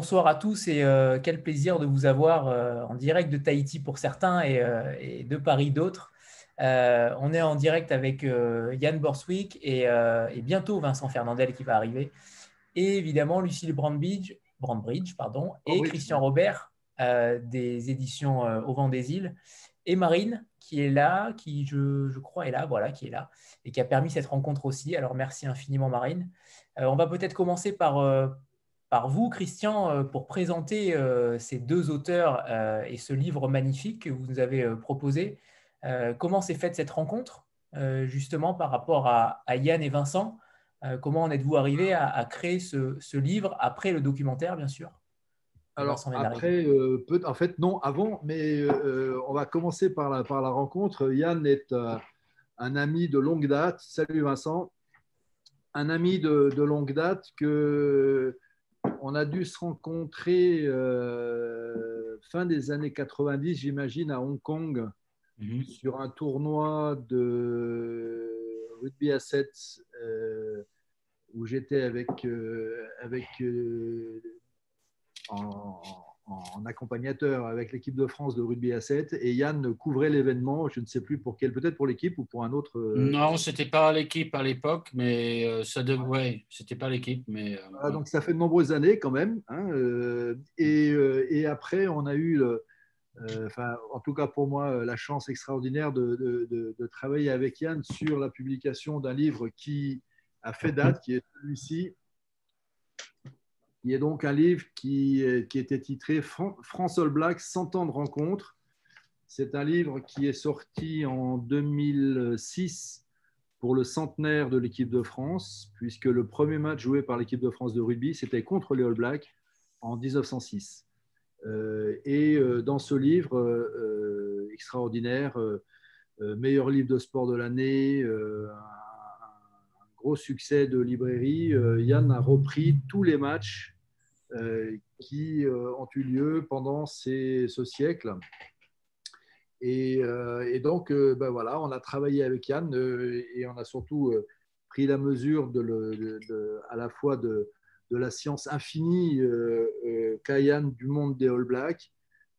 Euh, bonsoir à tous et euh, quel plaisir de vous avoir euh, en direct de Tahiti pour certains et, de Paris d'autres. on est en direct avec Yann Borswick et, bientôt Vincent Fernandel qui va arriver. Et évidemment Lucille Brandbridge, Brandbridge pardon, et Christian Robert des éditions Au vent des îles. Et Marine qui est là, qui je, je, crois est là, voilà, qui est là, et qui a permis cette rencontre aussi. Alors merci infiniment Marine. on va peut-être commencer par par vous, Christian, euh, pour présenter euh, ces deux auteurs euh, et ce livre magnifique que vous nous avez proposé. Comment s'est faite cette rencontre, justement, par rapport à, Yann et Vincent? Comment en êtes-vous arrivé à, créer ce, livre, après le documentaire, bien sûr? Alors après, peut, en fait non, avant, mais on va commencer par la, par la rencontre. Yann est un ami de longue date. Salut Vincent. Un ami de, de longue date que on a dû se rencontrer euh, fin des années 90, j'imagine, à Hong Kong, mhm. sur un tournoi de rugby à 7 euh, où j'étais avec, euh, avec en, en accompagnateur avec l'équipe de France de rugby à 7 et Yann couvrait l'événement, je ne sais plus pour quel, peut-être pour l'équipe ou pour un autre. Euh, non, c'était pas l'équipe à l'époque, mais euh, ça devrait, c'était pas l'équipe, mais. Euh, donc ça fait de nombreuses années quand même. Hein, et, et, après, on a eu, enfin, en tout cas pour moi, la chance extraordinaire de, de, de travailler avec Yann sur la publication d'un livre qui a fait date, qui est celui-ci, il y a donc un livre qui, qui était titré France All Black 100 ans de rencontre. C'est un livre qui est sorti en 2006 pour le centenaire de l'équipe de France, puisque le premier match joué par l'équipe de France de rugby, c'était contre les All Blacks en 1906. Euh, et euh, dans ce livre euh, extraordinaire, meilleur livre de sport de l'année, gros succès de librairie, euh, Yann a repris tous les matchs euh, qui euh, ont eu lieu pendant ce siècle. Et, donc, ben voilà, on a travaillé avec Yann et on a surtout pris la mesure de, à la fois de, la science infinie qu'a Yann du monde des All Blacks.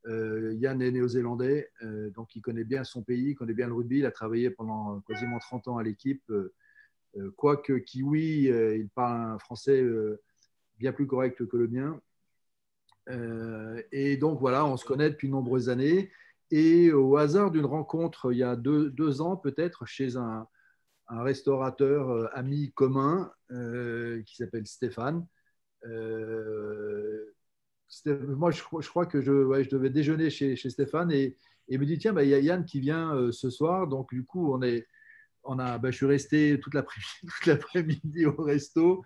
Yann est néo-zélandais, donc il connaît bien son pays, il connaît bien le rugby. Il a travaillé pendant quasiment 30 ans à l'équipe. Euh, quoique Kiwi, euh, il parle un français euh, bien plus correct que le mien. et donc voilà, on se connaît depuis de nombreuses années. Et au hasard d'une rencontre il y a deux, ans peut-être chez un, restaurateur ami commun qui s'appelle Stéphane. moi, je, crois que je, je devais déjeuner chez, Stéphane et, il me dit tiens, bah, il y a Yann qui vient ce soir. Donc du coup, on est, on a, ben, je suis resté toute l'après-midi au resto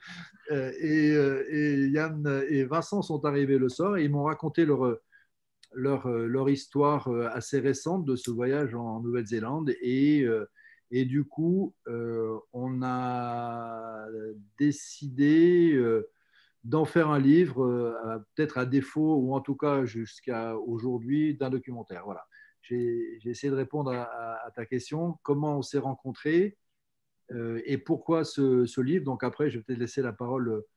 euh, euh, et, Yann et Vincent sont arrivés le soir et ils m'ont raconté leur, leur, leur, histoire assez récente de ce voyage en Nouvelle-Zélande et, et du coup on a décidé d'en faire un livre, peut-être à défaut ou en tout cas jusqu'à aujourd'hui d'un documentaire. Voilà j'ai essayé de répondre à, ta question. Comment on s'est rencontrés euh, et pourquoi ce, livre? Donc après, je vais peut-être laisser la parole euh,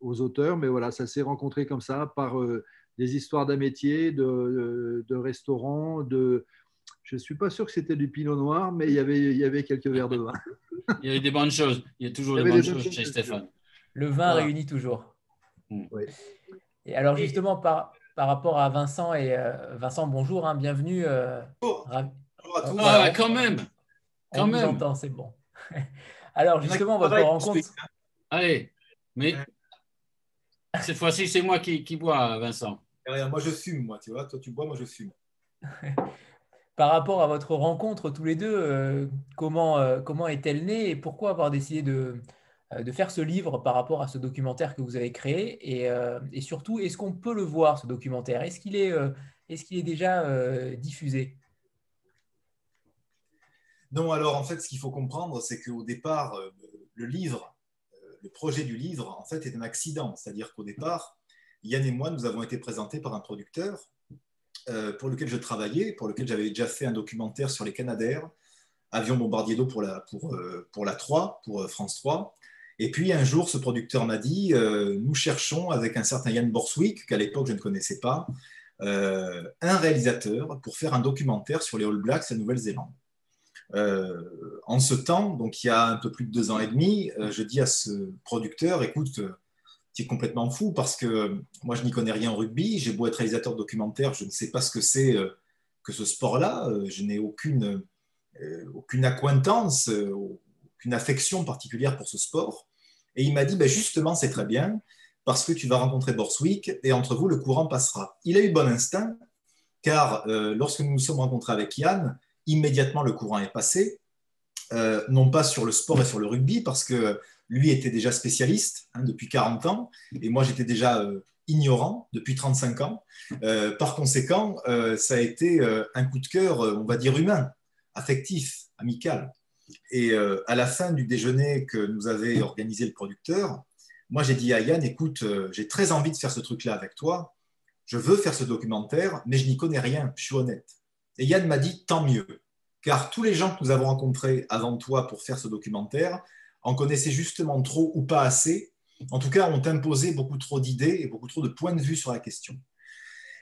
aux auteurs, mais voilà, ça s'est rencontré comme ça par euh, des histoires d'un métier, de, restaurants, de... Je ne suis pas sûr que c'était du pinot noir, mais il y avait, il y avait quelques verres de vin. il y avait des bonnes choses. Il y a toujours des bonnes choses chez Stéphane. Le vin réunit toujours. Hmm. Et alors justement, par, par rapport à Vincent. Et euh, Vincent, bonjour, hein, bienvenue. Euh, bonjour à tous. Ah, quand même. Quand on même. entend, c'est bon. Alors, justement, votre rencontre. Allez, mais cette fois-ci, c'est moi qui, qui, bois, Vincent. Moi, je fume, moi, tu vois. Toi, tu bois, moi, je fume. Par rapport à votre rencontre tous les deux, euh, comment, comment est-elle née et pourquoi avoir décidé de, euh, de faire ce livre par rapport à ce documentaire que vous avez créé et, euh, surtout, est-ce qu'on peut le voir, ce documentaire? Est-ce qu'il est, euh, est, qu'il est, déjà diffusé? Non, alors en fait, ce qu'il faut comprendre, c'est qu'au départ, le livre, le projet du livre, en fait, est un accident. C'est-à-dire qu'au départ, Yann et moi, nous avons été présentés par un producteur pour lequel je travaillais, pour lequel j'avais déjà fait un documentaire sur les Canadaires, avions bombardier d'eau pour la, pour, pour la 3, pour France 3. Et puis un jour, ce producteur m'a dit, nous cherchons avec un certain Yann Borswick, qu'à l'époque je ne connaissais pas, un réalisateur pour faire un documentaire sur les All Blacks à Nouvelle-Zélande. en ce temps, donc il y a un peu plus de deux ans et demi, je dis à ce producteur, écoute, tu es complètement fou parce que moi je n'y connais rien en rugby, j'ai beau être réalisateur de documentaire, je ne sais pas ce que c'est que ce sport-là, je n'ai aucune, aucune acquaintance, aucune affection particulière pour ce sport. Et il m'a dit, ben justement, c'est très bien, parce que tu vas rencontrer Borswick et entre vous, le courant passera. Il a eu bon instinct, car euh, lorsque nous nous sommes rencontrés avec Yann, immédiatement le courant est passé, euh, non pas sur le sport et sur le rugby, parce que lui était déjà spécialiste hein, depuis 40 ans, et moi j'étais déjà euh, ignorant depuis 35 ans. par conséquent, ça a été un coup de cœur, on va dire humain, affectif, amical. Et euh, à la fin du déjeuner que nous avait organisé le producteur, moi j'ai dit à Yann, écoute, euh, j'ai très envie de faire ce truc-là avec toi, je veux faire ce documentaire, mais je n'y connais rien, je suis honnête. Et Yann m'a dit, tant mieux, car tous les gens que nous avons rencontrés avant toi pour faire ce documentaire en connaissaient justement trop ou pas assez, en tout cas ont imposé beaucoup trop d'idées et beaucoup trop de points de vue sur la question.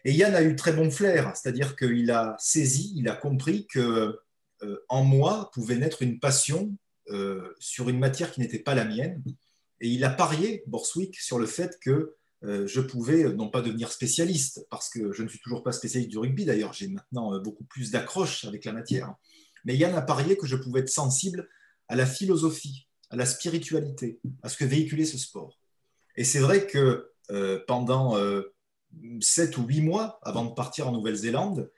Et Yann a eu très bon flair, c'est-à-dire qu'il a saisi, il a compris que en moi pouvait naître une passion euh, sur une matière qui n'était pas la mienne. Et il a parié, Borswick, sur le fait que euh, je pouvais non pas devenir spécialiste, parce que je ne suis toujours pas spécialiste du rugby d'ailleurs, j'ai maintenant beaucoup plus d'accroche avec la matière, mais Yann a parié que je pouvais être sensible à la philosophie, à la spiritualité, à ce que véhiculait ce sport. Et c'est vrai que pendant sept ou huit mois avant de partir en Nouvelle-Zélande,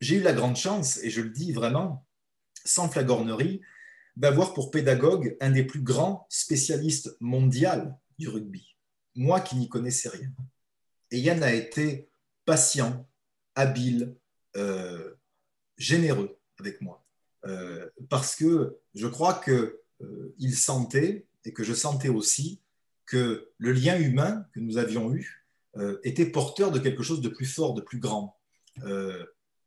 j'ai eu la grande chance, et je le dis vraiment, sans flagornerie, d'avoir pour pédagogue un des plus grands spécialistes mondiaux du rugby, moi qui n'y connaissais rien. Et Yann a été patient, habile, euh, généreux avec moi, euh, parce que je crois qu'il euh, sentait, et que je sentais aussi, que le lien humain que nous avions eu était porteur de quelque chose de plus fort, de plus grand.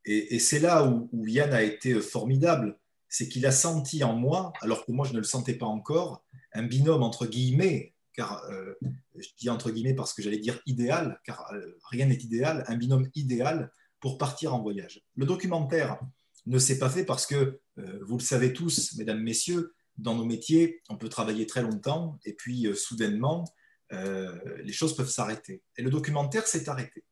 Et, c'est là où, Yann a été formidable, c'est qu'il a senti en moi, alors que moi je ne le sentais pas encore, un binôme entre guillemets, car euh, je dis entre guillemets parce que j'allais dire idéal, car euh, rien n'est idéal, un binôme idéal pour partir en voyage. Le documentaire ne s'est pas fait parce que, euh, vous le savez tous, mesdames, messieurs, dans nos métiers, on peut travailler très longtemps et puis soudainement, les choses peuvent s'arrêter. Et le documentaire s'est arrêté.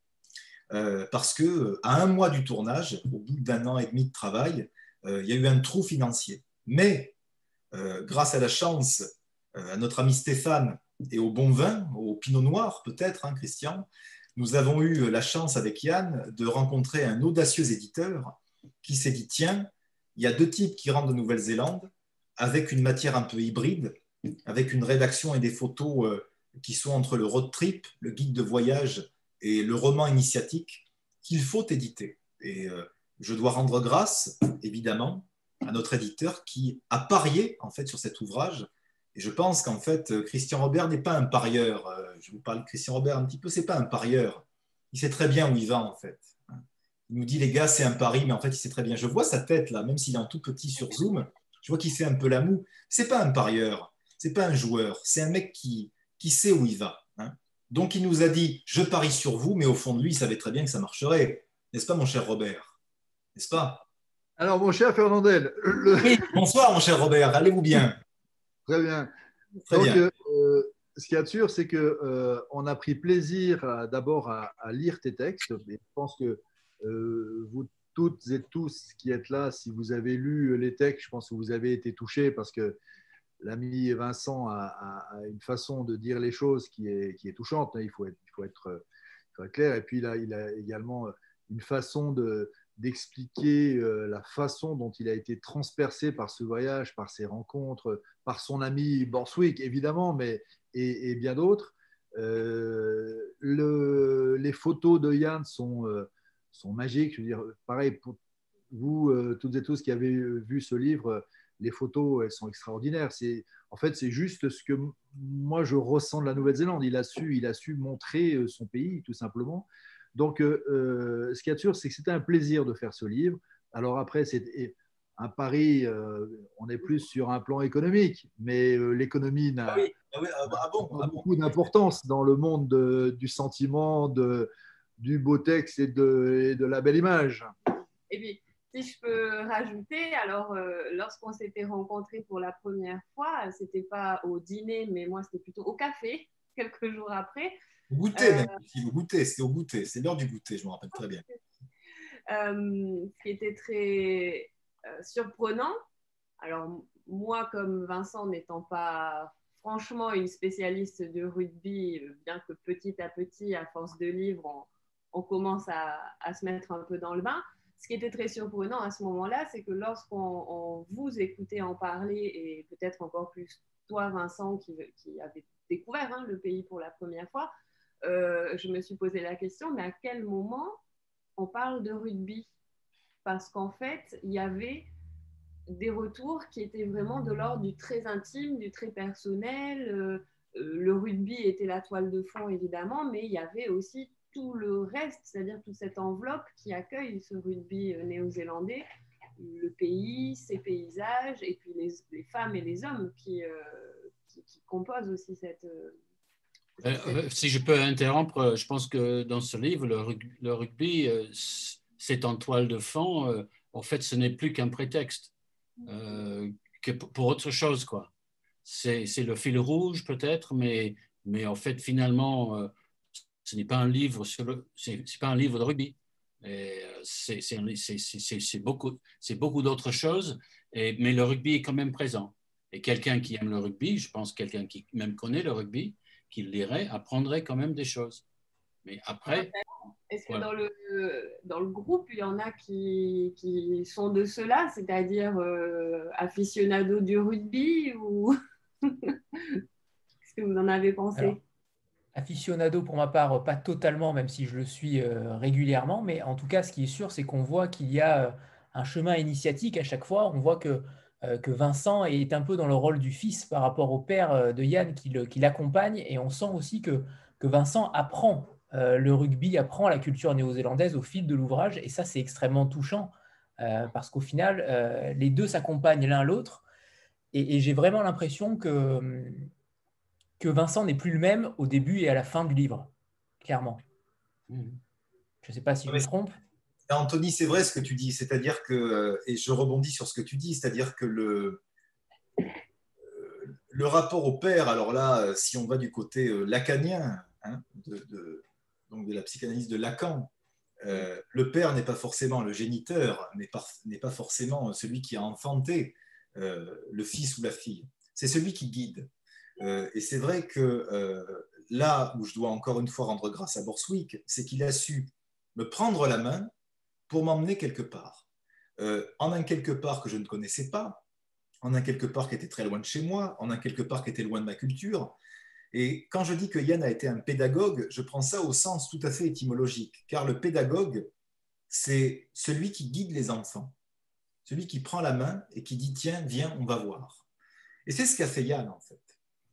Euh, parce que à un mois du tournage, au bout d'un an et demi de travail, euh, il y a eu un trou financier. Mais euh, grâce à la chance, à notre ami Stéphane et au bon vin, au pinot noir peut-être, hein, Christian, nous avons eu la chance avec Yann de rencontrer un audacieux éditeur qui s'est dit tiens, il y a deux types qui rentrent de Nouvelle-Zélande avec une matière un peu hybride, avec une rédaction et des photos qui sont entre le road trip, le guide de voyage et le roman initiatique qu'il faut éditer. Et euh, je dois rendre grâce, évidemment, à notre éditeur qui a parié en fait sur cet ouvrage. Et je pense qu'en fait, Christian Robert n'est pas un parieur. Euh, je vous parle de Christian Robert un petit peu, c'est pas un parieur. Il sait très bien où il va en fait. Il nous dit les gars, c'est un pari, mais en fait, il sait très bien. Je vois sa tête là, même s'il est en tout petit sur Zoom, je vois qu'il fait un peu la moue. C'est pas un parieur, c'est pas un joueur, c'est un mec qui, qui sait où il va. Donc il nous a dit, je parie sur vous, mais au fond de lui, il savait très bien que ça marcherait. N'est-ce pas, mon cher Robert? N'est-ce pas? Alors, mon cher Fernandel. bonsoir, mon cher Robert. Allez-vous bien? Très bien. Donc, euh, ce qu'il y a de sûr, c'est qu'on euh, a pris plaisir d'abord à, lire tes textes. je pense que euh, vous toutes et tous qui êtes là, si vous avez lu les textes, je pense que vous avez été touchés parce que l'ami Vincent a, une façon de dire les choses qui est, touchante, hein. il faut être, clair. Et puis là, il a également une façon de, d'expliquer euh, la façon dont il a été transpercé par ce voyage, par ses rencontres, par son ami Borswick, évidemment, mais et, bien d'autres. Euh, le, les photos de Yann sont, euh, sont magiques. Je veux dire, pareil, pour vous, toutes et tous qui avez vu ce livre, les photos, elles sont extraordinaires. C'est, en fait, c'est juste ce que moi je ressens de la Nouvelle-Zélande. Il a su, il a su montrer euh, son pays, tout simplement. Donc, euh, euh, ce qu'il y a de sûr, c'est que c'était un plaisir de faire ce livre. Alors après, c'est un pari, on est plus sur un plan économique, mais l'économie n'a beaucoup d'importance dans le monde du sentiment, de, du beau texte et de, et de la belle image. Et puis, si je peux rajouter, alors lorsqu'on s'était rencontrés pour la première fois, c'était pas au dîner, mais moi c'était plutôt au café quelques jours après. Goûter, même, au goûter, c'était au goûter, c'est l'heure du goûter, je me rappelle très bien. ce qui était très euh, surprenant. Alors, moi, comme Vincent, n'étant pas franchement une spécialiste de rugby, bien que petit à petit, à force de livres, on, commence à, se mettre un peu dans le bain. Ce qui était très surprenant à ce moment-là, c'est que lorsqu'on vous écoutait en parler, et peut-être encore plus toi, Vincent, qui, avait découvert hein, le pays pour la première fois, euh, je me suis posé la question, mais à quel moment on parle de rugby? Parce qu'en fait, il y avait des retours qui étaient vraiment de l'ordre du très intime, du très personnel. Euh, euh, le rugby était la toile de fond, évidemment, mais il y avait aussi tout le reste, c'est-à-dire toute cette enveloppe qui accueille ce rugby euh, néo-zélandais, le pays, ses paysages, et puis les, femmes et les hommes qui, qui, composent aussi cette... si je peux interrompre, je pense que dans ce livre, le, le rugby c'est en toile de fond, euh, en fait, ce n'est plus qu'un prétexte euh, que pour autre chose, quoi. C'est le fil rouge peut-être, mais, mais en fait, finalement, euh, ce n'est pas un livre sur c'est pas un livre de rugby. C'est beaucoup, c'est beaucoup d'autres choses, et, mais le rugby est quand même présent. Et quelqu'un qui aime le rugby, je pense quelqu'un qui même connaît le rugby, qui le lirait, apprendrait quand même des choses. Mais après, est-ce que dans, le, dans le groupe, il y en a qui, qui sont de cela, c'est-à-dire euh, aficionados du rugby ou Qu'est-ce que vous en avez pensé? Aficionado pour ma part, pas totalement, même si je le suis euh, régulièrement, mais en tout cas, ce qui est sûr, c'est qu'on voit qu'il y a euh, un chemin initiatique à chaque fois. On voit que, que Vincent est un peu dans le rôle du fils par rapport au père de Yann qui l'accompagne, et on sent aussi que, que Vincent apprend euh, le rugby apprend la culture néo-zélandaise au fil de l'ouvrage, et ça c'est extrêmement touchant, euh, parce qu'au final, euh, les deux s'accompagnent l'un l'autre, et, j'ai vraiment l'impression que, que Vincent n'est plus le même au début et à la fin du livre, clairement. Mmh. Je ne sais pas si je me trompe. Anthony, c'est vrai ce que tu dis, c'est-à-dire que, et je rebondis sur ce que tu dis, c'est-à-dire que le, le rapport au père, alors là, si on va du côté lacanien, hein, de, donc de la psychanalyse de Lacan, euh, le père n'est pas forcément le géniteur, n'est pas forcément celui qui a enfanté euh, le fils ou la fille. C'est celui qui guide. Euh, et c'est vrai que là où je dois encore une fois rendre grâce à Borswick, c'est qu'il a su me prendre la main pour m'emmener quelque part. en un quelque part que je ne connaissais pas, en un quelque part qui était très loin de chez moi, en un quelque part qui était loin de ma culture, et quand je dis que Yann a été un pédagogue, je prends ça au sens tout à fait étymologique, car le pédagogue, c'est celui qui guide les enfants, celui qui prend la main et qui dit tiens, viens, on va voir. Et c'est ce qu'a fait Yann en fait.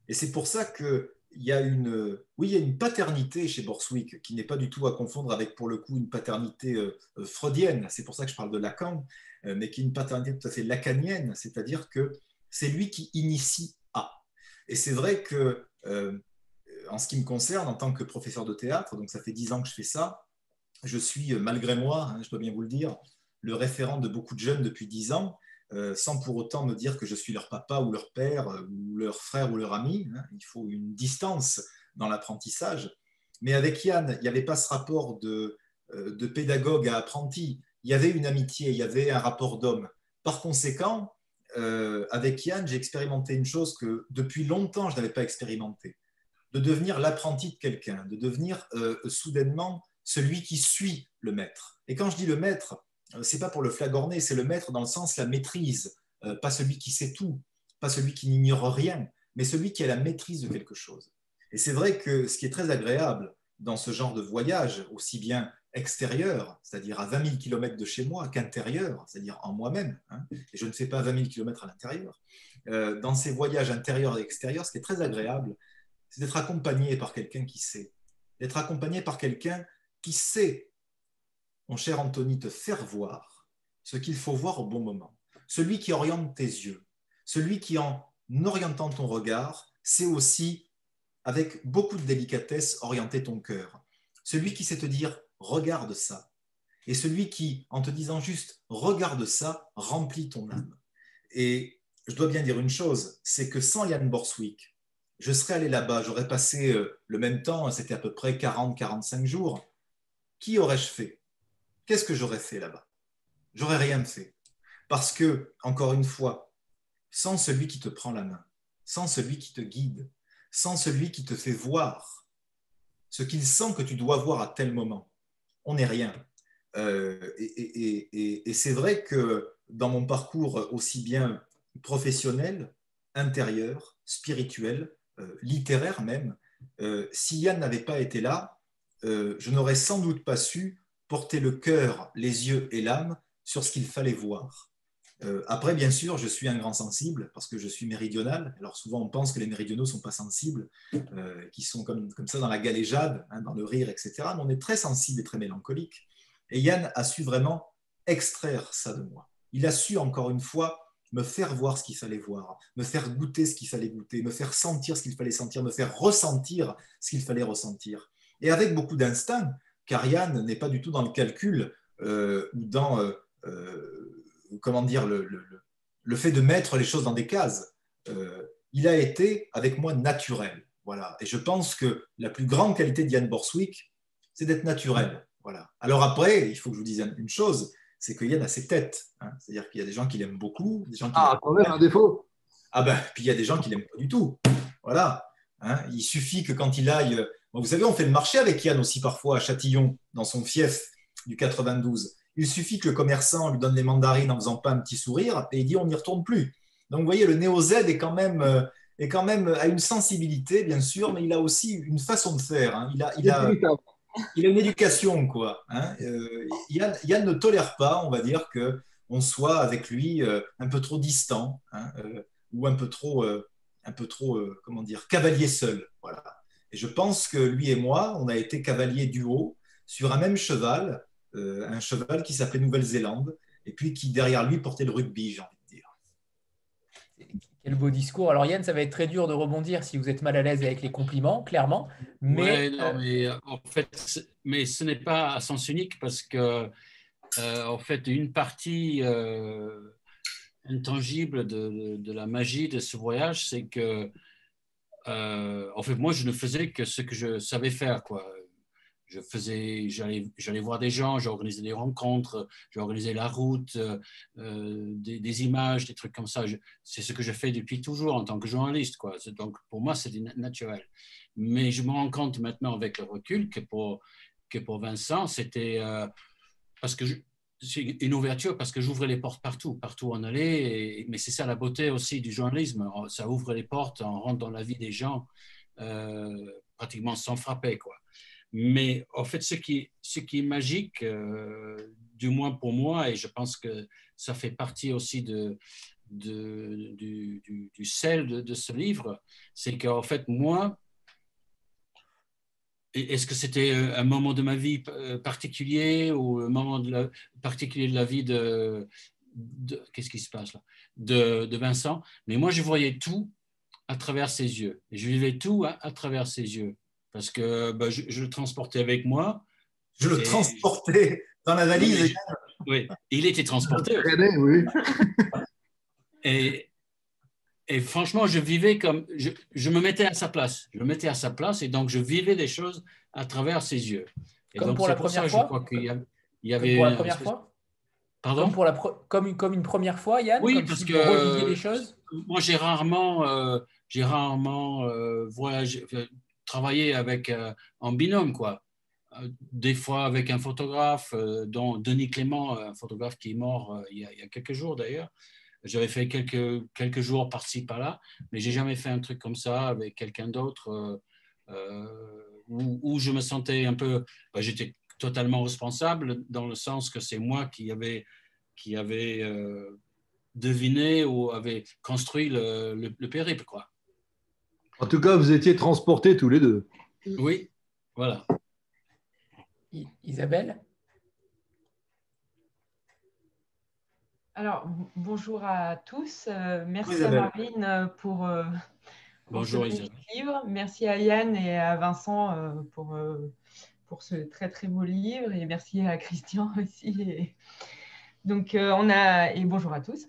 Et c'est pour ça qu'il y a une, oui, il y a une paternité chez Borswick qui n'est pas du tout à confondre avec pour le coup une paternité euh, euh, freudienne. C'est pour ça que je parle de Lacan, euh, mais qui est une paternité tout à fait lacanienne, c'est-à-dire que c'est lui qui initie à. Et c'est vrai que en ce qui me concerne, en tant que professeur de théâtre, donc ça fait dix ans que je fais ça, je suis, malgré moi, hein, je dois bien vous le dire, le référent de beaucoup de jeunes depuis dix ans, sans pour autant me dire que je suis leur papa ou leur père ou leur frère ou leur ami. Hein. il faut une distance dans l'apprentissage. Mais avec Yann, il n'y avait pas ce rapport de, de pédagogue à apprenti. Il y avait une amitié, il y avait un rapport d'homme. Par conséquent, euh, avec Yann, j'ai expérimenté une chose que depuis longtemps je n'avais pas expérimenté, de devenir l'apprenti de quelqu'un, de devenir euh, soudainement celui qui suit le maître. Et quand je dis le maître, euh, c'est pas pour le flagorner, c'est le maître dans le sens la maîtrise, pas celui qui sait tout, pas celui qui n'ignore rien, mais celui qui a la maîtrise de quelque chose. Et c'est vrai que ce qui est très agréable dans ce genre de voyage, aussi bien extérieur, c'est-à-dire à 20 000 km de chez moi, qu'intérieur, c'est-à-dire en moi-même, hein, et je ne fais pas 20 000 km à l'intérieur, euh, dans ces voyages intérieurs et extérieurs, ce qui est très agréable, c'est d'être accompagné par quelqu'un qui sait, d'être accompagné par quelqu'un qui sait, mon cher Anthony, te faire voir ce qu'il faut voir au bon moment. celui qui oriente tes yeux, celui qui en orientant ton regard, sait aussi, avec beaucoup de délicatesse, orienter ton cœur. Celui qui sait te dire regarde ça. Et celui qui, en te disant juste regarde ça, remplit ton âme. Et je dois bien dire une chose, c'est que sans Yann Borswick, je serais allé là-bas, j'aurais passé euh, le même temps, c'était à peu près 40-45 jours. Qui aurais-je fait? Qu'est-ce que j'aurais fait là-bas? J'aurais rien fait. Parce que, encore une fois, sans celui qui te prend la main, sans celui qui te guide, sans celui qui te fait voir ce qu'il sent que tu dois voir à tel moment, on n'est rien. Euh, et, et c'est vrai que dans mon parcours aussi bien professionnel, intérieur, spirituel, euh, littéraire même, euh, si Yann n'avait pas été là, je n'aurais sans doute pas su porter le cœur, les yeux et l'âme sur ce qu'il fallait voir. après, bien sûr, je suis un grand sensible parce que je suis méridional. Alors souvent, on pense que les méridionaux ne sont pas sensibles, euh, qui sont comme, comme ça dans la galéjade, hein, dans le rire, etc. Mais on est très sensible et très mélancolique. Et Yann a su vraiment extraire ça de moi. Il a su, encore une fois, me faire voir ce qu'il fallait voir, me faire goûter ce qu'il fallait goûter, me faire sentir ce qu'il fallait sentir, me faire ressentir ce qu'il fallait ressentir. Et avec beaucoup d'instinct, car Yann n'est pas du tout dans le calcul euh, ou dans, euh, euh, comment dire, le, le, fait de mettre les choses dans des cases. il a été, avec moi, naturel. Voilà. Et je pense que la plus grande qualité d'Yann Borswick, c'est d'être naturel. Voilà. Alors après, il faut que je vous dise une chose, c'est que Yann a ses têtes. Hein. C'est-à-dire qu'il y a des gens qui l'aiment beaucoup, des gens qui Ah, quand même un défaut. Ah ben, puis il y a des gens qui l'aiment pas du tout. Voilà. Hein. Il suffit que quand il aille. Vous savez, on fait le marché avec Yann aussi parfois à Châtillon, dans son fief du 92. Il suffit que le commerçant lui donne les mandarines en faisant pas un petit sourire et il dit on n'y retourne plus. Donc vous voyez, le Néo-Z est quand même euh, est quand même a une sensibilité bien sûr, mais il a aussi une façon de faire. Hein. Il a, il a, il a une éducation, quoi. Hein. Euh, Yann, ne tolère pas, on va dire, que on soit avec lui euh, un peu trop distant hein, euh, ou un peu trop, un peu trop, comment dire, cavalier seul. Voilà. Et je pense que lui et moi, on a été cavaliers duo sur un même cheval, un cheval qui s'appelait Nouvelle-Zélande, et puis qui derrière lui portait le rugby, j'ai envie de dire. Quel beau discours. Alors Yann, ça va être très dur de rebondir si vous êtes mal à l'aise avec les compliments, clairement. Mais, non, mais euh, en fait, mais ce n'est pas à sens unique parce que euh, en fait, une partie euh, intangible de, de, la magie de ce voyage, c'est que en fait, moi, je ne faisais que ce que je savais faire, quoi je faisais, j'allais, j'allais voir des gens, j'organisais des rencontres, j'organisais la route, euh, euh, des, images, des trucs comme ça. c'est ce que je fais depuis toujours en tant que journaliste, quoi. Donc pour moi, c'est naturel. Mais je me rends compte maintenant avec le recul que pour que pour Vincent, c'était euh, parce que une ouverture parce que j'ouvrais les portes partout, partout où on allait. mais c'est ça la beauté aussi du journalisme. Ça ouvre les portes, on rentre dans la vie des gens pratiquement sans frapper, quoi. Mais en fait, ce qui, ce qui est magique, euh, du moins pour moi, et je pense que ça fait partie aussi de, de du, du, sel de, ce livre, c'est qu'en fait, moi, est-ce que c'était un moment de ma vie euh, particulier ou un moment de la, particulier de la vie de, qu'est-ce qui se passe là? De, de, Vincent Mais moi, je voyais tout à travers ses yeux. Et je vivais tout à travers ses yeux parce que bah, je, le transportais avec moi. Je le transportais dans la valise. Oui, il était transporté. oui. Et, et, franchement, je vivais comme. Je, me mettais à sa place. Je me mettais à sa place et donc je vivais des choses à travers ses yeux. Et comme pour la première fois il y avait. pour la première fois Pardon comme, pour la comme, une, comme une première fois, Yann Oui, parce que. les choses moi, j'ai rarement. Euh, j'ai rarement euh, voyagé, travailler avec, euh, en binôme, quoi. Euh, des fois avec un photographe, euh, dont Denis Clément, un photographe qui est mort il y, a, quelques jours d'ailleurs. J'avais fait quelques, quelques jours par-ci, par-là, mais j'ai jamais fait un truc comme ça avec quelqu'un d'autre où, je me sentais un peu. Bah, j'étais totalement responsable dans le sens que c'est moi qui avait, qui avait deviné ou avait construit le, le, le périple, quoi. En tout cas, vous étiez transportés tous les deux. Oui, voilà. Isabelle? Alors, bonjour à tous. merci à Marine pour, bonjour, ce livre. Merci à Yann et à Vincent pour, pour ce très très beau livre et merci à Christian aussi. Donc, on a et bonjour à tous.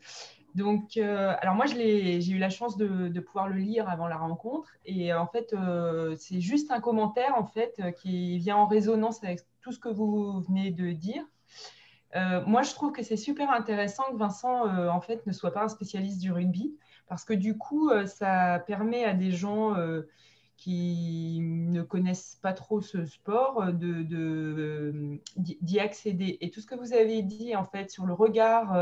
Donc, euh, alors moi, j'ai eu la chance de, pouvoir le lire avant la rencontre. Et euh, en fait, euh, c'est juste un commentaire en fait qui vient en résonance avec tout ce que vous venez de dire. Moi, je trouve que c'est super intéressant que Vincent, en fait, ne soit pas un spécialiste du rugby, parce que du coup, ça permet à des gens qui ne connaissent pas trop ce sport d'y de, accéder. Et tout ce que vous avez dit, en fait, sur le regard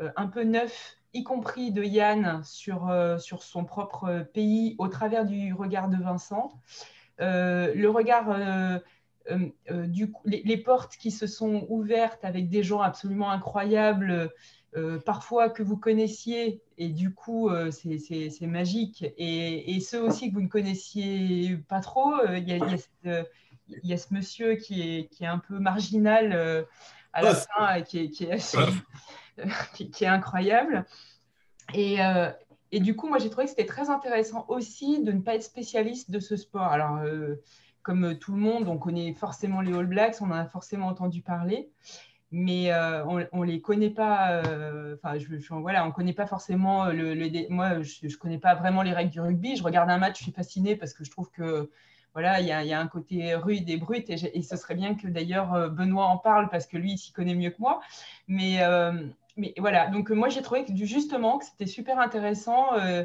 euh, un peu neuf, y compris de Yann sur, euh, son propre pays au travers du regard de Vincent. Euh, le regard, du les, portes qui se sont ouvertes avec des gens absolument incroyables, parfois que vous connaissiez, et du coup, c'est magique. Et, ceux aussi que vous ne connaissiez pas trop, il y, y, a ce monsieur qui est, qui est un peu marginal à la fin, qui qui est qui, est incroyable. Et, euh, et, du coup, moi, j'ai trouvé que c'était très intéressant aussi de ne pas être spécialiste de ce sport. Alors, euh, comme tout le monde, on connaît forcément les All Blacks, on en a forcément entendu parler, mais euh, on ne les connaît pas. Enfin, je, voilà, on connaît pas forcément le. moi, je ne connais pas vraiment les règles du rugby. Je regarde un match, je suis fascinée parce que je trouve que voilà, il y, a un côté rude et brut, et, ce serait bien que d'ailleurs Benoît en parle parce que lui, il s'y connaît mieux que moi. Mais, voilà, donc euh, moi j'ai trouvé justement que c'était super intéressant euh,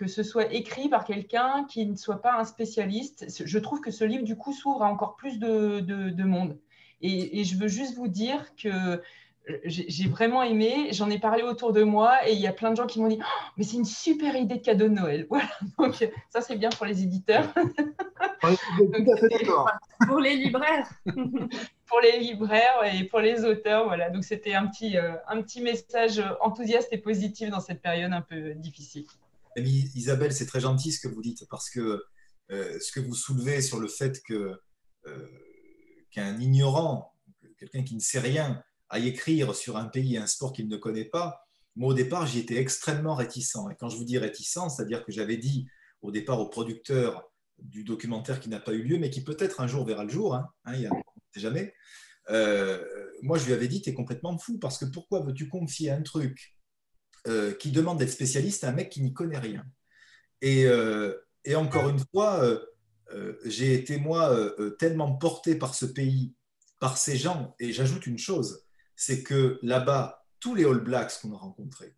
que ce soit écrit par quelqu'un qui ne soit pas un spécialiste. Je trouve que ce livre du coup s'ouvre à encore plus de, de, monde. Et, je veux juste vous dire que euh, j'ai vraiment aimé, j'en ai parlé autour de moi et il y a plein de gens qui m'ont dit oh, mais c'est une super idée de cadeau de Noël. Voilà, donc ça c'est bien pour les éditeurs. pour les libraires. pour les libraires et pour les auteurs. Voilà, donc c'était un petit, euh, un petit message enthousiaste et positif dans cette période un peu difficile. Isabelle, c'est très gentil ce que vous dites parce que euh, ce que vous soulevez sur le fait euh, qu'un ignorant, quelqu'un qui ne sait rien, aille écrire sur un pays et un sport qu'il ne connaît pas, moi au départ j'y étais extrêmement réticent. Et quand je vous dis réticent, c'est-à-dire que j'avais dit au départ au producteur du documentaire qui n'a pas eu lieu, mais qui peut-être un jour verra le jour, hein, hein il y a, jamais. Euh, moi, je lui avais dit, tu es complètement fou, parce que pourquoi veux-tu confier un truc euh, qui demande d'être spécialiste à un mec qui n'y connaît rien. Et, euh, encore une fois, j'ai été, moi, tellement porté par ce pays, par ces gens, et j'ajoute une chose, c'est que là-bas, tous les All Blacks qu'on a rencontrés,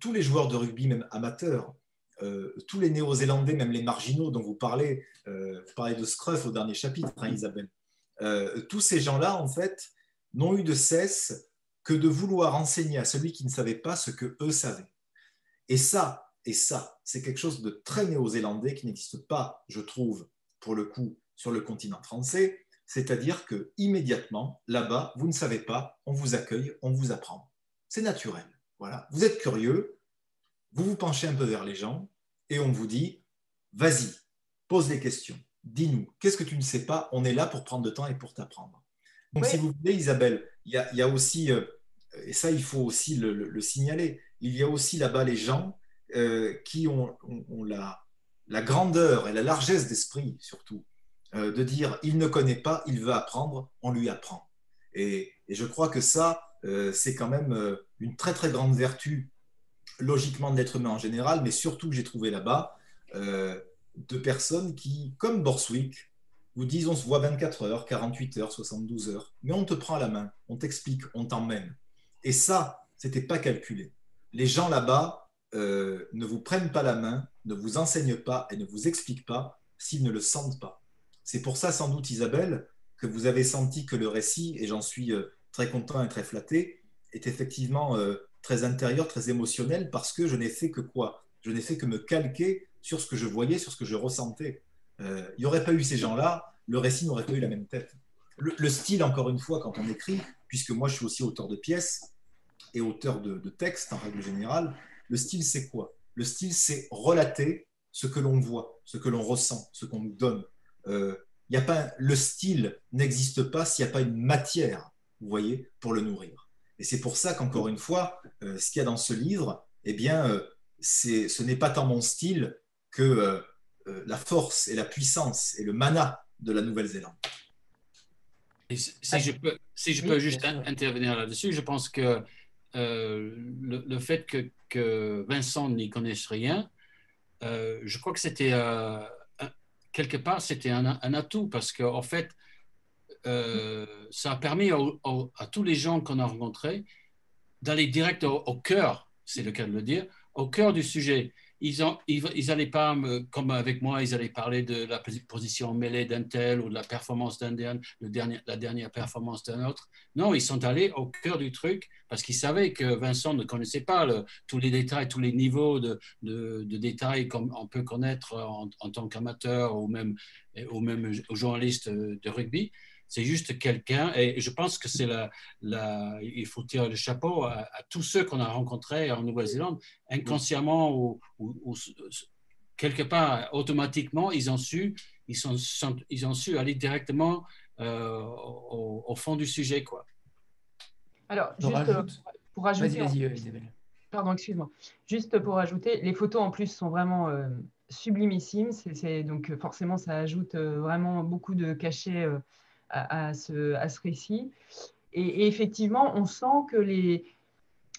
tous les joueurs de rugby, même amateurs, tous les Néo-Zélandais, même les marginaux dont vous parlez, vous parlez de Scruff au dernier chapitre, hein, Isabelle, euh, tous ces gens-là, en fait, n'ont eu de cesse que de vouloir enseigner à celui qui ne savait pas ce que eux savaient. Et ça, et ça, c'est quelque chose de très néo-zélandais qui n'existe pas, je trouve, pour le coup, sur le continent français. C'est-à-dire que immédiatement, là-bas, vous ne savez pas, on vous accueille, on vous apprend. C'est naturel. Voilà. Vous êtes curieux, vous vous penchez un peu vers les gens et on vous dit, vas-y, pose les questions dis-nous, qu'est-ce que tu ne sais pas? On est là pour prendre le temps et pour t'apprendre. Donc, si vous voulez, Isabelle, il y a, aussi, euh, et ça, il faut aussi le, signaler, il y a aussi là-bas les gens euh, qui ont, la, grandeur et la largesse d'esprit, surtout, euh, de dire il ne connaît pas, il veut apprendre, on lui apprend. Et, et je crois que ça, c'est quand même une très, très grande vertu, logiquement, de l'être humain en général, mais surtout que j'ai trouvé là-bas de personnes qui, comme Borswick, vous disent on se voit 24 heures, 48 heures, 72 heures, mais on te prend la main, on t'explique, on t'emmène. Et ça, c'était pas calculé. Les gens là-bas euh, ne vous prennent pas la main, ne vous enseignent pas et ne vous expliquent pas s'ils ne le sentent pas. C'est pour ça, sans doute, Isabelle, que vous avez senti que le récit, et j'en suis euh, très content et très flatté, est effectivement euh, très intérieur, très émotionnel, parce que je n'ai fait que quoi? Je n'ai fait que me calquer sur ce que je voyais, sur ce que je ressentais. Euh, il n'y aurait pas eu ces gens-là, le récit n'aurait pas eu la même tête. Le, style, encore une fois, quand on écrit, puisque moi je suis aussi auteur de pièces et auteur de, textes en règle générale, le style c'est quoi? Le style c'est relater ce que l'on voit, ce que l'on ressent, ce qu'on nous donne. Euh, y a pas, le style n'existe pas s'il n'y a pas une matière, vous voyez, pour le nourrir. Et c'est pour ça qu'encore une fois, ce qu'il y a dans ce livre, eh bien, ce n'est pas tant mon style que la force et la puissance et le mana de la Nouvelle-Zélande. Si, je peux, si je peux juste intervenir là-dessus, je pense que le, fait que, que Vincent n'y connaisse rien, je crois que c'était quelque part, c'était un, atout parce qu'en en fait, euh, ça a permis à tous les gens qu'on a rencontrés d'aller direct au, cœur, c'est le cas de le dire, au cœur du sujet. Ils n'allaient ils, pas, comme avec moi, ils allaient parler de la position mêlée d'un tel ou de la performance d'un dernier, la dernière performance d'un autre. Non, ils sont allés au cœur du truc parce qu'ils savaient que Vincent ne connaissait pas tous les détails, tous les niveaux de, de, détails qu'on on peut connaître en, en tant qu'amateur ou même, ou même journaliste de rugby. C'est juste quelqu'un, et je pense que c'est la, la, il faut tirer le chapeau à, tous ceux qu'on a rencontrés en Nouvelle-Zélande, inconsciemment ou, quelque part automatiquement, ils ont su, ils, sont, ils ont su aller directement euh, au, fond du sujet, quoi. Alors, juste euh, pour ajouter. Isabelle. Pardon, excuse-moi. Juste pour ajouter, les photos en plus sont vraiment euh, sublimissimes. C'est, donc forcément, ça ajoute vraiment beaucoup de cachets à, ce, à ce, récit. Et, effectivement, on sent que les...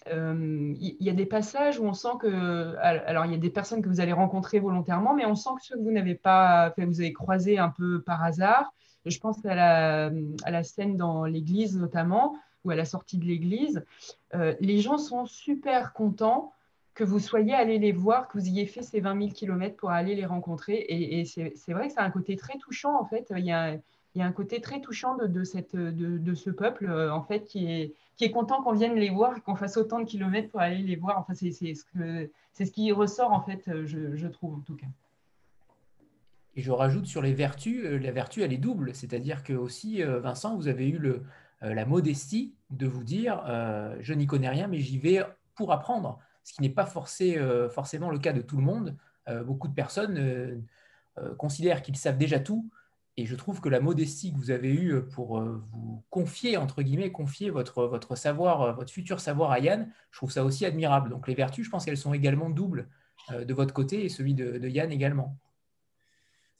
Euh, il y, a des passages où on sent que... Alors, il y a des personnes que vous allez rencontrer volontairement, mais on sent que ceux que vous n'avez pas... Vous avez croisé un peu par hasard. Je pense à la, à la scène dans l'église notamment, ou à la sortie de l'église. Euh, les gens sont super contents que vous soyez allé les voir, que vous ayez fait ces 20 000 km pour aller les rencontrer. Et, et c'est vrai que c'est un côté très touchant, en fait. Il y a, il y a un côté très touchant de, ce peuple, euh, en fait, qui est, content qu'on vienne les voir, qu'on fasse autant de kilomètres pour aller les voir. Enfin, c'est ce, qui ressort, en fait, euh, je, trouve, en tout cas. Et je rajoute sur les vertus, euh, la vertu, elle est double. C'est-à-dire que aussi, Vincent, vous avez eu la modestie de vous dire, je n'y connais rien, mais j'y vais pour apprendre. Ce qui n'est pas forcé, forcément le cas de tout le monde. beaucoup de personnes considèrent qu'ils savent déjà tout et je trouve que la modestie que vous avez eue pour euh, vous confier, entre guillemets, confier votre, votre savoir, euh, votre futur savoir à Yann, je trouve ça aussi admirable. Donc les vertus, je pense qu'elles sont également doubles euh, de votre côté et celui de, Yann également.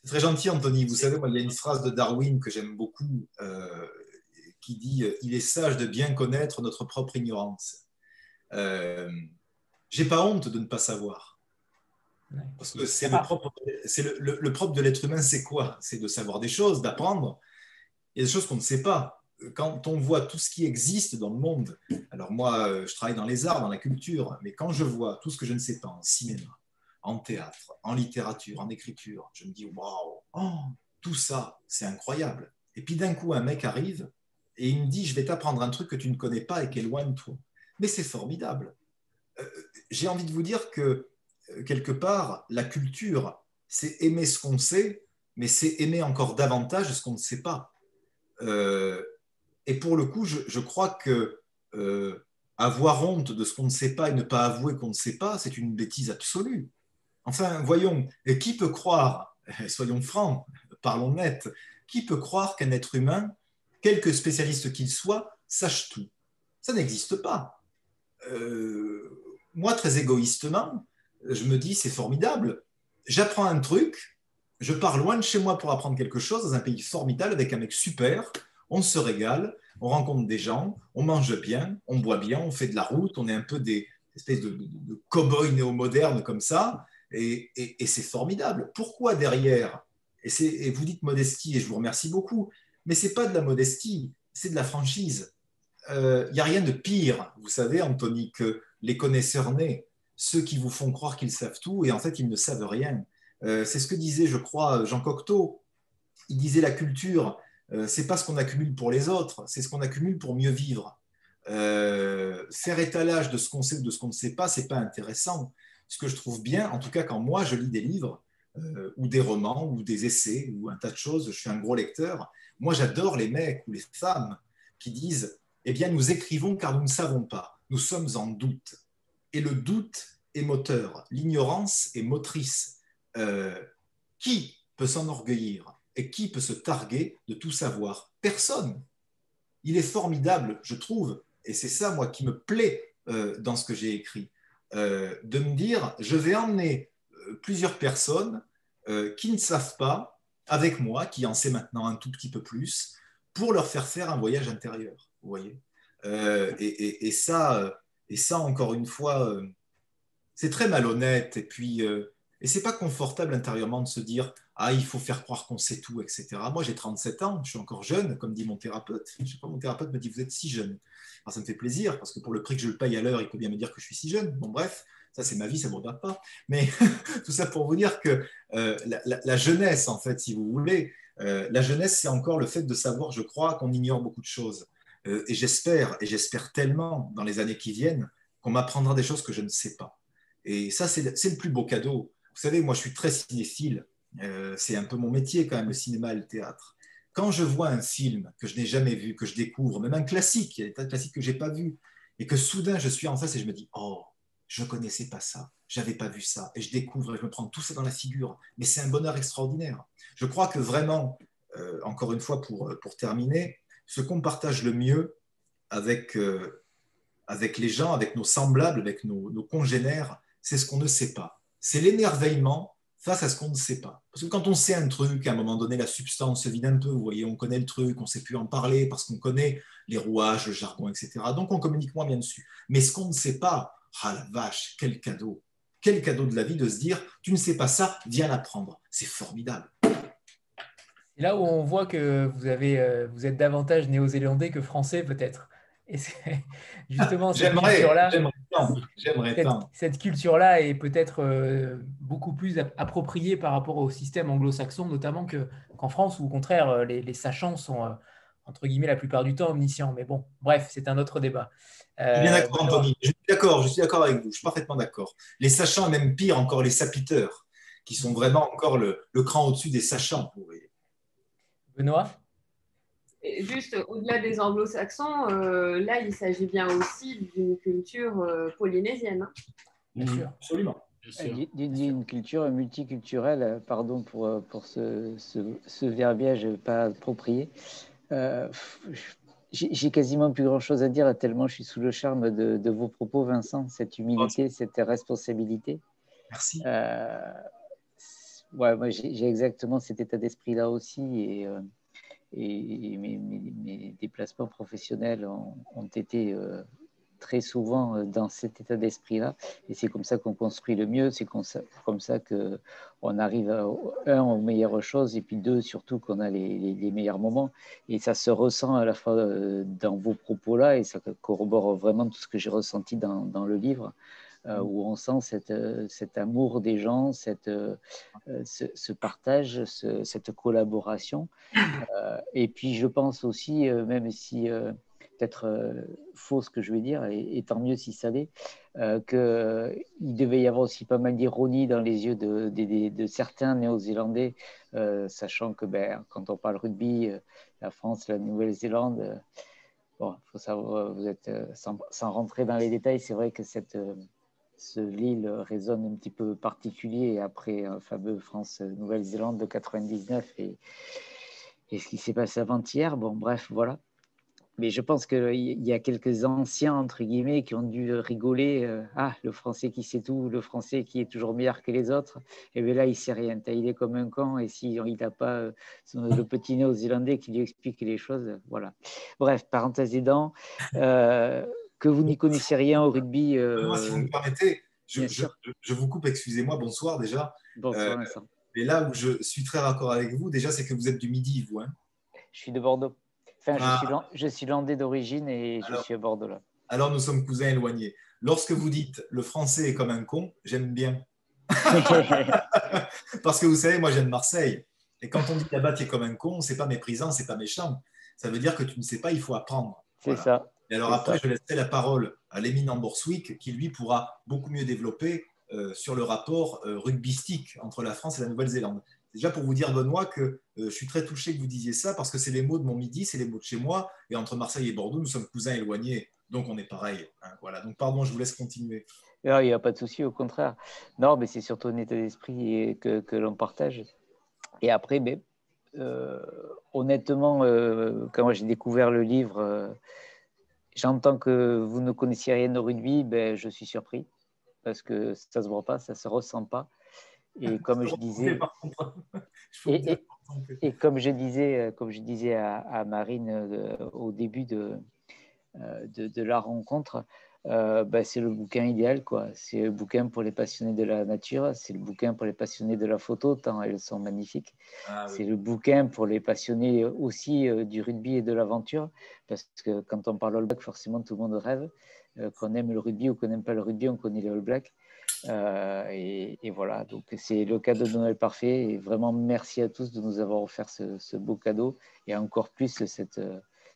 C'est très gentil, Anthony. Vous savez, moi, il y a une phrase de Darwin que j'aime beaucoup qui dit Il est sage de bien connaître notre propre ignorance. J'ai pas honte de ne pas savoir. Parce que c'est le propre, le, propre de l'être humain, c'est quoi? C'est de savoir des choses, d'apprendre. Il y a des choses qu'on ne sait pas. Quand on voit tout ce qui existe dans le monde, alors moi, euh, je travaille dans les arts, dans la culture, mais quand je vois tout ce que je ne sais pas en cinéma, en théâtre, en littérature, en écriture, je me dis waouh, oh, tout ça, c'est incroyable. Et puis d'un coup, un mec arrive et il me dit je vais t'apprendre un truc que tu ne connais pas et qui est loin de toi. Mais c'est formidable. Euh, j'ai envie de vous dire que quelque part, la culture, c'est aimer ce qu'on sait, mais c'est aimer encore davantage ce qu'on ne sait pas. Euh, et pour le coup, je, crois que euh, avoir honte de ce qu'on ne sait pas et ne pas avouer qu'on ne sait pas, c'est une bêtise absolue. Enfin, voyons, et qui peut croire, soyons francs, parlons net, qui peut croire qu'un être humain, quelque spécialiste qu'il soit, sache tout? Ça n'existe pas. Euh, moi, très égoïstement, je me dis, c'est formidable. J'apprends un truc, je pars loin de chez moi pour apprendre quelque chose dans un pays formidable avec un mec super, on se régale, on rencontre des gens, on mange bien, on boit bien, on fait de la route, on est un peu des espèces de, de, cow-boys néo-modernes comme ça, et, c'est formidable. Pourquoi derrière? Et, et, vous dites modestie, et je vous remercie beaucoup, mais c'est pas de la modestie, c'est de la franchise. Il euh, n'y a rien de pire, vous savez, Anthony, que les connaisseurs nés ceux qui vous font croire qu'ils savent tout et en fait ils ne savent rien. Euh, c'est ce que disait, je crois, Jean Cocteau. Il disait la culture, euh, c'est pas ce qu'on accumule pour les autres, c'est ce qu'on accumule pour mieux vivre. Euh, faire étalage de ce qu'on sait ou de ce qu'on ne sait pas, c'est pas intéressant. Ce que je trouve bien, en tout cas quand moi je lis des livres ou des romans ou des essais ou un tas de choses, je suis un gros lecteur. Moi j'adore les mecs ou les femmes qui disent eh bien nous écrivons car nous ne savons pas, nous sommes en doute. Et le doute est moteur, l'ignorance est motrice. Euh, qui peut s'enorgueillir et qui peut se targuer de tout savoir? Personne. Il est formidable, je trouve, et c'est ça, moi, qui me plaît euh, dans ce que j'ai écrit, euh, de me dire, je vais emmener plusieurs personnes qui ne savent pas, avec moi, qui en sait maintenant un tout petit peu plus, pour leur faire faire un voyage intérieur, vous voyez et, ça, et ça, encore une fois, c'est très malhonnête, et puis, et c'est pas confortable intérieurement de se dire, ah, il faut faire croire qu'on sait tout, etc. Moi, j'ai 37 ans, je suis encore jeune, comme dit mon thérapeute. Je sais pas, mon thérapeute me dit, vous êtes si jeune. Alors, ça me fait plaisir, parce que pour le prix que je le paye à l'heure, il peut bien me dire que je suis si jeune. Bon, bref, ça, c'est ma vie, ça ne me regarde pas. Mais tout ça pour vous dire que euh, la, jeunesse, en fait, si vous voulez, euh, la jeunesse, c'est encore le fait de savoir, je crois, qu'on ignore beaucoup de choses. Euh, et j'espère, et j'espère tellement dans les années qui viennent, qu'on m'apprendra des choses que je ne sais pas. Et ça, c'est le plus beau cadeau. Vous savez, moi, je suis très cinéphile. Euh, c'est un peu mon métier quand même, le cinéma et le théâtre. Quand je vois un film que je n'ai jamais vu, que je découvre, même un classique, il y a des tas de classiques que je n'ai pas vu, et que soudain je suis en face et je me dis, oh, je ne connaissais pas ça, j'avais pas vu ça, et je découvre et je me prends tout ça dans la figure. Mais c'est un bonheur extraordinaire. Je crois que vraiment, euh, encore une fois pour, pour terminer, ce qu'on partage le mieux avec, avec les gens, avec nos semblables, avec nos, nos congénères, c'est ce qu'on ne sait pas. C'est l'émerveillement face à ce qu'on ne sait pas. Parce que quand on sait un truc, à un moment donné, la substance se vide un peu, vous voyez, on connaît le truc, on ne sait plus en parler parce qu'on connaît les rouages, le jargon, etc. Donc on communique moins bien dessus. Mais ce qu'on ne sait pas, ah la vache, quel cadeau Quel cadeau de la vie de se dire, tu ne sais pas ça, viens l'apprendre. C'est formidable. C'est là où on voit que vous, avez, euh, vous êtes davantage néo-zélandais que français peut-être. Et c'est justement cette culture-là. J'aimerais cette, culture-là est peut-être euh, beaucoup plus appropriée par rapport au système anglo-saxon, notamment qu'en France, où au contraire, euh, les, sachants sont, euh, entre guillemets, la plupart du temps omniscients. Mais bon, bref, c'est un autre débat. je suis d'accord, Anthony. Je suis d'accord, je suis d'accord avec vous. Je suis parfaitement d'accord. Les sachants, même pire encore, les sapiteurs, qui sont vraiment encore le, le cran au-dessus des sachants. Vous voyez. Benoît? Juste au-delà des anglo-saxons, euh, là, il s'agit bien aussi d'une culture euh, polynésienne. Hein. Bien sûr, absolument. D'une culture multiculturelle, euh, pardon pour, pour ce, ce, verbiage pas approprié. J'ai quasiment plus grand-chose à dire, tellement je suis sous le charme de, de vos propos, Vincent, cette humilité, cette responsabilité. Merci. Ouais, moi, j'ai exactement cet état d'esprit-là aussi. Et et mes, déplacements professionnels ont, été euh, très souvent euh, dans cet état d'esprit-là. Et c'est comme ça qu'on construit le mieux, c'est comme ça, qu'on arrive, un, aux meilleures choses, et puis deux, surtout qu'on a les, meilleurs moments. Et ça se ressent à la fois euh, dans vos propos-là, et ça corrobore vraiment tout ce que j'ai ressenti dans le livre. Euh, où on sent cette, euh, cet amour des gens, cette, euh, ce, partage, cette collaboration. et puis je pense aussi, même si peut-être faux ce que je vais dire, et, tant mieux si ça l'est, qu'il devait y avoir aussi pas mal d'ironie dans les yeux de, de, certains Néo-Zélandais, sachant que ben, quand on parle rugby, la France, la Nouvelle-Zélande, bon, faut savoir, vous êtes, sans, sans, rentrer dans les détails, c'est vrai que cette, ce Lille résonne un petit peu particulier après un fameux France-Nouvelle-Zélande de 99 et, ce qui s'est passé avant-hier. Bon, bref, voilà. Mais je pense qu'il y a quelques anciens, entre guillemets, qui ont dû rigoler. Euh, ah, le français qui sait tout, le français qui est toujours meilleur que les autres. Et bien là, il sait rien. Il est comme un con. Et si il n'a pas euh, le petit néo-zélandais qui lui explique les choses, voilà. Bref, parenthèse aidant. Euh, que vous n'y connaissez rien au rugby. Euh, Moi, si vous me permettez, je, vous coupe, excusez-moi, bonsoir déjà. Bonsoir, euh, Et là où je suis très raccord avec vous, déjà, c'est que vous êtes du Midi, vous. Hein je suis de Bordeaux. Enfin, je, suis, ah. landais d'origine et je suis à Bordeaux là. Alors, nous sommes cousins éloignés. Lorsque vous dites le français est comme un con, j'aime bien. Parce que vous savez, moi, j'aime Marseille. Et quand on dit là-bas, tu es comme un con, c'est pas méprisant, c'est pas méchant. Ça veut dire que tu ne sais pas, il faut apprendre. C'est ça. Et alors après, je laisserai la parole à l'éminent Borswick, qui lui pourra beaucoup mieux développer euh, sur le rapport euh, rugbystique entre la France et la Nouvelle-Zélande. Déjà pour vous dire, Benoît, que euh, je suis très touché que vous disiez ça, parce que c'est les mots de mon midi, c'est les mots de chez moi, et entre Marseille et Bordeaux, nous sommes cousins éloignés, donc on est pareil. Hein, voilà. Donc pardon, je vous laisse continuer. Il n'y a pas de souci, au contraire. Non, mais c'est surtout un état d'esprit que, que l'on partage. Et après, mais, honnêtement, quand j'ai découvert le livre j'entends que vous ne connaissiez rien au rugby, ben, je suis surpris parce que ça ne se voit pas, ça ne se ressent pas. Et comme je disais, et, comme je disais, comme je disais à, Marine euh, au début de, euh, de, de, la rencontre, euh, bah, c'est le bouquin idéal. quoi. C'est le bouquin pour les passionnés de la nature, c'est le bouquin pour les passionnés de la photo, tant elles sont magnifiques. Ah c'est le bouquin pour les passionnés aussi euh, du rugby et de l'aventure, parce que quand on parle All Black, forcément tout le monde rêve. Euh, qu'on aime le rugby ou qu'on n'aime pas le rugby, on connaît les All Blacks. Et, voilà, donc c'est le cadeau de Noël parfait. Et vraiment, merci à tous de nous avoir offert ce, ce beau cadeau et encore plus cette,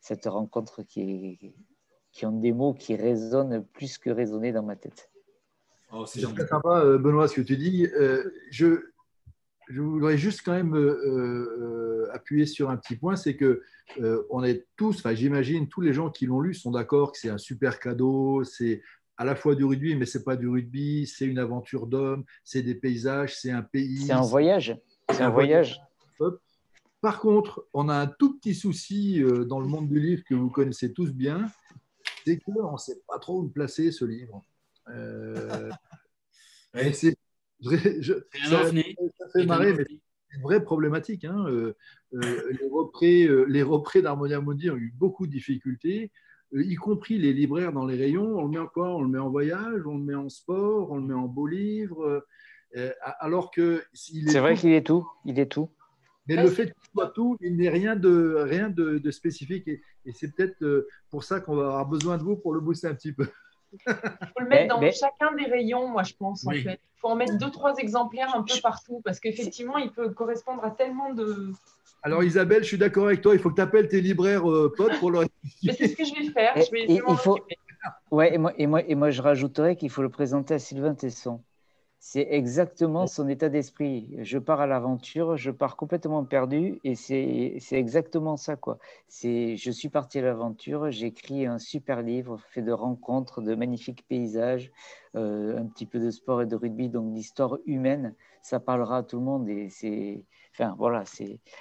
cette rencontre qui est qui ont des mots qui résonnent plus que résonner dans ma tête. Oh, c'est très sympa, euh, Benoît, ce que tu dis. Euh, je, je, voudrais juste quand même euh, appuyer sur un petit point, c'est que on est tous, enfin j'imagine tous les gens qui l'ont lu sont d'accord que c'est un super cadeau, c'est à la fois du rugby, mais c'est pas du rugby, c'est une aventure d'homme, c'est des paysages, c'est un pays. C'est un voyage. C'est un voyage. Par contre, on a un tout petit souci dans le monde du livre que vous connaissez tous bien, c'est qu'on ne sait pas trop où placer ce livre. Euh, c'est ça, fait marrer, mais c'est une vraie problématique. Hein. Euh, euh, les représ, les représ d'Harmonia Mundi ont eu beaucoup de difficultés, y compris les libraires dans les rayons. On le met en quoi On le met en voyage, on le met en sport, on le met en beau livre. alors que c'est vrai qu'il est tout, il est tout. Mais le fait qu'il soit tout, il n'est rien de, rien de, spécifique. Et, c'est peut-être euh, pour ça qu'on va avoir besoin de vous pour le booster un petit peu. Il faut le mettre dans chacun des rayons, moi, je pense, en fait. Il faut en mettre deux, trois exemplaires un peu partout, parce qu'effectivement, il peut correspondre à tellement de. Alors, Isabelle, je suis d'accord avec toi, il faut que tu appelles tes libraires euh, potes pour leur C'est ce que je vais faire. Je vais il faut... ouais, et, moi, et, moi, et moi, je rajouterais qu'il faut le présenter à Sylvain Tesson. C'est exactement son état d'esprit. Je pars à l'aventure, je pars complètement perdu et c'est exactement ça. quoi. Je suis parti à l'aventure, j'ai écrit un super livre fait de rencontres, de magnifiques paysages, euh, un petit peu de sport et de rugby, donc d'histoire humaine. Ça parlera à tout le monde et c'est. Enfin, voilà.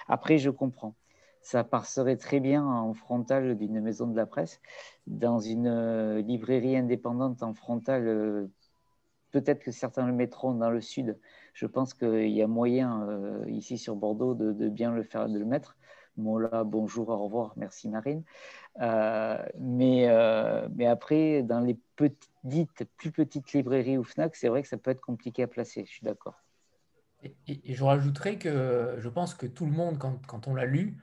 Après, je comprends. Ça passerait très bien en frontal d'une maison de la presse, dans une euh, librairie indépendante en frontal euh, Peut-être que certains le mettront dans le sud. Je pense qu'il y a moyen euh, ici sur Bordeaux de, bien le faire, de le mettre. là, bonjour, au revoir, merci Marine. Euh, mais, euh, mais après, dans les petites, plus petites librairies ou FNAC, c'est vrai que ça peut être compliqué à placer, je suis d'accord. Et, je rajouterais que je pense que tout le monde, quand, quand on l'a lu,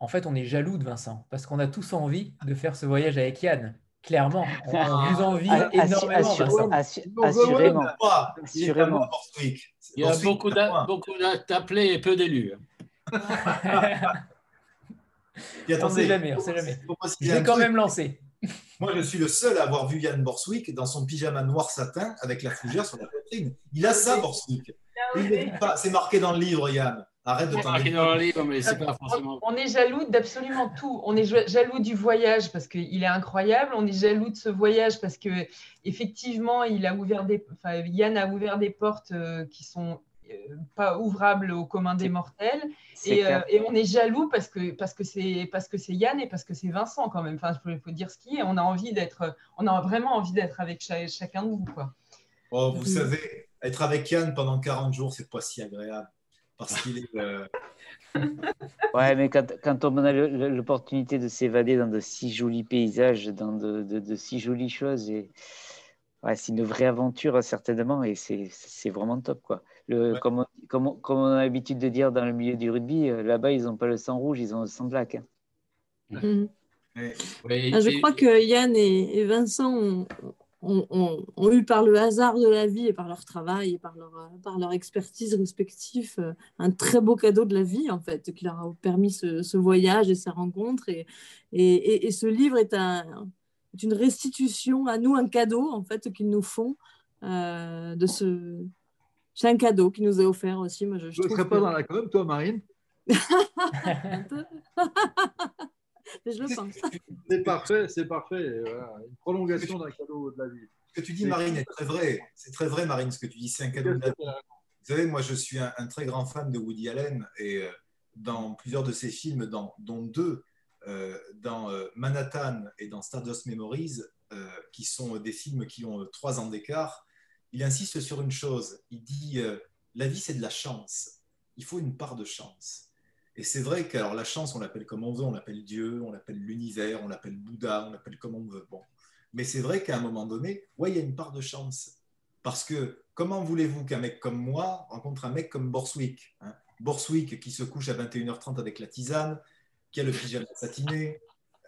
en fait, on est jaloux de Vincent, parce qu'on a tous envie de faire ce voyage avec Yann. Clairement, on vous envie énormément. assurément. assurément. Il y a beaucoup d'appelés et peu d'élus. on ne sait jamais, on sait jamais. Je vais quand même lancé. Moi, je suis le seul à avoir vu Yann Borswick dans son pyjama noir satin avec la fougère sur la poitrine. Il a ça, Borswick. C'est marqué dans le livre, Yann. Arrête de On est jaloux d'absolument tout. On est jaloux du voyage parce qu'il est incroyable. On est jaloux de ce voyage parce que effectivement, il a ouvert des, Yann a ouvert des portes euh, qui sont euh, pas ouvrables au commun des mortels. Euh, et, on est jaloux parce que parce que c'est parce que c'est Yann et parce que c'est Vincent quand même. Enfin, il faut dire ce qui est. On a envie d'être, on a vraiment envie d'être avec chacun de vous, quoi. Oh, vous savez, être avec Yann pendant 40 jours, c'est pas si agréable parce qu'il est. Euh, ouais, mais quand, quand on a l'opportunité de s'évader dans de si jolis paysages, dans de, de, si jolies choses, et ouais, c'est une vraie aventure certainement, et c'est vraiment top quoi. Le, comme, comme, comme, on a l'habitude de dire dans le milieu du rugby, euh, là-bas ils n'ont pas le sang rouge, ils ont le sang black. Hein. Mm. Ah, je crois que Yann et, Vincent ont, ont, eu par le hasard de la vie et par leur travail et par leur, par leur expertise respective euh, un très beau cadeau de la vie en fait qui leur a permis ce, voyage et ces rencontres. Et, et, et, ce livre est, un, une restitution à nous un cadeau en fait qu'ils nous font euh, de ce c'est un cadeau qui nous est offert aussi. Moi je, ne serais pas dans la com toi Marine? je le pense. C'est parfait, c'est parfait. Une prolongation d'un cadeau de la vie. Ce que tu dis, Marine, est très vrai. C'est très vrai, Marine, ce que tu dis. C'est un cadeau de la vie. Vous savez, moi, je suis un, très grand fan de Woody Allen et euh, dans plusieurs de ses films, dont deux, dans Manhattan et dans Stardust Memories, qui sont des films qui ont trois ans d'écart, il insiste sur une chose. Il dit la vie, c'est de la chance. Il faut une part de chance. Et c'est vrai que la chance, on l'appelle comme on veut, on l'appelle Dieu, on l'appelle l'univers, on l'appelle Bouddha, on l'appelle comme on veut. Bon. Mais c'est vrai qu'à un moment donné, ouais, il y a une part de chance. Parce que comment voulez-vous qu'un mec comme moi rencontre un mec comme Borswick hein? Borswick qui se couche à 21h30 avec la tisane, qui a le pyjama satiné,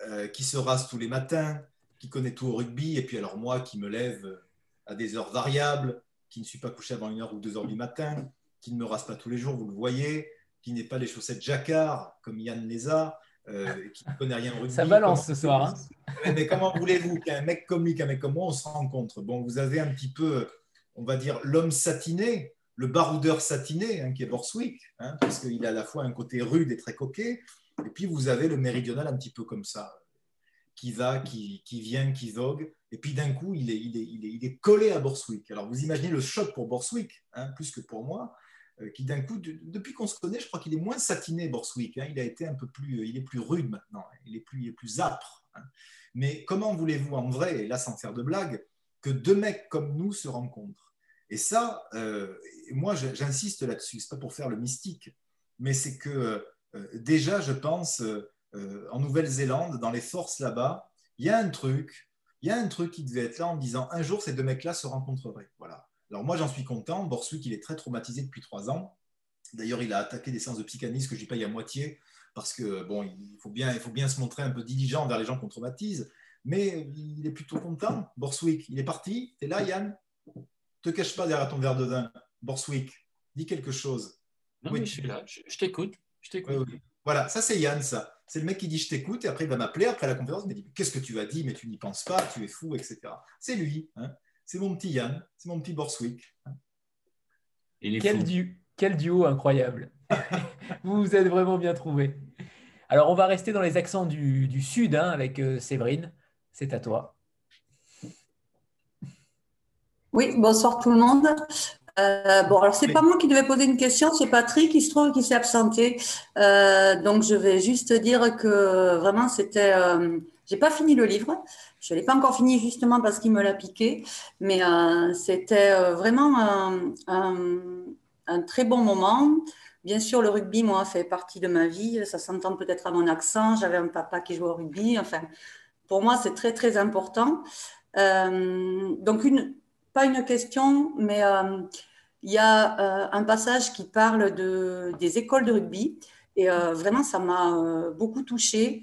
euh, qui se rase tous les matins, qui connaît tout au rugby, et puis alors moi qui me lève à des heures variables, qui ne suis pas couché avant une heure ou deux heures du matin, qui ne me rase pas tous les jours, vous le voyez, qui n'est pas les chaussettes jacquard comme Yann a, euh, qui ne connaît rien au rugby. Ça balance ce soir. Hein. mais, comment voulez-vous qu'un mec comme lui, qu'un mec comme moi, on se rencontre? Bon, vous avez un petit peu, on va dire, l'homme satiné, le baroudeur satiné, hein, qui est Borswick, hein, parce qu'il a à la fois un côté rude et très coquet, et puis vous avez le méridional un petit peu comme ça, qui va, qui, qui vient, qui vogue, et puis d'un coup, il est, il, est, il, est, il est, collé à Borswick. Alors vous imaginez le choc pour Borswick, plus que pour moi, qui d'un coup, depuis qu'on se connaît, je crois qu'il est moins satiné, Borswick. Hein. il a été un peu plus, il est plus rude maintenant, il est plus, il est plus âpre. Hein. Mais comment voulez-vous en vrai, et là sans faire de blague, que deux mecs comme nous se rencontrent? Et ça, euh, moi j'insiste là-dessus, c'est pas pour faire le mystique, mais c'est que euh, déjà, je pense, en Nouvelle-Zélande, dans les forces là-bas, il y a un truc, il y a un truc qui devait être là en disant un jour ces deux mecs-là se rencontreraient. Voilà. Alors moi, j'en suis content. Borswick, il est très traumatisé depuis trois ans. D'ailleurs, il a attaqué des séances de psychanalyse que je paye à moitié parce que bon, il faut bien, il faut bien se montrer un peu diligent envers les gens qu'on traumatise. Mais il est plutôt content. Borswick, il est parti. Tu es là, Yann? Te cache pas derrière ton verre de vin. Borswick, dis quelque chose. oui, je suis là. Je, t'écoute. Je t'écoute. Voilà, ça c'est Yann, ça. C'est le mec qui dit je t'écoute et après il va m'appeler après la conférence, il me dit qu'est-ce que tu as dit, mais tu n'y penses pas, tu es fou, etc. C'est lui. Hein c'est mon petit Yann, c'est mon petit Borswick. Quel, quel, duo incroyable. vous vous êtes vraiment bien trouvé. Alors, on va rester dans les accents du, sud hein, avec euh, Séverine. C'est à toi. Oui, bonsoir tout le monde. Euh, bon, alors c'est pas moi qui devais poser une question, c'est Patrick qui se trouve qui s'est absenté. Euh, donc je vais juste dire que vraiment c'était, j'ai pas fini le livre, je l'ai pas encore fini justement parce qu'il me l'a piqué, mais euh, c'était euh, vraiment un, très bon moment. Bien sûr, le rugby, moi, fait partie de ma vie. Ça s'entend peut-être à mon accent. J'avais un papa qui jouait au rugby. Enfin, pour moi, c'est très, très important. Euh, donc, pas une question, mais il y a un passage qui parle de, des écoles de rugby. Et vraiment, ça m'a beaucoup touchée.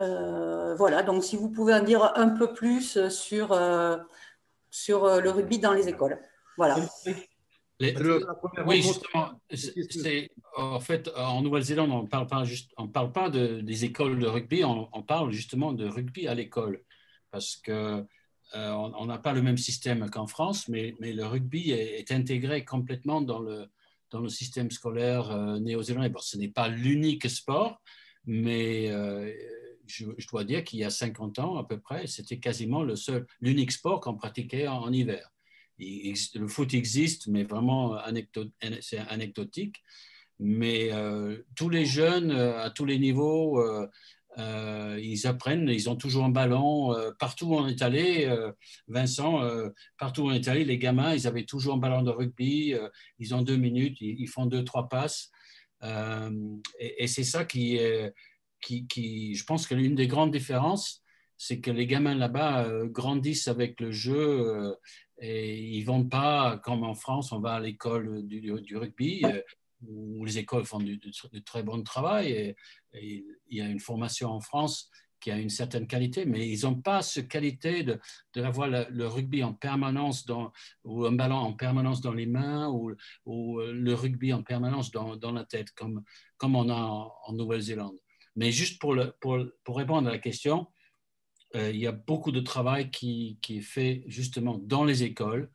Euh, voilà, donc si vous pouvez en dire un peu plus sur, euh, sur euh, le rugby dans les écoles. Voilà. oui, justement, c'est, en fait, en Nouvelle-Zélande, on ne parle pas, juste, on parle pas de, des écoles de rugby, on, parle justement de rugby à l'école. Parce que on n'a pas le même système qu'en France, mais, mais le rugby est, intégré complètement dans le, dans le système scolaire néo-zélandais. Bon, ce n'est pas l'unique sport, mais je, dois dire qu'il y a 50 ans à peu près, c'était quasiment le seul, l'unique sport qu'on pratiquait en, hiver. le foot existe, mais vraiment c'est anecdotique. Mais euh, tous les jeunes, euh, à tous les niveaux, euh, ils apprennent, ils ont toujours un ballon. partout où on est allé, Vincent, partout où on est allé, les gamins, ils avaient toujours un ballon de rugby. ils ont deux minutes, ils, font deux, trois passes. et, c'est ça qui est qui, je pense que l'une des grandes différences, c'est que les gamins là-bas euh, grandissent avec le jeu euh, et ils vont pas, comme en France, on va à l'école du, rugby, euh, où les écoles font du, très bon travail et, il y a une formation en France qui a une certaine qualité, mais ils n'ont pas cette qualité de, avoir le, rugby en permanence dans, ou un ballon en permanence dans les mains ou, ou le rugby en permanence dans, la tête, comme, comme on a en Nouvelle-Zélande. Mais juste pour, pour, répondre à la question, euh, il y a beaucoup de travail qui, qui, est fait justement dans les écoles.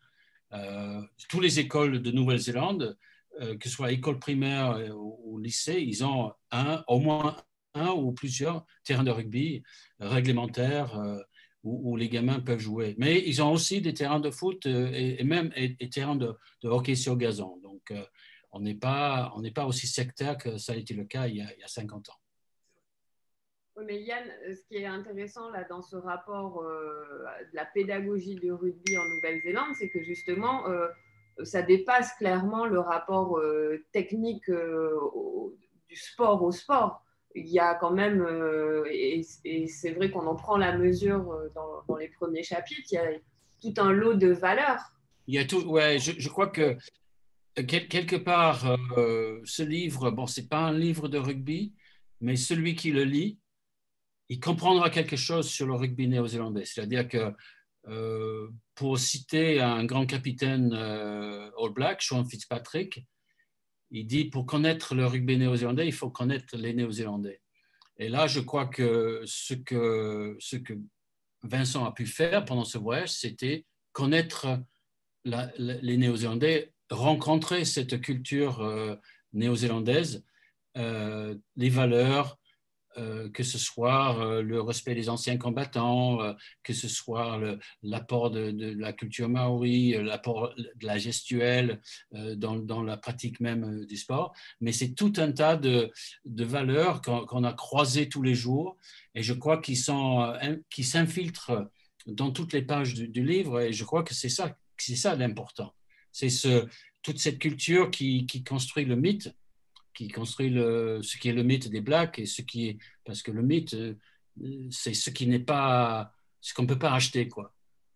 Euh, toutes les écoles de Nouvelle-Zélande, euh, que ce soit école primaire ou, lycée, ils ont un, au moins un ou plusieurs terrains de rugby réglementaires où, les gamins peuvent jouer. Mais ils ont aussi des terrains de foot et, même des terrains de, hockey sur gazon. Donc, on n'est pas, on pas aussi sectaire que ça a été le cas il y a, il y a 50 ans. Oui, mais Yann, ce qui est intéressant là dans ce rapport de la pédagogie du rugby en Nouvelle-Zélande, c'est que justement, ça dépasse clairement le rapport technique du sport au sport il y a quand même, euh, et, c'est vrai qu'on en prend la mesure euh, dans, les premiers chapitres, il y a tout un lot de valeurs. Il y a tout, ouais, je, crois que quelque part, euh, ce livre, bon, c'est pas un livre de rugby, mais celui qui le lit, il comprendra quelque chose sur le rugby néo-zélandais. C'est-à-dire que, pour citer un grand capitaine All Black, Sean Fitzpatrick, il dit pour connaître le rugby néo-zélandais, il faut connaître les néo-zélandais. Et là, je crois que ce que, ce que Vincent a pu faire pendant ce voyage, c'était connaître les néo-zélandais, rencontrer cette culture euh, néo-zélandaise, euh, les valeurs, euh, que ce soit euh, le respect des anciens combattants, euh, que ce soit l'apport de, la culture maori, l'apport de la gestuelle dans, la pratique même du sport. Mais c'est tout un tas de, valeurs qu'on a croisées tous les jours et je crois qu'ils qui s'infiltrent dans toutes les pages du, livre et je crois que c'est ça, ça l'important. C'est ce, toute cette culture qui construit le mythe qui construit le, ce qui est le mythe des Blacks et ce qui est parce que le mythe euh, c'est ce qui n'est pas ce qu'on ne peut pas acheter quoi.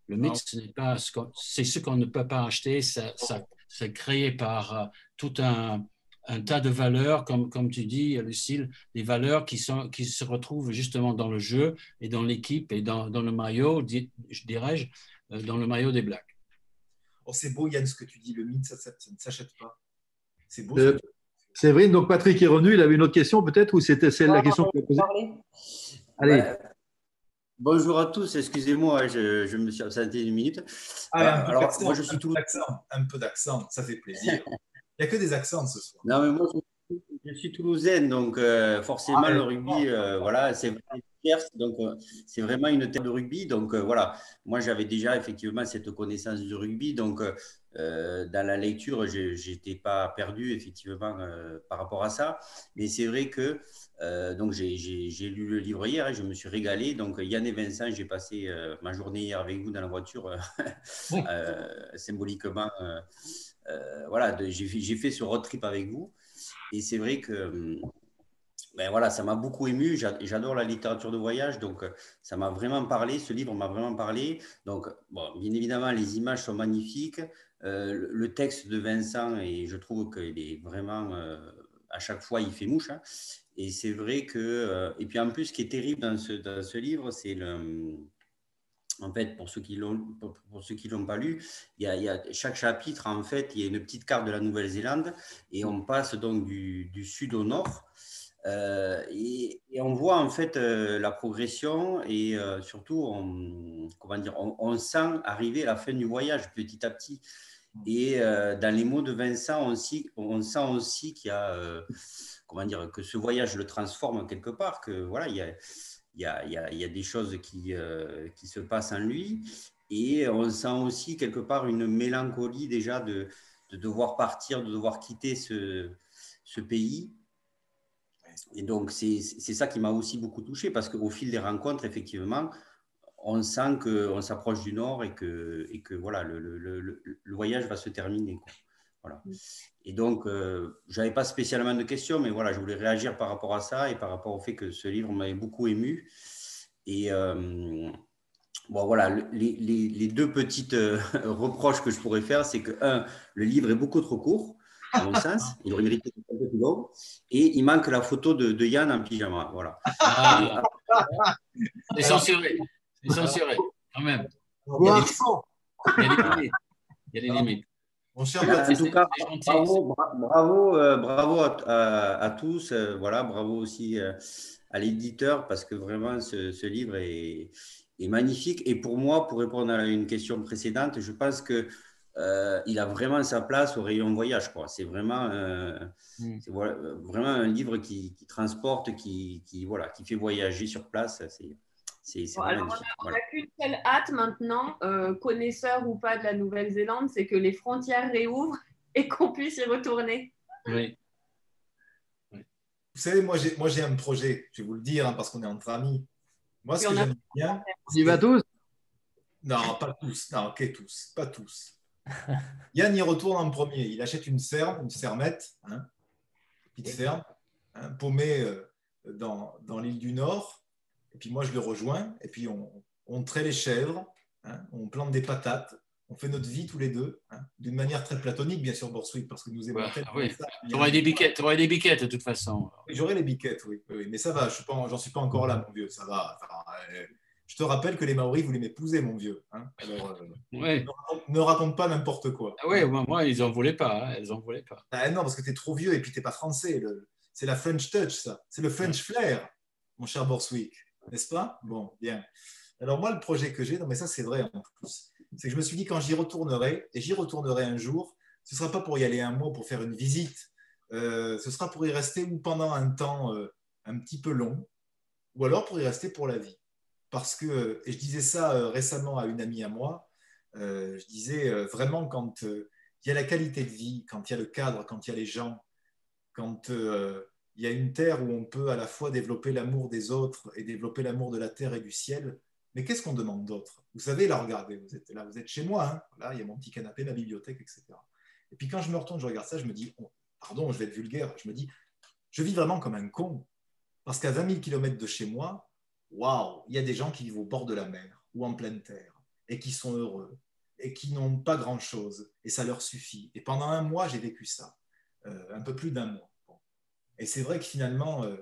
Le mythe ce n'est pas c'est ce qu'on ne peut pas acheter. Ça, ça c'est créé par euh, tout un, un, tas de valeurs comme comme tu dis Lucille, des valeurs qui sont qui se retrouvent justement dans le jeu et dans l'équipe et dans, dans, le maillot, dirais-je, euh, dans le maillot des Blacks. Oh, c'est beau Yann ce que tu dis. Le mythe ça, ça, ne s'achète pas. C'est beau. Séverine, donc Patrick est revenu, il avait une autre question peut-être ou c'était celle la question que posée Allez. Bonjour à tous, excusez-moi, je, me suis absenté une minute. Ah, euh, alors, moi je suis tout. Un peu d'accent, ça fait plaisir. il n'y a que des accents ce soir. Non, mais moi je, suis toulousaine, donc euh, forcément ah, le rugby, euh, voilà, c'est donc c'est vraiment une tête de rugby. Donc voilà, moi j'avais déjà effectivement cette connaissance du rugby, donc euh, dans la lecture, je n'étais pas perdu effectivement euh, par rapport à ça. Mais c'est vrai que euh, donc j'ai lu le livre hier et je me suis régalé. Donc Yann et Vincent, j'ai passé ma journée hier avec vous dans la voiture, symboliquement. voilà, j'ai fait ce road trip avec vous. Et c'est vrai que ben voilà, ça m'a beaucoup ému. J'adore la littérature de voyage, donc ça m'a vraiment parlé. Ce livre m'a vraiment parlé. Donc, bon, bien évidemment, les images sont magnifiques. Euh, le texte de Vincent, et je trouve qu'il est vraiment, euh, à chaque fois, il fait mouche. Hein. Et c'est vrai que, euh, et puis en plus, ce qui est terrible dans ce, livre, c'est le, en fait, pour ceux qui l'ont, pour, ceux qui l'ont pas lu, il y, a, y, a, chaque chapitre, en fait, il y a une petite carte de la Nouvelle-Zélande et on passe donc du sud au nord. Et, on voit en fait la progression et surtout on, comment dire, on, sent arriver la fin du voyage petit à petit. Et euh, dans les mots de Vincent, on, sent aussi qu'il y a, euh, comment dire, que ce voyage le transforme quelque part, que voilà, il y a, il y a, il y a, des choses qui, euh, qui se passent en lui. Et on sent aussi quelque part une mélancolie déjà de, de devoir partir, de devoir quitter ce, ce pays. Et donc, c'est ça qui m'a aussi beaucoup touché parce qu'au fil des rencontres, effectivement, on sent qu'on s'approche du nord et que, et que voilà, le, le, le, voyage va se terminer. Voilà. Mm. Et donc, euh, je n'avais pas spécialement de questions, mais voilà, je voulais réagir par rapport à ça et par rapport au fait que ce livre m'avait beaucoup ému. Et euh, bon, voilà, les, les, les deux petites euh, reproches que je pourrais faire, c'est que, un, le livre est beaucoup trop court, à mon sens, il aurait mérité un peu plus long, et il manque la photo de, de Yann en pyjama. Voilà. Ah. C'est censuré. C'est censuré, quand même. Il y a des limites. Il y a des limites. en tout cas, bravo, bravo, euh, bravo à, tous. Euh, voilà, bravo aussi euh, à l'éditeur parce que vraiment ce, livre est, est, magnifique. Et pour moi, pour répondre à une question précédente, je pense que il a vraiment sa place au rayon voyage. C'est vraiment, mm. vraiment un livre qui, qui transporte, qui, qui, voilà, qui fait voyager sur place. C'est on n'a qu'une seule hâte maintenant, euh, connaisseur ou pas de la Nouvelle-Zélande, c'est que les frontières réouvrent et qu'on puisse y retourner. Oui. Vous savez, moi j'ai, moi, j'ai un projet, je vais vous le dire, hein, parce qu'on est entre amis. Moi, ce que j'aime bien. On y va tous? Non, pas tous. Non, ok, tous. Pas tous. Yann y retourne en premier. Il achète une ferme, une fermette, hein, petite ferme, hein, paumée euh, dans, dans l'île du Nord. Et puis moi, je le rejoins. Et puis on, on traite les chèvres, hein, on plante des patates, on fait notre vie tous les deux, hein, d'une manière très platonique, bien sûr, Borswick, parce que nous aimons. Ah oui. Tu aurais des biquettes, aurais des biquettes de toute façon. J'aurais les biquettes, oui, mais ça va, je j'en suis pas encore là, mon vieux, ça va. Euh, je te rappelle que les Maoris voulaient m'épouser, mon vieux. Hein. Alors, euh, ne, raconte, pas n'importe quoi. Ah oui, moi, ils en voulaient pas, ils en voulaient pas. Ah, non, parce que tu es trop vieux et puis tu n'es pas français. C'est la French touch, ça. C'est le French flair, mon cher Borswick, n'est-ce pas? Bon, bien. Alors moi, le projet que j'ai, non mais ça c'est vrai en plus, c'est que je me suis dit quand j'y retournerai, et j'y retournerai un jour, ce ne sera pas pour y aller un mois pour faire une visite, euh, ce sera pour y rester ou pendant un temps euh, un petit peu long, ou alors pour y rester pour la vie. Parce que, et je disais ça euh, récemment à une amie à moi, je disais vraiment quand il y a la qualité de vie, quand il y a le cadre, quand il y a les gens, quand il y a une terre où on peut à la fois développer l'amour des autres et développer l'amour de la terre et du ciel, mais qu'est-ce qu'on demande d'autre? Vous savez, là, regardez, vous êtes là, vous êtes chez moi, hein. là, il y a mon petit canapé, ma bibliothèque, etc. Et puis quand je me retourne, je regarde ça, je me dis, oh, pardon, je vais être vulgaire, je me dis, je vis vraiment comme un con. Parce qu'à 20 000 km de chez moi, waouh, il y a des gens qui vivent au bord de la mer ou en pleine terre et qui sont heureux et qui n'ont pas grand-chose et ça leur suffit. Et pendant un mois, j'ai vécu ça, euh, un peu plus d'un mois. Et c'est vrai que finalement, euh,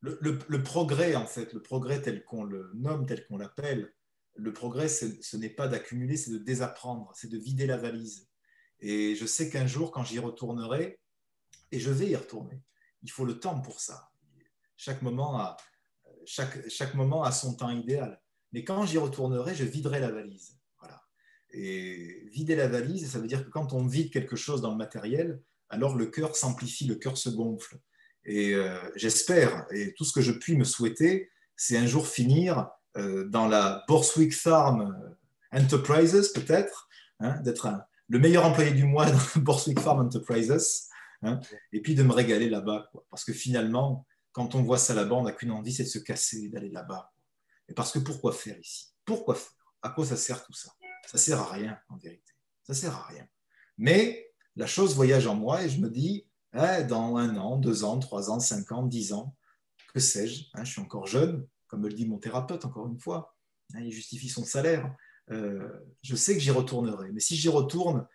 le, progrès, en fait, le progrès tel qu'on le nomme, tel qu'on l'appelle, le progrès, ce n'est pas d'accumuler, c'est de désapprendre, c'est de vider la valise. Et je sais qu'un jour, quand j'y retournerai, et je vais y retourner, il faut le temps pour ça. Chaque moment a, chaque, moment a son temps idéal. Mais quand j'y retournerai, je viderai la valise. Voilà. Et vider la valise, ça veut dire que quand on vide quelque chose dans le matériel, alors le cœur s'amplifie, le cœur se gonfle. Et euh, j'espère, et tout ce que je puis me souhaiter, c'est un jour finir euh, dans la Borswick Farm Enterprises, peut-être, hein, d'être le meilleur employé du mois dans Borswick Farm Enterprises, hein, et puis de me régaler là-bas. Parce que finalement, quand on voit ça là-bas, on n'a qu'une envie, c'est de se casser, d'aller là-bas. Et parce que pourquoi faire ici? Pourquoi faire? À quoi ça sert tout ça? Ça sert à rien, en vérité. Ça sert à rien. Mais la chose voyage en moi et je me dis, dans un an, deux ans, trois ans, cinq ans, dix ans, que sais-je hein, Je suis encore jeune, comme me le dit mon thérapeute, encore une fois. Hein, il justifie son salaire. Euh, je sais que j'y retournerai. Mais si j'y retourne,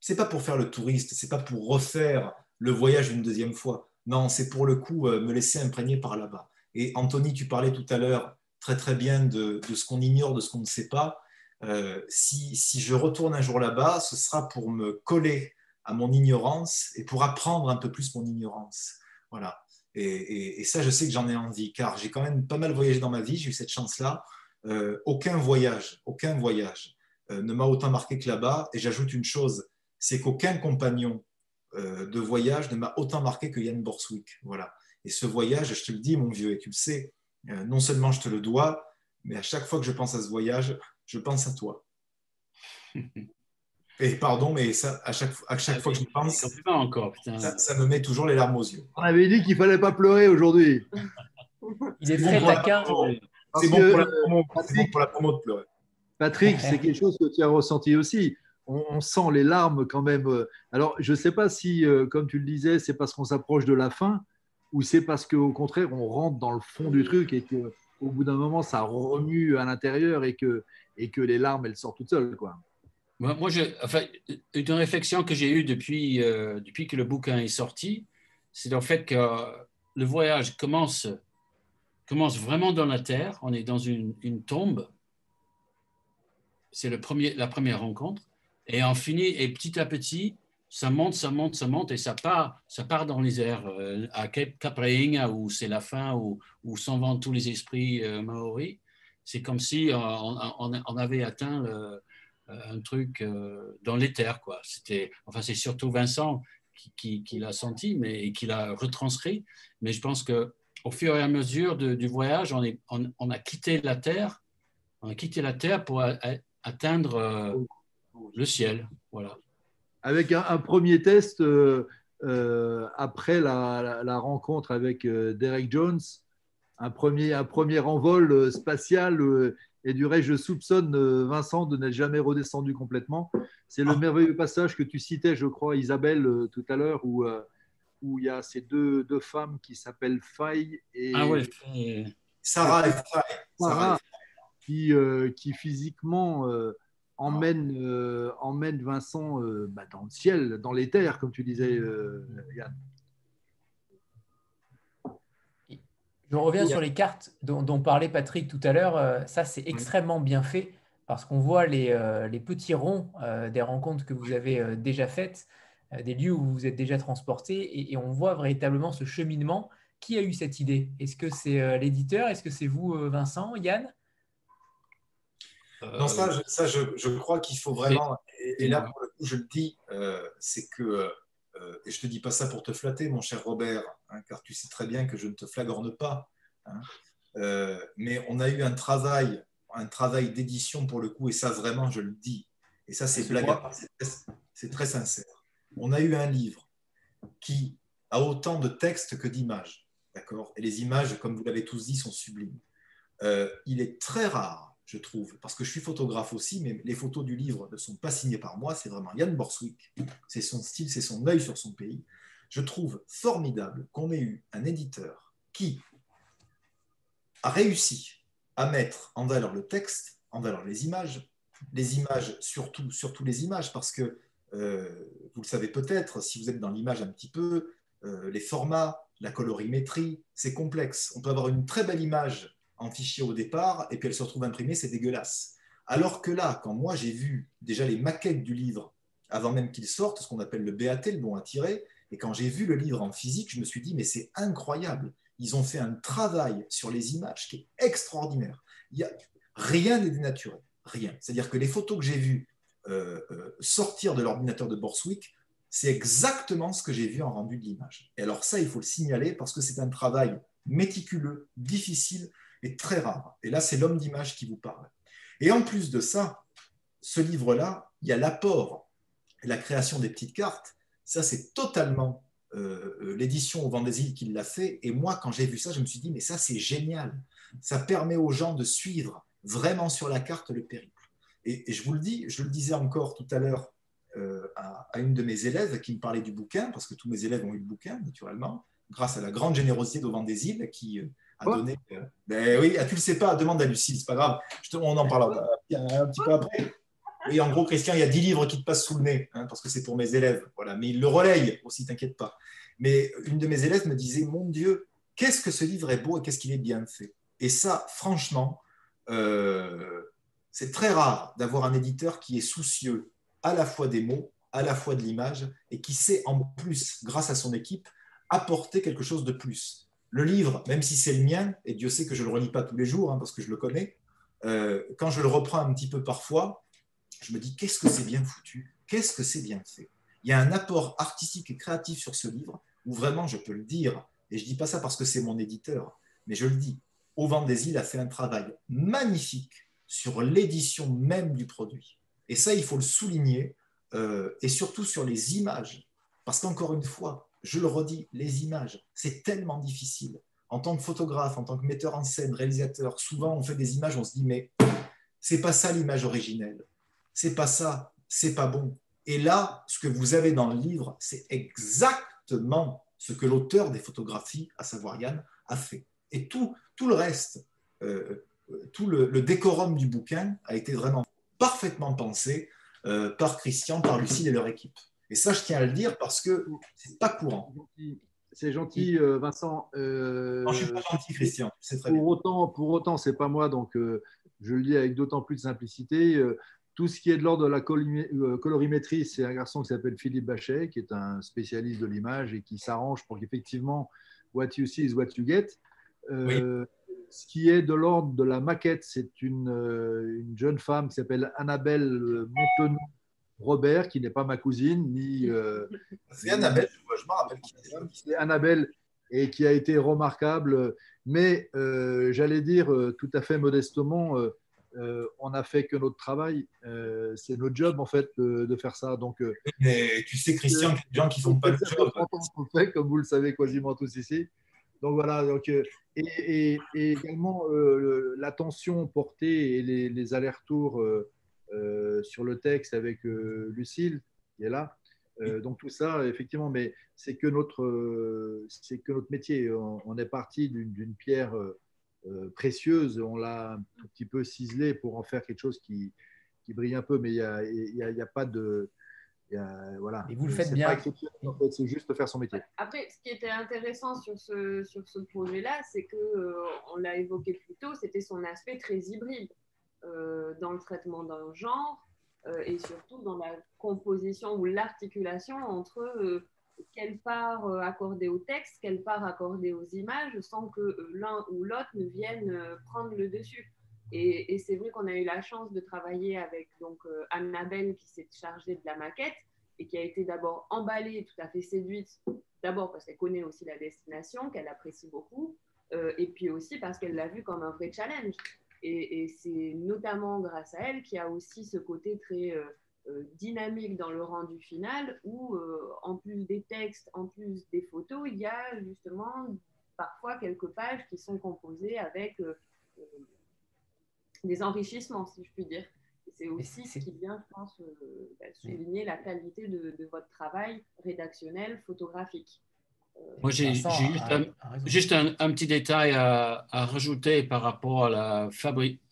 c'est pas pour faire le touriste, c'est pas pour refaire le voyage une deuxième fois. Non, c'est pour le coup euh, me laisser imprégner par là-bas. Et Anthony, tu parlais tout à l'heure très très bien de, ce qu'on ignore, de ce qu'on ne sait pas. Euh, si, si, je retourne un jour là-bas, ce sera pour me coller à mon ignorance et pour apprendre un peu plus mon ignorance. Voilà. Et, ça, je sais que j'en ai envie, car j'ai quand même pas mal voyagé dans ma vie, j'ai eu cette chance-là. Euh, aucun voyage, aucun voyage ne m'a autant marqué que là-bas. Et j'ajoute une chose, c'est qu'aucun compagnon de voyage ne m'a autant marqué que Yann Borswick. Voilà. Et ce voyage, je te le dis, mon vieux, et tu le sais, non seulement je te le dois, mais à chaque fois que je pense à ce voyage, je pense à toi. Et pardon, mais ça, à chaque, à chaque fois que je pense, encore, Ça, me met toujours les larmes aux yeux. On avait dit qu'il ne fallait pas pleurer aujourd'hui. Il est très taquin. C'est bon, pour la promo de pleurer. Patrick, c'est quelque chose que tu as ressenti aussi. On, sent les larmes quand même. Alors, je ne sais pas si, euh, comme tu le disais, c'est parce qu'on s'approche de la fin ou c'est parce qu'au contraire, on rentre dans le fond du truc et qu'au bout d'un moment, ça remue à l'intérieur et que, et que les larmes, elles sortent toutes seules. Quoi. Moi, je, enfin, une réflexion que j'ai eue depuis, euh, depuis que le bouquin est sorti, c'est le fait que le voyage commence, commence vraiment dans la terre. On est dans une, une tombe. C'est la première rencontre. Et on finit, et petit à petit, ça monte, ça monte, ça monte, et ça part, ça part dans les airs. Euh, à Cape où c'est la fin, où, où s'en tous les esprits euh, maoris. C'est comme si on, on, avait atteint euh, un truc euh, dans l'éther. Quoi. C'était, enfin, c'est surtout Vincent qui, qui, l'a senti mais, qui l'a retranscrit. Mais je pense que au fur et à mesure du voyage, on, a quitté la Terre, on a quitté la Terre pour atteindre euh, le ciel. Voilà. Avec un, premier test après la, rencontre avec Derek Jones, un premier, un premier envol spatial. et du reste, je soupçonne Vincent de n'être jamais redescendu complètement. C'est le ah. merveilleux passage que tu citais, je crois, Isabelle, tout à l'heure, où, où il y a ces deux, deux femmes qui s'appellent Faye et ah ouais, Sarah et Faye. Sarah, qui, euh, qui physiquement euh, emmène, euh, emmène Vincent bah, dans le ciel, dans les terres, comme tu disais, Yann. Je reviens sur les cartes dont, parlait Patrick tout à l'heure. ça, c'est extrêmement bien fait parce qu'on voit les, les, petits ronds des rencontres que vous avez déjà faites, des lieux où vous êtes déjà transportés, et, et, on voit véritablement ce cheminement. Qui a eu cette idée? Est-ce que c'est l'éditeur? Est-ce que c'est vous, Vincent, Yann? Non, ça, je, ça, je, crois qu'il faut vraiment. Et, là, pour le coup, je le dis, euh, c'est que. Euh, et je ne te dis pas ça pour te flatter, mon cher Robert, hein, car tu sais très bien que je ne te flagorne pas. Hein. Euh, mais on a eu un travail, un travail d'édition pour le coup, et ça, vraiment, je le dis. Et ça, c'est blague c'est très sincère. On a eu un livre qui a autant de textes que d'images. D'accord? Et les images, comme vous l'avez tous dit, sont sublimes. il est très rare je trouve, parce que je suis photographe aussi, mais les photos du livre ne sont pas signées par moi, c'est vraiment Yann Borswick, c'est son style, c'est son œil sur son pays. Je trouve formidable qu'on ait eu un éditeur qui a réussi à mettre en valeur le texte, en valeur les images, les images surtout, surtout les images, parce que euh, vous le savez peut-être, si vous êtes dans l'image un petit peu, euh, les formats, la colorimétrie, c'est complexe. On peut avoir une très belle image en fichier au départ et puis elle se retrouve imprimée, c'est dégueulasse. Alors que là, quand moi j'ai vu déjà les maquettes du livre avant même qu'il sorte, ce qu'on appelle le BAT, le bon à tirer, et quand j'ai vu le livre en physique, je me suis dit, mais c'est incroyable. Ils ont fait un travail sur les images qui est extraordinaire. Il y a, rien n'est dénaturé, rien. C'est-à-dire que les photos que j'ai vues euh, euh, sortir de l'ordinateur de Borswick, c'est exactement ce que j'ai vu en rendu de l'image. Et alors ça, il faut le signaler parce que c'est un travail méticuleux, difficile, est très rare. Et là, c'est l'homme d'image qui vous parle. Et en plus de ça, ce livre-là, il y a l'apport, la création des petites cartes. Ça, c'est totalement euh, euh, l'édition au Îles qui l'a fait. Et moi, quand j'ai vu ça, je me suis dit, mais ça, c'est génial. Ça permet aux gens de suivre vraiment sur la carte le périple. Et, je vous le dis, je le disais encore tout à l'heure euh, à, une de mes élèves qui me parlait du bouquin, parce que tous mes élèves ont eu le bouquin, naturellement, grâce à la grande générosité d'Au des Îles, donner. Euh, ben oui, ah, tu le sais pas, demande à Lucie, c'est pas grave. on en parlera un petit peu après. Oui, en gros, Christian, il y a 10 livres qui te passent sous le nez, hein, parce que c'est pour mes élèves. Voilà. Mais il le relaye aussi, t'inquiète pas. Mais une de mes élèves me disait Mon Dieu, qu'est-ce que ce livre est beau et qu'est-ce qu'il est bien fait. Et ça, franchement, euh, c'est très rare d'avoir un éditeur qui est soucieux à la fois des mots, à la fois de l'image, et qui sait en plus, grâce à son équipe, apporter quelque chose de plus. Le livre, même si c'est le mien, et Dieu sait que je ne le relis pas tous les jours, hein, parce que je le connais, euh, quand je le reprends un petit peu parfois, je me dis qu'est-ce que c'est bien foutu, qu'est-ce que c'est bien fait. Il y a un apport artistique et créatif sur ce livre où vraiment je peux le dire, et je ne dis pas ça parce que c'est mon éditeur, mais je le dis, Au vent des îles a fait un travail magnifique sur l'édition même du produit. Et ça, il faut le souligner, euh, et surtout sur les images. Parce qu'encore une fois, je le redis, les images, c'est tellement difficile. En tant que photographe, en tant que metteur en scène, réalisateur, souvent on fait des images, on se dit mais c'est pas ça l'image originelle, c'est pas ça, c'est pas bon. Et là, ce que vous avez dans le livre, c'est exactement ce que l'auteur des photographies, à savoir Yann, a fait. Et tout, le reste, euh, tout le, décorum du bouquin a été vraiment parfaitement pensé euh, par Christian, par Lucille et leur équipe. Et ça, je tiens à le dire parce que c'est pas courant. C'est gentil, euh, Vincent. Euh, non, je suis pas gentil, Christian. C'est très pour Autant, pour autant, c'est pas moi, donc euh, je le dis avec d'autant plus de simplicité. tout ce qui est de l'ordre de la colorimétrie, c'est un garçon qui s'appelle Philippe Bachet, qui est un spécialiste de l'image et qui s'arrange pour qu'effectivement, what you see is what you get. Ce qui est de l'ordre de la maquette, c'est une, une, jeune femme qui s'appelle Annabelle Montenot, Robert, qui n'est pas ma cousine, ni. Euh, c'est Annabelle, je me rappelle qui c'est. Annabelle, et qui a été remarquable, mais euh, j'allais dire euh, tout à fait modestement, euh, on n'a fait que notre travail. C'est notre job, en fait, de, faire ça. Donc, Mais tu sais, Christian, qu'il y a des gens qui ne font pas le job. On fait, comme vous le savez quasiment tous ici. Donc voilà, donc, et, également l'attention portée et les, les allers-retours sur le texte avec Lucille, qui est là. donc tout ça, effectivement, mais c'est que notre, c'est que notre métier. On, est parti d'une pierre euh, précieuse. On l'a un tout petit peu ciselé pour en faire quelque chose qui, qui brille un peu, mais il n'y a, y a, y a, pas de. voilà. Et vous le faites bien. C'est juste faire son métier. Après, ce qui était intéressant sur ce, sur ce projet-là, c'est que euh, on l'a évoqué plus tôt, c'était son aspect très hybride euh, dans le traitement d'un genre et surtout dans la composition ou l'articulation entre quelle part euh, accorder au texte, quelle part accorder aux images, sans que euh, l'un ou l'autre ne vienne euh, prendre le dessus. Et, c'est vrai qu'on a eu la chance de travailler avec donc Annabelle qui s'est chargée de la maquette et qui a été d'abord emballée, tout à fait séduite, d'abord parce qu'elle connaît aussi la destination, qu'elle apprécie beaucoup, et puis aussi parce qu'elle l'a vu comme un vrai challenge. Et, et c'est notamment grâce à elle qu'il y a aussi ce côté très euh, dynamique dans le rendu final où, euh, en plus des textes, en plus des photos, il y a justement parfois quelques pages qui sont composées avec euh, des enrichissements, si je puis dire. C'est aussi ce qui vient, je pense, bah, souligner la qualité de, votre travail rédactionnel, photographique. Moi, j'ai juste, un, petit détail à, à, rajouter par rapport à la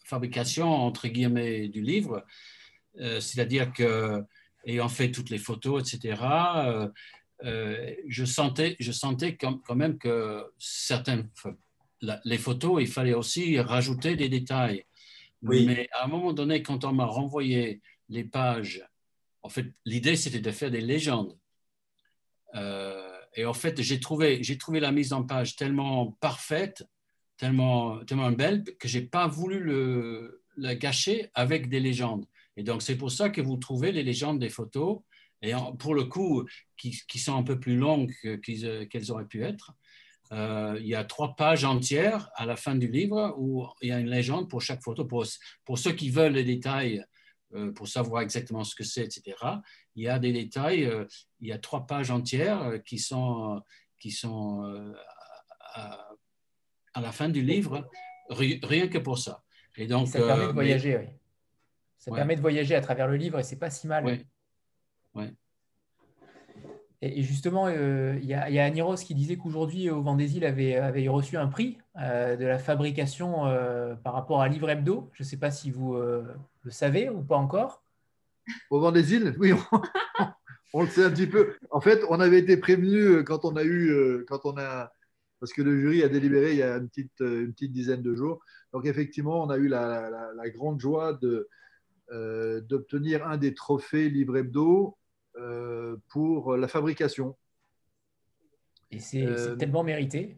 fabrication, entre guillemets, du livre. Euh, c'est-à-dire que, ayant fait toutes les photos, etc., euh, euh, je sentais, je sentais quand, même que certaines, les photos, il fallait aussi rajouter des détails. Mais à un moment donné, quand on m'a renvoyé les pages, en fait, l'idée, c'était de faire des légendes. Et en fait, j'ai trouvé, j'ai la mise en page tellement parfaite, tellement, belle, que je n'ai pas voulu la gâcher avec des légendes. Et donc, c'est pour ça que vous trouvez les légendes des photos, et pour le coup, qui, sont un peu plus longues qu'elles auraient pu être. Euh, il y a trois pages entières à la fin du livre où il y a une légende pour chaque photo. Pour, pour ceux qui veulent les détails, euh, pour savoir exactement ce que c'est, etc., il y a des détails, euh, il y a trois pages entières qui sont, qui sont à, à, la fin du livre, rien que pour ça. Et donc, ça permet de voyager, oui. Ça permet de voyager à travers le livre et c'est pas si mal. Et, justement, euh, il y, a, a Aniros qui disait qu'aujourd'hui, au Vendésil avait, avait reçu un prix euh, de la fabrication euh, par rapport à Livre Hebdo. Je ne sais pas si vous le savez ou pas encore. Au Vendésil, oui, on, le sait un petit peu. En fait, on avait été prévenu quand on a eu, quand on a, parce que le jury a délibéré il y a une petite, une petite dizaine de jours. Donc effectivement, on a eu la, la grande joie de, euh, d'obtenir un des trophées Livre Hebdo euh, pour la fabrication. Et c'est euh, tellement mérité.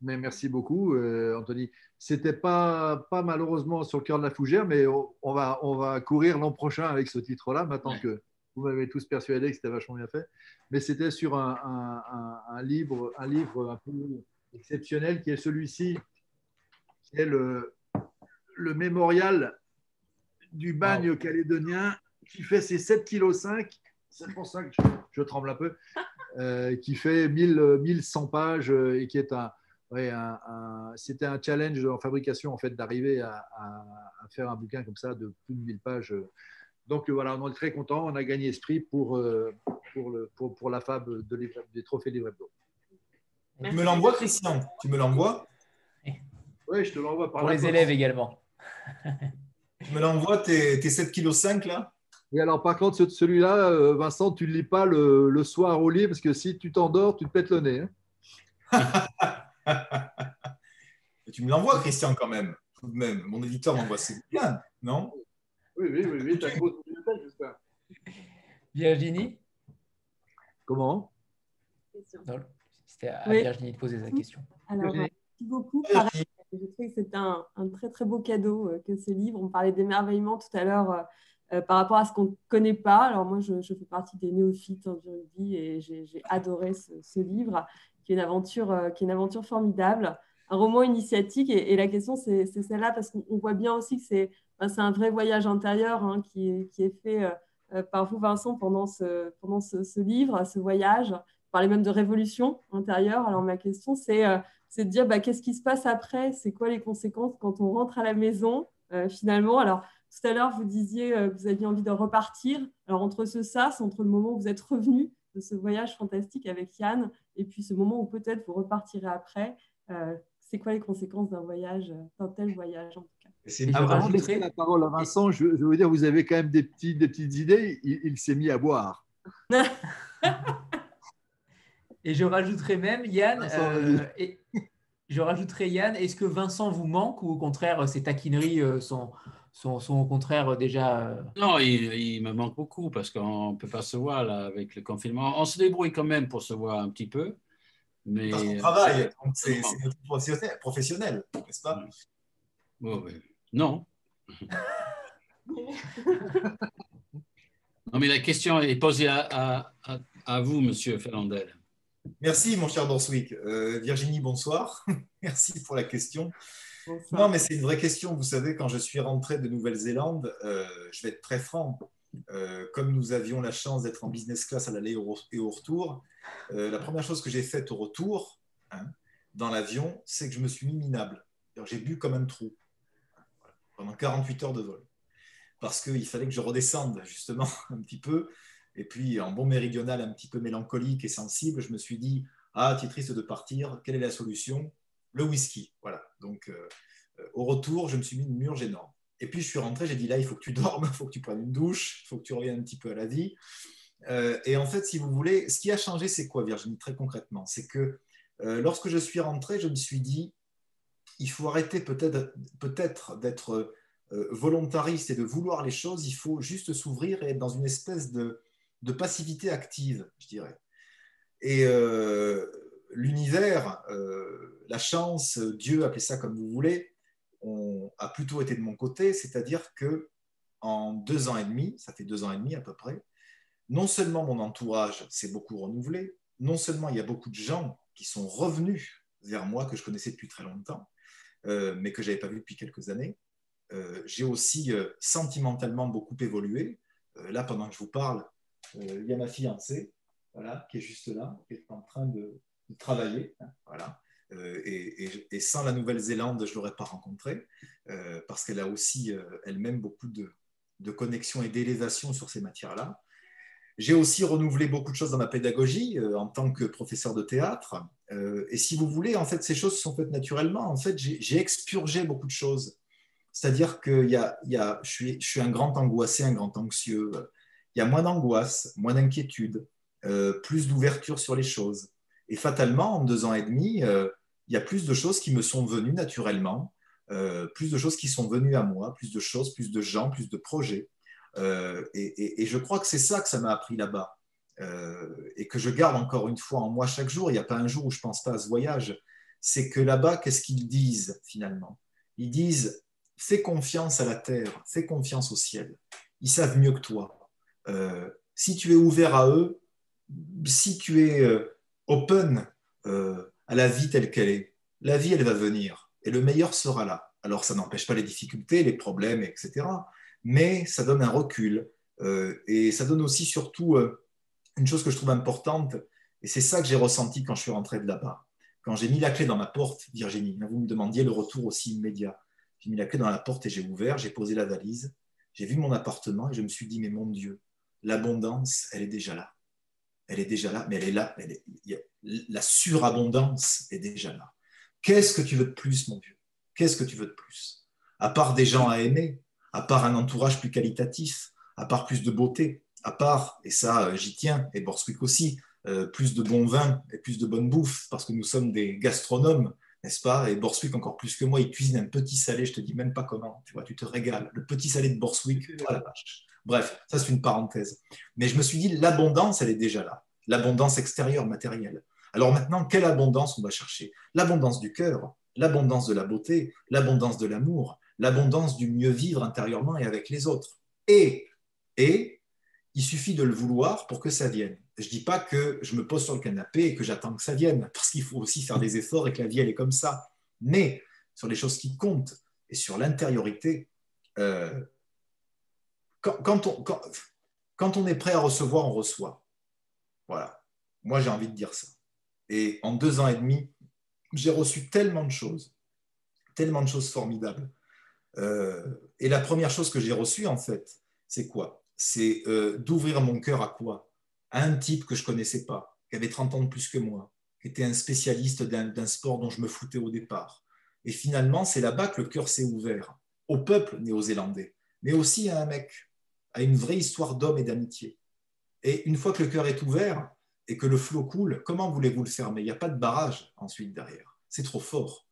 Mais merci beaucoup, Anthony. C'était pas, pas malheureusement sur le cœur de la fougère, mais on, va, on va courir l'an prochain avec ce titre-là, maintenant que vous m'avez tous persuadé que c'était vachement bien fait. Mais c'était sur un, un, livre, un livre un peu exceptionnel qui est celui-ci, qui est le, le mémorial du bagne calédonien qui fait ses 7,5 kg. C'est pour ça que je, tremble un peu. Euh, qui fait 1000, 1100 pages euh, et qui est un, c'était un challenge en fabrication en fait d'arriver à, faire un bouquin comme ça de plus de 1000 pages. Donc voilà, on est très content. On a gagné esprit pour, euh, pour, le, pour, la fab de des trophées Livre Hebdo. Tu me l'envoies, Christian? Tu me l'envoies? Oui, je te l'envoie par Pour les élèves également. Tu me l'envoies, tes, tes 7,5 kg là? Oui, alors par contre, celui-là, euh, Vincent, tu ne lis pas le, soir au lit parce que si tu t'endors, tu te pètes le nez. Hein. tu me l'envoies, Christian, quand même. Tout de même. Mon éditeur m'envoie. C'est bien, non? Oui, oui, oui. oui. As une j'espère. Virginie Comment? C'était à Virginie de poser sa question. Alors, merci beaucoup. Je trouve que c'est un, très très beau cadeau euh, que ce livre. On parlait d'émerveillement tout à l'heure euh, euh, par rapport à ce qu'on ne connaît pas. Alors moi, je, fais partie des néophytes en rugby et j'ai adoré ce, livre, qui est, une aventure, qui est une aventure formidable, un roman initiatique. Et, la question, c'est celle-là, parce qu'on voit bien aussi que c'est c'est un vrai voyage intérieur hein, qui, est, qui, est, fait par vous, Vincent, pendant ce, pendant ce, livre, ce voyage. Vous parlez même de révolution intérieure. Alors, ma question, c'est de dire bah, qu'est-ce qui se passe après? C'est quoi les conséquences quand on rentre à la maison, finalement? Alors, tout à l'heure, vous disiez que vous aviez envie de repartir. Alors, entre ce sas, entre le moment où vous êtes revenu de ce voyage fantastique avec Yann et puis ce moment où peut-être vous repartirez après, c'est quoi les conséquences d'un voyage, d'un tel voyage en tout cas? C'est Avant de laisser la parole à Vincent, je, je, veux dire, vous avez quand même des, petits, des petites idées. Il, s'est mis à boire. et je rajouterai même, Yann, euh, et, je rajouterai Yann, est-ce que Vincent vous manque ou au contraire, ces taquineries euh, sont, sont, sont au contraire déjà. Euh, non, il, il, me manque beaucoup parce qu'on ne peut pas se voir là, avec le confinement. On se débrouille quand même pour se voir un petit peu. Mais... Parce qu'on travaille, c'est notre professionnel, n'est-ce pas? Non. non, mais la question est posée à, à, à vous, Monsieur Fernandel. Merci, mon cher Dorswick. Euh, Virginie, bonsoir. Merci pour la question. Non, mais c'est une vraie question. Vous savez, quand je suis rentré de Nouvelle-Zélande, euh, je vais être très franc. Euh, comme nous avions la chance d'être en business class à l'aller et au retour, euh, la première chose que j'ai faite au retour, hein, dans l'avion, c'est que je me suis mis minable. J'ai bu comme un trou pendant 48 heures de vol. Parce qu'il fallait que je redescende justement un petit peu. Et puis, en bon méridional, un petit peu mélancolique et sensible, je me suis dit Ah, tu es triste de partir, quelle est la solution? Le whisky. Voilà. Donc, euh, au retour, je me suis mis une murge énorme. Et puis je suis rentré, j'ai dit là, il faut que tu dormes, il faut que tu prennes une douche, il faut que tu reviennes un petit peu à la vie. Euh, et en fait, si vous voulez, ce qui a changé, c'est quoi, Virginie, très concrètement? C'est que euh, lorsque je suis rentré, je me suis dit, il faut arrêter peut-être peut d'être euh, volontariste et de vouloir les choses, il faut juste s'ouvrir et être dans une espèce de, de passivité active, je dirais. Et l'univers, la chance, Dieu, appelez ça comme vous voulez, a plutôt été de mon côté, c'est-à-dire que en deux ans et demi, ça fait deux ans et demi à peu près, non seulement mon entourage s'est beaucoup renouvelé, non seulement il y a beaucoup de gens qui sont revenus vers moi que je connaissais depuis très longtemps, euh, mais que je n'avais pas vu depuis quelques années. Euh, j'ai aussi euh, sentimentalement beaucoup évolué. là, pendant que je vous parle, il y a ma fiancée, voilà, qui est juste là, qui est en train de, travailler. Voilà. Euh, et, sans la Nouvelle-Zélande, je ne l'aurais pas rencontrée, euh, parce qu'elle a aussi euh, elle-même beaucoup de, de connexions et d'élévation sur ces matières-là. J'ai aussi renouvelé beaucoup de choses dans ma pédagogie en tant que professeur de théâtre. et si vous voulez, en fait, ces choses se sont faites naturellement. En fait, j'ai expurgé beaucoup de choses. C'est-à-dire que y y a, je suis un grand angoissé, un grand anxieux. Il y a moins d'angoisse, moins d'inquiétude, plus d'ouverture sur les choses. Et fatalement, en deux ans et demi, il y a plus de choses qui me sont venues naturellement, euh, plus de choses qui sont venues à moi, plus de choses, plus de gens, plus de projets. Euh, et, je crois que c'est ça que ça m'a appris là-bas. Euh, et que je garde encore une fois en moi chaque jour. Il n'y a pas un jour où je ne pense pas à ce voyage. C'est que là-bas, qu'est-ce qu'ils disent finalement? Ils disent fais confiance à la terre, fais confiance au ciel. Ils savent mieux que toi. si tu es ouvert à eux, si tu es open à la vie telle qu'elle est. La vie, elle va venir et le meilleur sera là. Alors, ça n'empêche pas les difficultés, les problèmes, etc. Mais ça donne un recul euh, et ça donne aussi surtout euh, une chose que je trouve importante et c'est ça que j'ai ressenti quand je suis rentré de là-bas. Quand j'ai mis la clé dans ma porte, Virginie, vous me demandiez le retour aussi immédiat. J'ai mis la clé dans la porte et j'ai ouvert, j'ai posé la valise, j'ai vu mon appartement et je me suis dit, mais mon Dieu, l'abondance, elle est déjà là elle est déjà là, mais elle est là. la surabondance est déjà là. Qu'est-ce que tu veux de plus, mon Dieu Qu'est-ce que tu veux de plus? À part des gens à aimer, à part un entourage plus qualitatif, à part plus de beauté, à part, et ça euh, j'y tiens, et Borswick aussi, euh, plus de bon vin et plus de bonne bouffe, parce que nous sommes des gastronomes, n'est-ce pas? Et Borswick, encore plus que moi, il cuisine un petit salé, je te dis même pas comment, tu vois, tu te régales. Le petit salé de Borswick, oh la vache. Bref, ça c'est une parenthèse. Mais je me suis dit, l'abondance, elle est déjà là. L'abondance extérieure, matérielle. Alors maintenant, quelle abondance on va chercher? L'abondance du cœur, l'abondance de la beauté, l'abondance de l'amour, l'abondance du mieux vivre intérieurement et avec les autres. Et, et, il suffit de le vouloir pour que ça vienne. Je ne dis pas que je me pose sur le canapé et que j'attends que ça vienne, parce qu'il faut aussi faire des efforts et que la vie, elle est comme ça. Mais sur les choses qui comptent et sur l'intériorité, euh, quand, on, est prêt à recevoir, on reçoit. Voilà. Moi, j'ai envie de dire ça. Et en deux ans et demi, j'ai reçu tellement de choses, tellement de choses formidables. Euh, et la première chose que j'ai reçue, en fait, c'est quoi? C'est euh, d'ouvrir mon cœur à quoi? À un type que je connaissais pas, qui avait 30 ans de plus que moi, qui était un spécialiste d'un sport dont je me foutais au départ. Et finalement, c'est là-bas que le cœur s'est ouvert, au peuple néo-zélandais, mais aussi à un mec, à une vraie histoire d'homme et d'amitié. Et une fois que le cœur est ouvert et que le flot coule, comment voulez-vous le fermer Il n'y a pas de barrage ensuite derrière. C'est trop fort.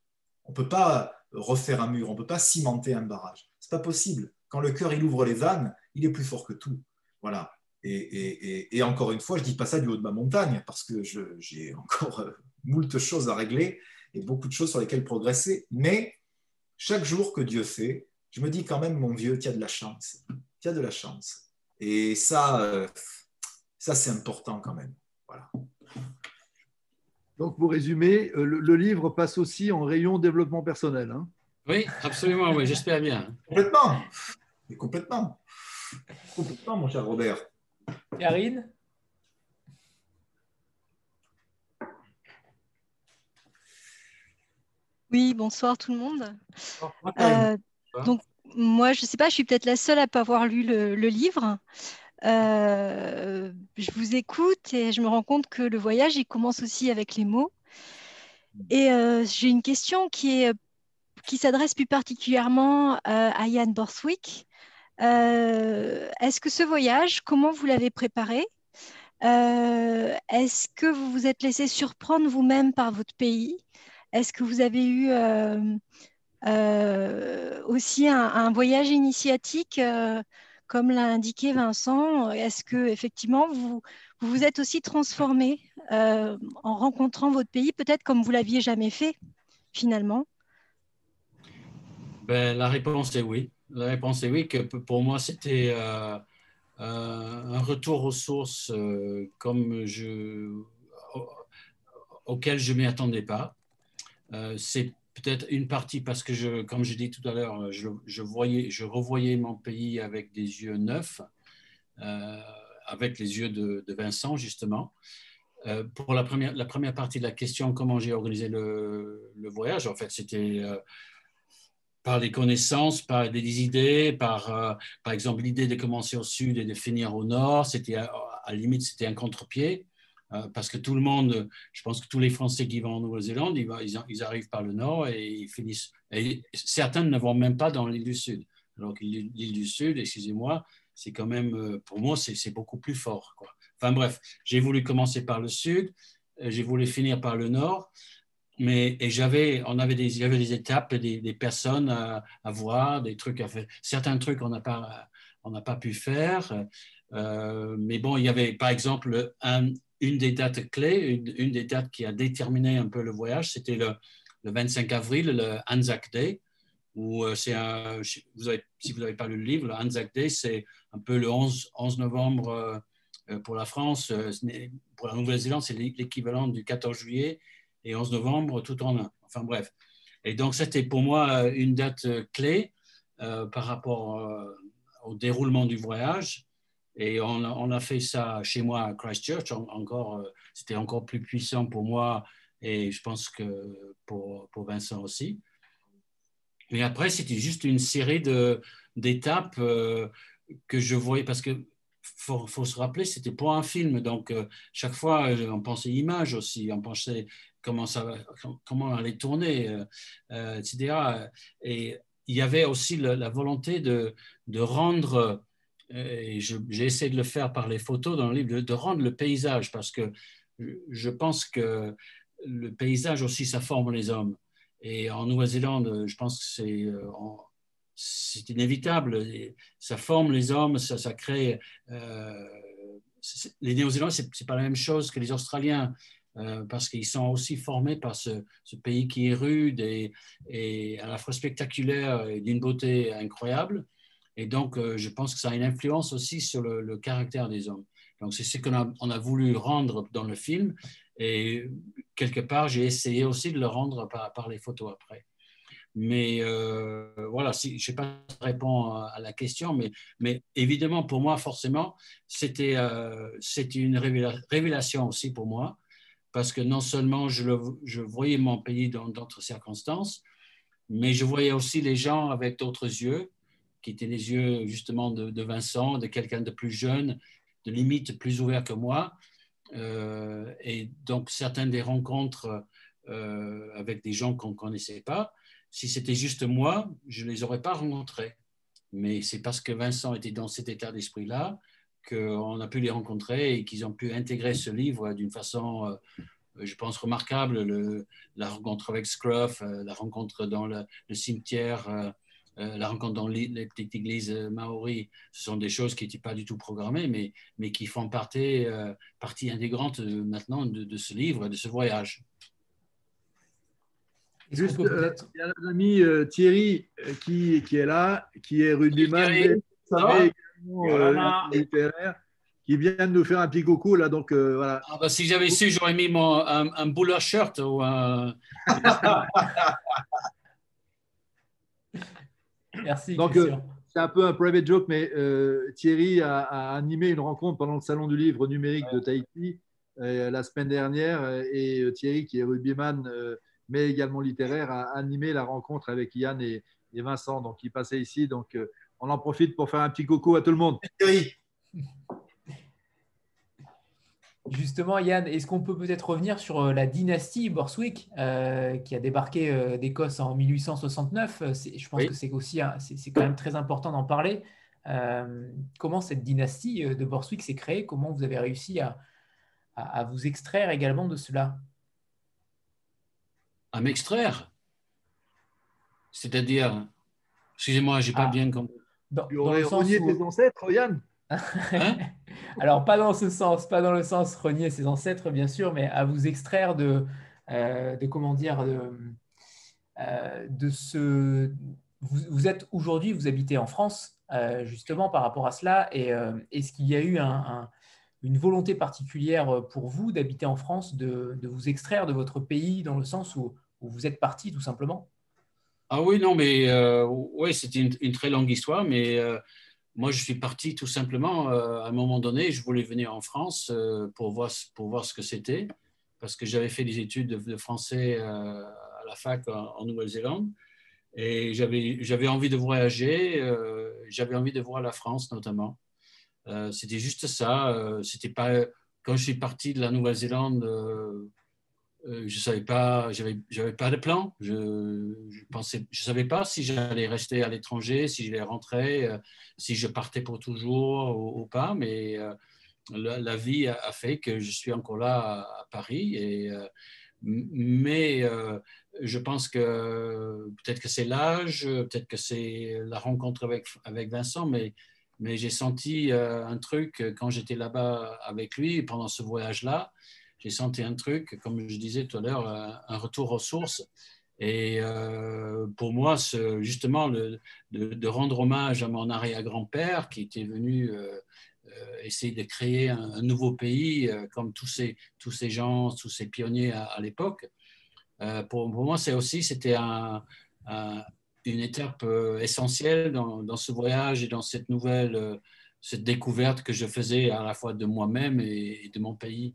On ne peut pas refaire un mur, on ne peut pas cimenter un barrage. C'est pas possible. Quand le cœur il ouvre les vannes, il est plus fort que tout. Voilà. Et, encore une fois, je dis pas ça du haut de ma montagne parce que j'ai encore euh, moult choses à régler et beaucoup de choses sur lesquelles progresser. Mais chaque jour que Dieu fait, je me dis quand même, mon vieux, tu as de la chance. Tu as de la chance. Et ça, euh, ça c'est important quand même. Voilà. Donc, pour résumer, euh, le, livre passe aussi en rayon développement personnel. Hein oui, absolument, oui, j'espère bien. Complètement. Et complètement. Complètement, mon cher Robert. Karine? Oui, bonsoir tout le monde. Euh, donc, moi, je ne sais pas, je suis peut-être la seule à ne pas avoir lu le, livre. Euh, je vous écoute et je me rends compte que le voyage, il commence aussi avec les mots. Et euh, j'ai une question qui, s'adresse plus particulièrement à Yann Borswick. Est-ce que ce voyage, comment vous l'avez préparé? Est-ce que vous vous êtes laissé surprendre vous-même par votre pays? Est-ce que vous avez eu euh, euh, aussi un, voyage initiatique, euh, comme l'a indiqué Vincent Est-ce que effectivement vous vous, êtes aussi transformé en rencontrant votre pays, peut-être comme vous l'aviez jamais fait finalement? Ben, La réponse est oui. La réponse est oui, que pour moi, c'était un retour aux sources comme je, auquel je ne m'y attendais pas. Euh, c'est peut-être une partie parce que, comme je dis tout à l'heure, je, voyais, je revoyais mon pays avec des yeux neufs, euh, avec les yeux de, Vincent, justement. Euh, pour la première, partie de la question, comment j'ai organisé le, voyage, en fait, c'était par des connaissances, par des idées, par, par exemple l'idée de commencer au sud et de finir au nord. C'était à, à la limite, c'était un contre-pied. Euh, parce que tout le monde, je pense que tous les Français qui vont en Nouvelle-Zélande, ils, arrivent par le nord et ils finissent. Et certains ne vont même pas dans l'île du Sud. Alors que l'île du Sud, excusez-moi, c'est quand même, euh, pour moi, c'est beaucoup plus fort. Enfin bref, j'ai voulu commencer par le Sud, euh, j'ai voulu finir par le nord. Mais, et j'avais, on avait des, il y avait des étapes, des, des personnes à, voir, des trucs à faire. Certains trucs on n'a pas, on n'a pas pu faire. mais bon, il y avait par exemple un, une des dates clés, une, des dates qui a déterminé un peu le voyage, c'était le, 25 avril, le Anzac Day, où euh, un, si vous n'avez pas lu le livre, le Anzac Day, c'est un peu le 11, 11 novembre euh, euh, pour la France. Pour la Nouvelle-Zélande, c'est l'équivalent du 14 juillet et 11 novembre tout en un. Enfin bref. Et donc, c'était pour moi une date clé par rapport au déroulement du voyage. Et on, a fait ça chez moi à Christchurch. encore, euh, c'était encore plus puissant pour moi et je pense que pour, pour Vincent aussi. Mais après, c'était juste une série d'étapes euh, que je voyais parce que faut, se rappeler, c'était pour un film. Donc, euh, chaque fois, on pensait image aussi, on pensait comment, ça, comment allait tourner, etc. Et il y avait aussi la, volonté de, de rendre et j'ai essayé de le faire par les photos dans le livre, de, rendre le paysage, parce que je pense que le paysage aussi, ça forme les hommes. Et en Nouvelle-Zélande, je pense que c'est euh, inévitable. Ça forme les hommes, ça, crée. Euh, les Néo-Zélandais, ce n'est pas la même chose que les Australiens, euh, parce qu'ils sont aussi formés par ce, pays qui est rude et à la fois spectaculaire et d'une beauté incroyable. Et donc, euh, je pense que ça a une influence aussi sur le, caractère des hommes. Donc, c'est ce qu'on a, voulu rendre dans le film. Et quelque part, j'ai essayé aussi de le rendre par, les photos après. Mais voilà, si, je ne sais pas si je réponds à la question, mais, évidemment, pour moi, forcément, c'était une révélation aussi pour moi, parce que non seulement je, le, je voyais mon pays dans d'autres circonstances, mais je voyais aussi les gens avec d'autres yeux, qui étaient les yeux justement de, Vincent, de quelqu'un de plus jeune, de limite plus ouvert que moi. Euh, et donc, certaines des rencontres euh, avec des gens qu'on ne connaissait pas, si c'était juste moi, je ne les aurais pas rencontrés. Mais c'est parce que Vincent était dans cet état d'esprit-là qu'on a pu les rencontrer et qu'ils ont pu intégrer ce livre d'une façon, euh, je pense, remarquable. Le, la rencontre avec Scruff, la rencontre dans le cimetière euh, la rencontre dans les petites églises euh, maoris, ce sont des choses qui n'étaient pas du tout programmées, mais, mais qui font partie, euh, partie intégrante maintenant de, ce livre, de ce voyage. Juste, il y a l'ami Thierry qui, qui, est là, qui est rugbyman, mais littéraire, qui vient de nous faire un petit coucou là, donc voilà. Ah, bah, si j'avais su, j'aurais mis mon, un, un shirt ou un. Merci. Donc, euh, c'est un peu un private joke, mais euh, Thierry a, animé une rencontre pendant le Salon du livre numérique de Tahiti euh, la semaine dernière. Et Thierry, qui est rugbyman, mais également littéraire, a animé la rencontre avec Yann et, Vincent. Donc, il passait ici. Donc, on en profite pour faire un petit coucou à tout le monde. Thierry. Justement, Yann, est-ce qu'on peut peut-être revenir sur euh, la dynastie Borswick euh, qui a débarqué euh, d'Écosse en 1869 Je pense que c'est aussi c'est quand même très important d'en parler. comment cette dynastie de Borswick s'est créée? Comment vous avez réussi à, vous extraire également de cela? À m'extraire? C'est-à-dire, excusez-moi, j'ai pas ah. bien compris. Dans, dans le sens tes ancêtres, Yann? Hein Alors, pas dans ce sens, pas dans le sens renier ses ancêtres, bien sûr, mais à vous extraire de, euh, de comment dire, de, euh, de ce. Vous, êtes aujourd'hui, vous habitez en France, euh, justement par rapport à cela, et est-ce qu'il y a eu une volonté particulière pour vous d'habiter en France, de, de, vous extraire de votre pays dans le sens où, vous êtes parti tout simplement? Ah oui, non, mais oui, c'était une, une, très longue histoire, mais moi, je suis parti tout simplement, euh, à un moment donné, je voulais venir en France euh, pour, voir, pour voir ce que c'était, parce que j'avais fait des études de, français euh, à la fac en, Nouvelle-Zélande, et j'avais envie de voyager, j'avais envie de voir la France notamment. c'était juste ça. c'était pas, quand je suis parti de la Nouvelle-Zélande, euh, je savais pas, j'avais, pas de plan. Je, je pensais, je savais pas si j'allais rester à l'étranger, si j'allais rentrer, euh, si je partais pour toujours ou, pas. Mais euh, la, vie a, fait que je suis encore là à, Paris. Et, mais je pense que peut-être que c'est l'âge, peut-être que c'est la rencontre avec, avec Vincent, mais, mais j'ai senti un truc quand j'étais là-bas avec lui pendant ce voyage-là j'ai senti un truc, comme je disais tout à l'heure, un retour aux sources. Et euh, pour moi, justement, de, rendre hommage à mon arrière-grand-père qui était venu euh, euh, essayer de créer un, nouveau pays, comme tous ces, gens, tous ces pionniers à, l'époque, pour, moi, c'est aussi, c'était un, une étape essentielle dans, dans, ce voyage et dans cette nouvelle, cette découverte que je faisais à la fois de moi-même et de mon pays.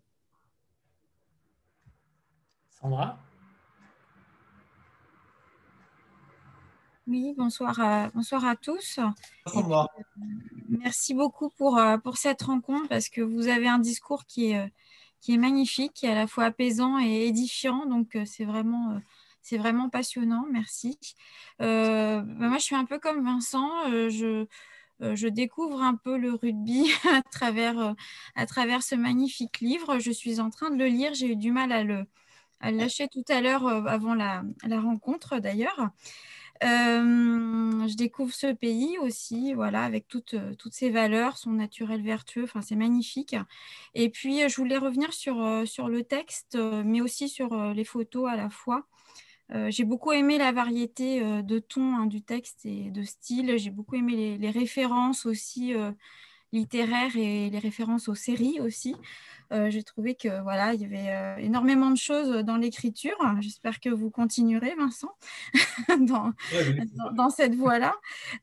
Sandra Oui, bonsoir à, bonsoir à tous. merci beaucoup pour, euh, pour cette rencontre parce que vous avez un discours qui est, qui est magnifique, qui est à la fois apaisant et édifiant. Donc, euh, c'est vraiment, euh, c'est vraiment passionnant. Merci. Bah, moi, je suis un peu comme Vincent. je, je découvre un peu le rugby à travers, à travers ce magnifique livre. Je suis en train de le lire. J'ai eu du mal à le, à lâcher tout à l'heure euh, avant la, rencontre d'ailleurs. Euh, je découvre ce pays aussi, voilà, avec toutes, toutes ses valeurs, son naturel vertueux, enfin, c'est magnifique. Et puis, je voulais revenir sur, euh, sur le texte, mais aussi sur les photos à la fois. j'ai beaucoup aimé la variété de ton hein, du texte et de style. J'ai beaucoup aimé les, les références aussi littéraires et les références aux séries aussi. Euh, j'ai trouvé que voilà, il y avait euh, énormément de choses dans l'écriture. J'espère que vous continuerez, Vincent, dans, dans, cette voie-là.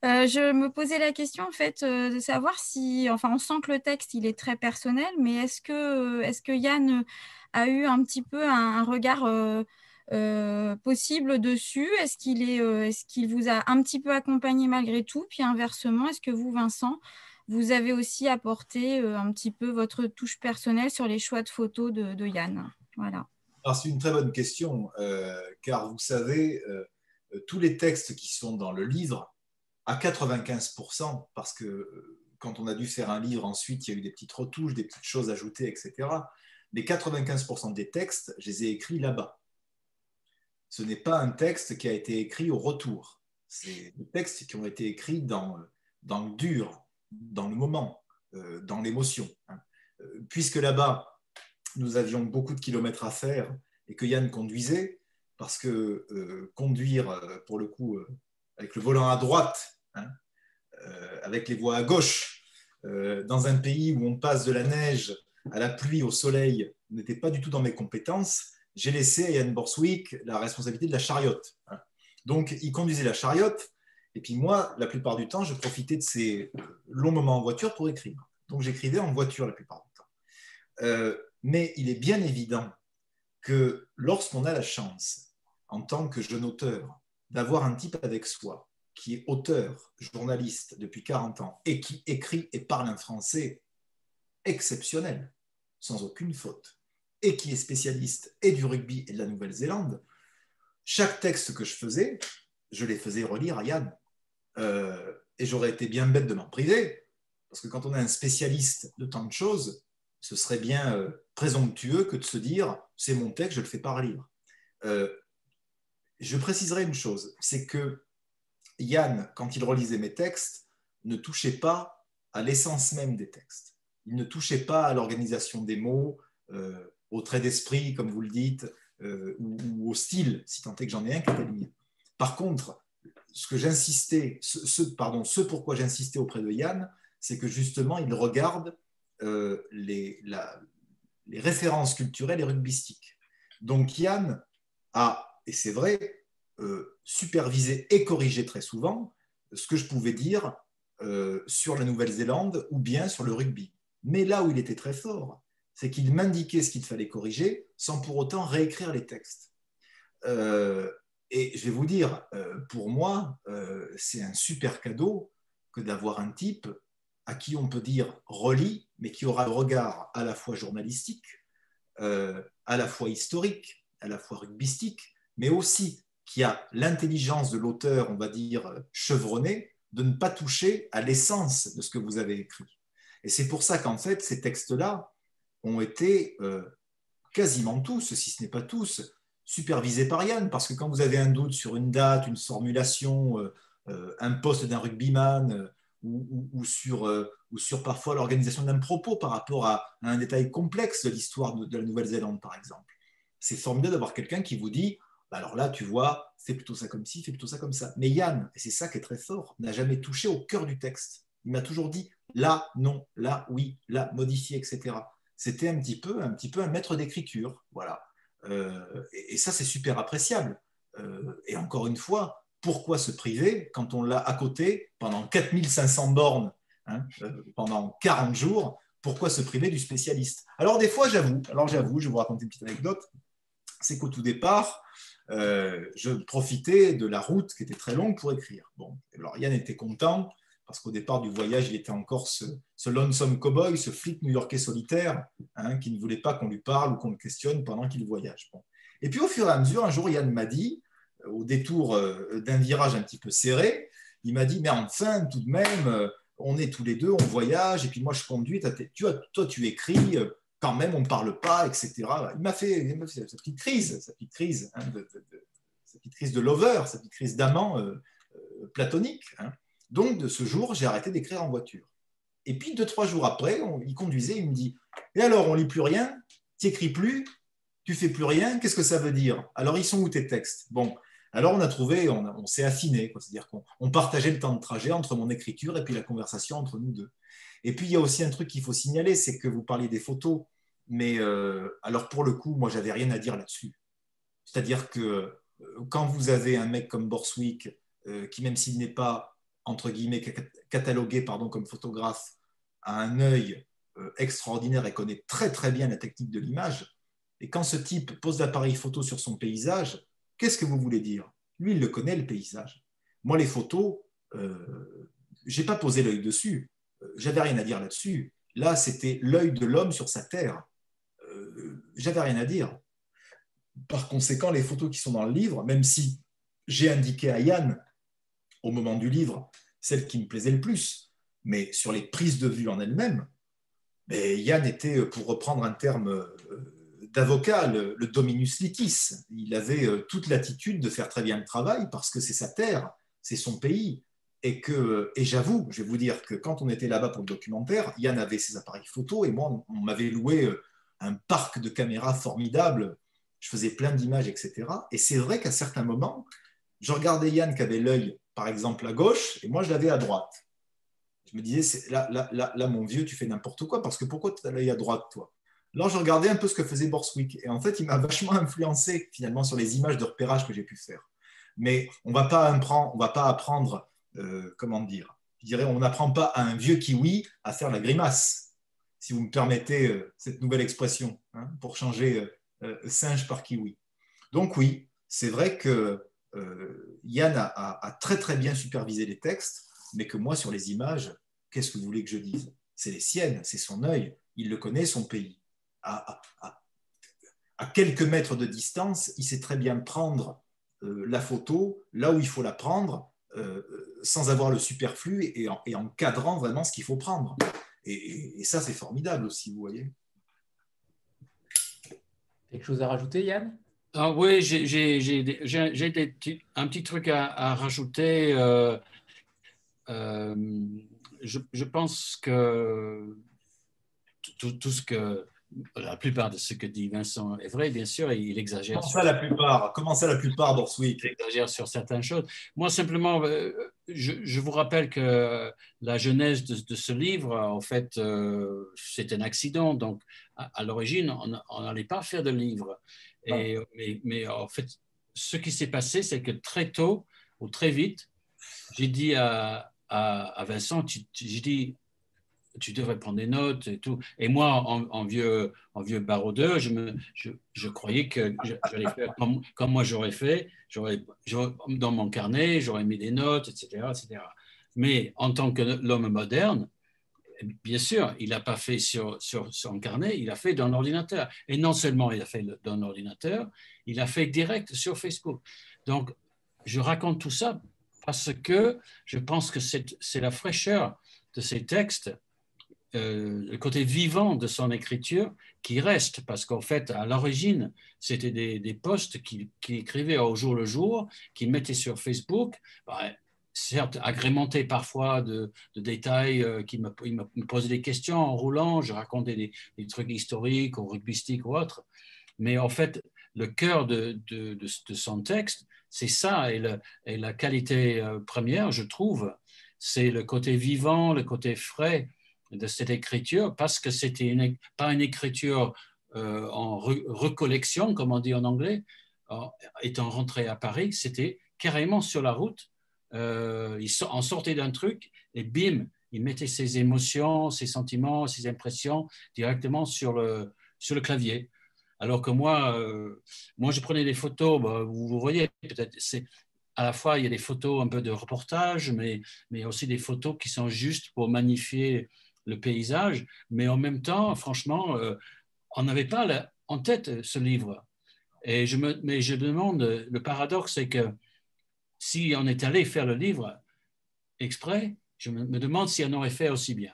Euh, je me posais la question en fait de savoir si, enfin, on sent que le texte il est très personnel, mais est-ce que, est-ce que Yann a eu un petit peu un, regard possible dessus? Est-ce qu'il est, est-ce qu'il vous a un petit peu accompagné malgré tout? Puis inversement, est-ce que vous, Vincent, vous avez aussi apporté euh, un petit peu votre touche personnelle sur les choix de photos de, Yann. Voilà. c'est une très bonne question, euh, car vous savez, euh, tous les textes qui sont dans le livre, à 95%, parce que quand on a dû faire un livre, ensuite, il y a eu des petites retouches, des petites choses ajoutées, etc. Mais 95% des textes, je les ai écrits là-bas. Ce n'est pas un texte qui a été écrit au retour. C'est des textes qui ont été écrits dans, dans le dur, dans le moment, euh, dans l'émotion. Hein. Euh, puisque là-bas, nous avions beaucoup de kilomètres à faire et que Yann conduisait, parce que euh, conduire, pour le coup, avec le volant à droite, hein, avec les voies à gauche, dans un pays où on passe de la neige à la pluie, au soleil, n'était pas du tout dans mes compétences. J'ai laissé à Yann Borswick la responsabilité de la chariote. Hein. Donc, il conduisait la chariote et puis moi, la plupart du temps, je profitais de ces longs moments en voiture pour écrire. Donc j'écrivais en voiture la plupart du temps. Euh, mais il est bien évident que lorsqu'on a la chance, en tant que jeune auteur, d'avoir un type avec soi qui est auteur, journaliste depuis 40 ans et qui écrit et parle un français exceptionnel, sans aucune faute, et qui est spécialiste et du rugby et de la Nouvelle-Zélande, chaque texte que je faisais, je les faisais relire à Yann. Euh, et j'aurais été bien bête de m'en priver, parce que quand on est un spécialiste de tant de choses, ce serait bien euh, présomptueux que de se dire c'est mon texte, je le fais par lire. Euh, je préciserai une chose, c'est que Yann, quand il relisait mes textes, ne touchait pas à l'essence même des textes. Il ne touchait pas à l'organisation des mots, au trait d'esprit, comme vous le dites, ou, au style, si tant est que j'en ai un qui était le Par contre, ce que j'insistais, ce, pardon, ce pourquoi j'insistais auprès de Yann, c'est que justement, il regarde euh, les, références culturelles et rugbystiques. Donc Yann a, et c'est vrai, euh, supervisé et corrigé très souvent ce que je pouvais dire euh, sur la Nouvelle-Zélande ou bien sur le rugby. Mais là où il était très fort, c'est qu'il m'indiquait ce qu'il fallait corriger sans pour autant réécrire les textes. Et je vais vous dire, euh, pour moi, euh, c'est un super cadeau que d'avoir un type à qui on peut dire relis, mais qui aura le regard à la fois journalistique, euh, à la fois historique, à la fois rugbystique, mais aussi qui a l'intelligence de l'auteur, on va dire, chevronné, de ne pas toucher à l'essence de ce que vous avez écrit. Et c'est pour ça qu'en fait, ces textes-là ont été quasiment tous, si ce n'est pas tous, supervisé par Yann, parce que quand vous avez un doute sur une date, une formulation, euh, euh, un poste d'un rugbyman, euh, ou, sur, ou sur parfois l'organisation d'un propos par rapport à, un détail complexe de l'histoire de, la Nouvelle-Zélande, par exemple, c'est formidable d'avoir quelqu'un qui vous dit, bah alors là, tu vois, c'est plutôt ça comme ci, fais plutôt ça comme ça. Mais Yann, et c'est ça qui est très fort, n'a jamais touché au cœur du texte. Il m'a toujours dit là, non, là, oui, là, modifié, etc. C'était un petit peu un petit peu un maître d'écriture, voilà. Euh, et, ça, c'est super appréciable. Euh, et encore une fois, pourquoi se priver quand on l'a à côté pendant 4500 bornes, hein, euh, pendant 40 jours? Pourquoi se priver du spécialiste? Alors des fois, j'avoue, alors j'avoue, je vais vous raconter une petite anecdote, c'est qu'au tout départ, je profitais de la route qui était très longue pour écrire. Bon, alors Yann était content parce qu'au départ du voyage, il était encore ce, lonesome cowboy, ce flic new-yorkais solitaire, hein, qui ne voulait pas qu'on lui parle ou qu'on le questionne pendant qu'il voyage. Et puis au fur et à mesure, un jour, Yann m'a dit, euh, au détour euh, d'un virage un petit peu serré, il m'a dit, mais enfin, tout de même, euh, on est tous les deux, on voyage, et puis moi je conduis, tu toi tu écris, quand même on ne parle pas, etc. Il m'a fait, crise, sa petite crise, hein, de, sa petite crise de lover, sa petite crise d'amant platonique. Hein. Donc, de ce jour, j'ai arrêté d'écrire en voiture. Et puis, deux, trois jours après, on, il conduisait, il me dit Et alors, on lit plus rien Tu n'écris plus Tu fais plus rien Qu'est-ce que ça veut dire? Alors, ils sont où tes textes? Bon, alors on a trouvé, on, s'est affiné, c'est-à-dire qu'on partageait le temps de trajet entre mon écriture et puis la conversation entre nous deux. Et puis, il y a aussi un truc qu'il faut signaler, c'est que vous parliez des photos, mais euh, alors pour le coup, moi, j'avais rien à dire là-dessus. C'est-à-dire que euh, quand vous avez un mec comme Borswick, euh, qui même s'il n'est pas, entre guillemets, catalogué pardon, comme photographe, a un œil extraordinaire et connaît très très bien la technique de l'image, et quand ce type pose l'appareil photo sur son paysage, qu'est-ce que vous voulez dire? Lui, il le connaît, le paysage. Moi, les photos, euh, je n'ai pas posé l'œil dessus. J'avais rien à dire là-dessus. Là, c'était l'œil de l'homme sur sa terre. Euh, j'avais rien à dire. Par conséquent, les photos qui sont dans le livre, même si j'ai indiqué à Yann, au moment du livre, celles qui me plaisaient le plus, mais sur les prises de vue en elles-mêmes, Yann était, pour reprendre un terme euh, d'avocat, le, dominus litis. Il avait euh, toute l'attitude de faire très bien le travail parce que c'est sa terre, c'est son pays. Et, que, et j'avoue, je vais vous dire que quand on était là-bas pour le documentaire, Yann avait ses appareils photo et moi, on m'avait loué euh, un parc de caméras formidable. Je faisais plein d'images, etc. Et c'est vrai qu'à certains moments, je regardais Yann qui avait l'œil, par exemple, à gauche, et moi, je l'avais à droite. Je me disais, là, là, là, là, mon vieux, tu fais n'importe quoi, parce que pourquoi tu l'œil à droite, toi? Alors, je regardais un peu ce que faisait Borswick. Et en fait, il m'a vachement influencé finalement sur les images de repérage que j'ai pu faire. Mais on va pas apprendre, va pas apprendre euh, comment dire, je dirais, on n'apprend pas à un vieux kiwi à faire la grimace, si vous me permettez euh, cette nouvelle expression, hein, pour changer euh, singe par kiwi. Donc oui, c'est vrai que Yann a, très très bien supervisé les textes, mais que moi sur les images, qu'est-ce que vous voulez que je dise? C'est les siennes, c'est son œil, il le connaît, son pays. À, quelques mètres de distance, il sait très bien prendre la photo là où il faut la prendre euh, sans avoir le superflu et en, et encadrant vraiment ce qu'il faut prendre. Et, ça, c'est formidable aussi, vous voyez. Quelque chose à rajouter, Yann? Ah Oui, j'ai un petit truc à, rajouter. Euh, euh, je, je, pense que tout, tout, ce que la plupart de ce que dit Vincent est vrai, bien sûr, et il exagère. Comment ça, la plupart? Comment ça, la plupart, Borswick Il exagère sur certaines choses. Moi, simplement, euh, je, vous rappelle que la genèse de, ce livre, en fait, c'est un accident. Donc, à, l'origine, on n'allait pas faire de livre. Mais, en fait, ce qui s'est passé, c'est que très tôt, ou très vite, j'ai dit à, à, Vincent, j'ai dit, tu devrais prendre des notes et tout. Et moi, en, vieux, en vieux baroudeur, je, me, je, croyais que j'allais faire comme, moi j'aurais fait. J'aurais, dans mon carnet, j'aurais mis des notes, etc., etc. Mais en tant que l'homme moderne, bien sûr, il n'a pas fait sur, sur son carnet, il a fait dans l'ordinateur. Et non seulement il a fait dans l'ordinateur, il a fait direct sur Facebook. Donc, je raconte tout ça parce que je pense que c'est la fraîcheur de ces textes euh, le côté vivant de son écriture qui reste, parce qu'en fait, à l'origine, c'était des, posts qu'il qui écrivait au jour le jour, qu'il mettait sur Facebook, bah, certes agrémenté parfois de, détails, euh, qui me, me, posait des questions en roulant, je racontais des, trucs historiques ou rugbystiques ou autres, mais en fait, le cœur de, son texte, c'est ça, et, la qualité euh, première, je trouve, c'est le côté vivant, le côté frais, de cette écriture parce que c'était pas une écriture euh, en recollection, comme on dit en anglais. étant rentré à Paris, c'était carrément sur la route. Euh, il en sortait d'un truc et bim, il mettait ses émotions, ses sentiments, ses impressions directement sur le, sur le clavier. Alors que moi, euh, moi je prenais des photos, bah, vous, voyez, peut-être, c'est à la fois il y a des photos un peu de reportage, mais, mais aussi des photos qui sont juste pour magnifier le paysage, mais en même temps, franchement, euh, on n'avait pas en tête ce livre. Et je me, mais je demande, le paradoxe, c'est que si on est allé faire le livre exprès, je me, demande si on aurait fait aussi bien.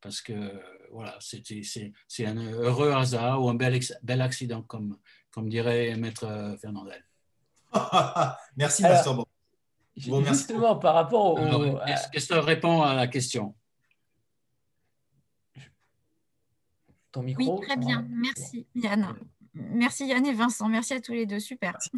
Parce que voilà, c'est un heureux hasard ou un bel, bel accident, comme, comme dirait Maître Fernandel. merci, Pasteur. Bon. Justement, par rapport au. Est-ce que ça répond à la question? Oui, très bien. Merci Yann. Merci Yann et Vincent. Merci à tous les deux. Super. Merci.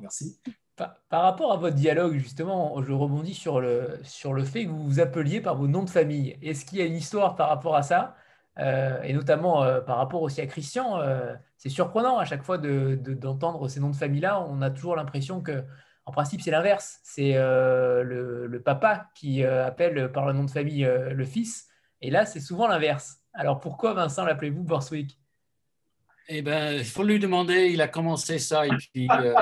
Merci. Par, rapport à votre dialogue, justement, je rebondis sur le, fait que vous vous appeliez par vos noms de famille. Est-ce qu'il y a une histoire par rapport à ça euh, Et notamment euh, par rapport aussi à Christian, euh, c'est surprenant à chaque fois d'entendre ces noms de famille-là. On a toujours l'impression que, en principe, c'est l'inverse. C'est le, le, papa qui appelle par le nom de famille le fils. Et là, c'est souvent l'inverse. Alors pourquoi, Vincent, l'appelez-vous Borswick? Eh bien, il faut lui demander, il a commencé ça, et puis euh,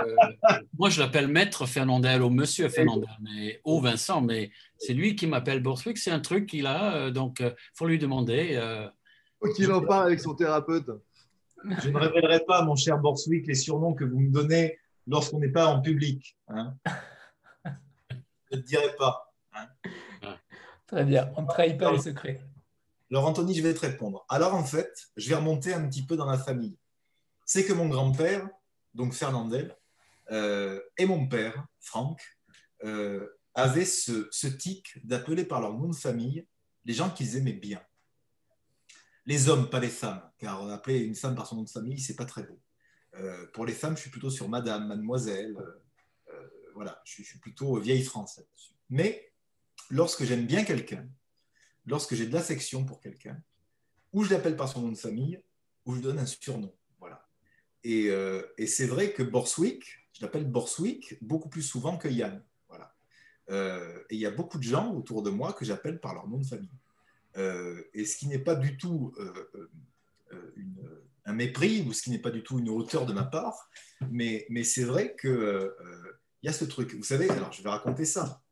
moi je l'appelle Maître Fernandel ou Monsieur Fernandel, mais au Vincent, mais c'est lui qui m'appelle Borswick, c'est un truc qu'il a, euh, donc il euh, faut lui demander. faut qu'il en parle avec son thérapeute. Je ne révélerai pas, mon cher Borswick, les surnoms que vous me donnez lorsqu'on n'est pas en public. Hein. Je ne te dirai pas. Hein. Très bien, on ne trahit pas les secrets. Alors, Anthony, je vais te répondre. Alors, en fait, je vais remonter un petit peu dans la famille. C'est que mon grand-père, donc Fernandel, euh, et mon père, Franck, euh, avaient ce, tic d'appeler par leur nom de famille les gens qu'ils aimaient bien. Les hommes, pas les femmes, car appeler une femme par son nom de famille, c'est pas très beau. Euh, pour les femmes, je suis plutôt sur madame, mademoiselle. voilà, je, je, suis plutôt vieille France là-dessus. Mais lorsque j'aime bien quelqu'un, lorsque j'ai de l'affection pour quelqu'un, ou je l'appelle par son nom de famille, ou je donne un surnom. Voilà. Et, euh, c'est vrai que Borswick, je l'appelle Borswick beaucoup plus souvent que Yann. Voilà. Euh, et il y a beaucoup de gens autour de moi que j'appelle par leur nom de famille. Euh, et ce qui n'est pas du tout un mépris ou ce qui n'est pas du tout une hauteur de ma part, mais, c'est vrai qu'il il y a ce truc. Vous savez, alors je vais raconter ça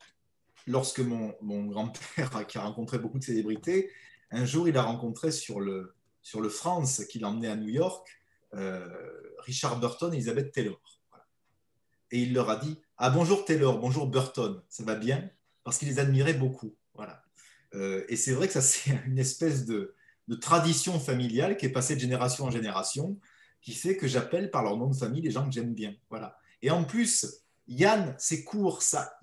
lorsque mon, grand-père, qui a rencontré beaucoup de célébrités, un jour, il a rencontré sur le, sur le France, qu'il emmenait à New York, euh, Richard Burton et Elizabeth Taylor. Et il leur a dit Ah, bonjour Taylor, bonjour Burton, ça va bien Parce qu'il les admirait beaucoup. Voilà. Euh, et c'est vrai que ça, c'est une espèce de, de, tradition familiale qui est passée de génération en génération, qui fait que j'appelle par leur nom de famille les gens que j'aime bien. Voilà. Et en plus, Yann, c'est court, ça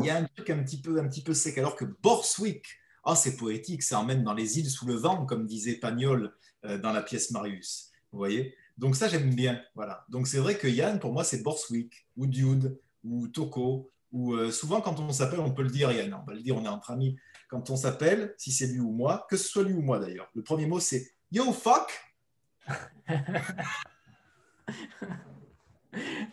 il y a un truc un petit peu, sec. Alors que Borswick, oh, c'est poétique, ça emmène dans les îles sous le vent, comme disait Pagnol euh, dans la pièce Marius. Vous voyez? Donc ça, j'aime bien. Voilà. Donc c'est vrai que Yann, pour moi, c'est Borswick, ou Dude, ou Toko. Ou euh, souvent, quand on s'appelle, on peut le dire, Yann, on va le dire, on est entre amis. Quand on s'appelle, si c'est lui ou moi, que ce soit lui ou moi d'ailleurs, le premier mot, c'est Yo, fuck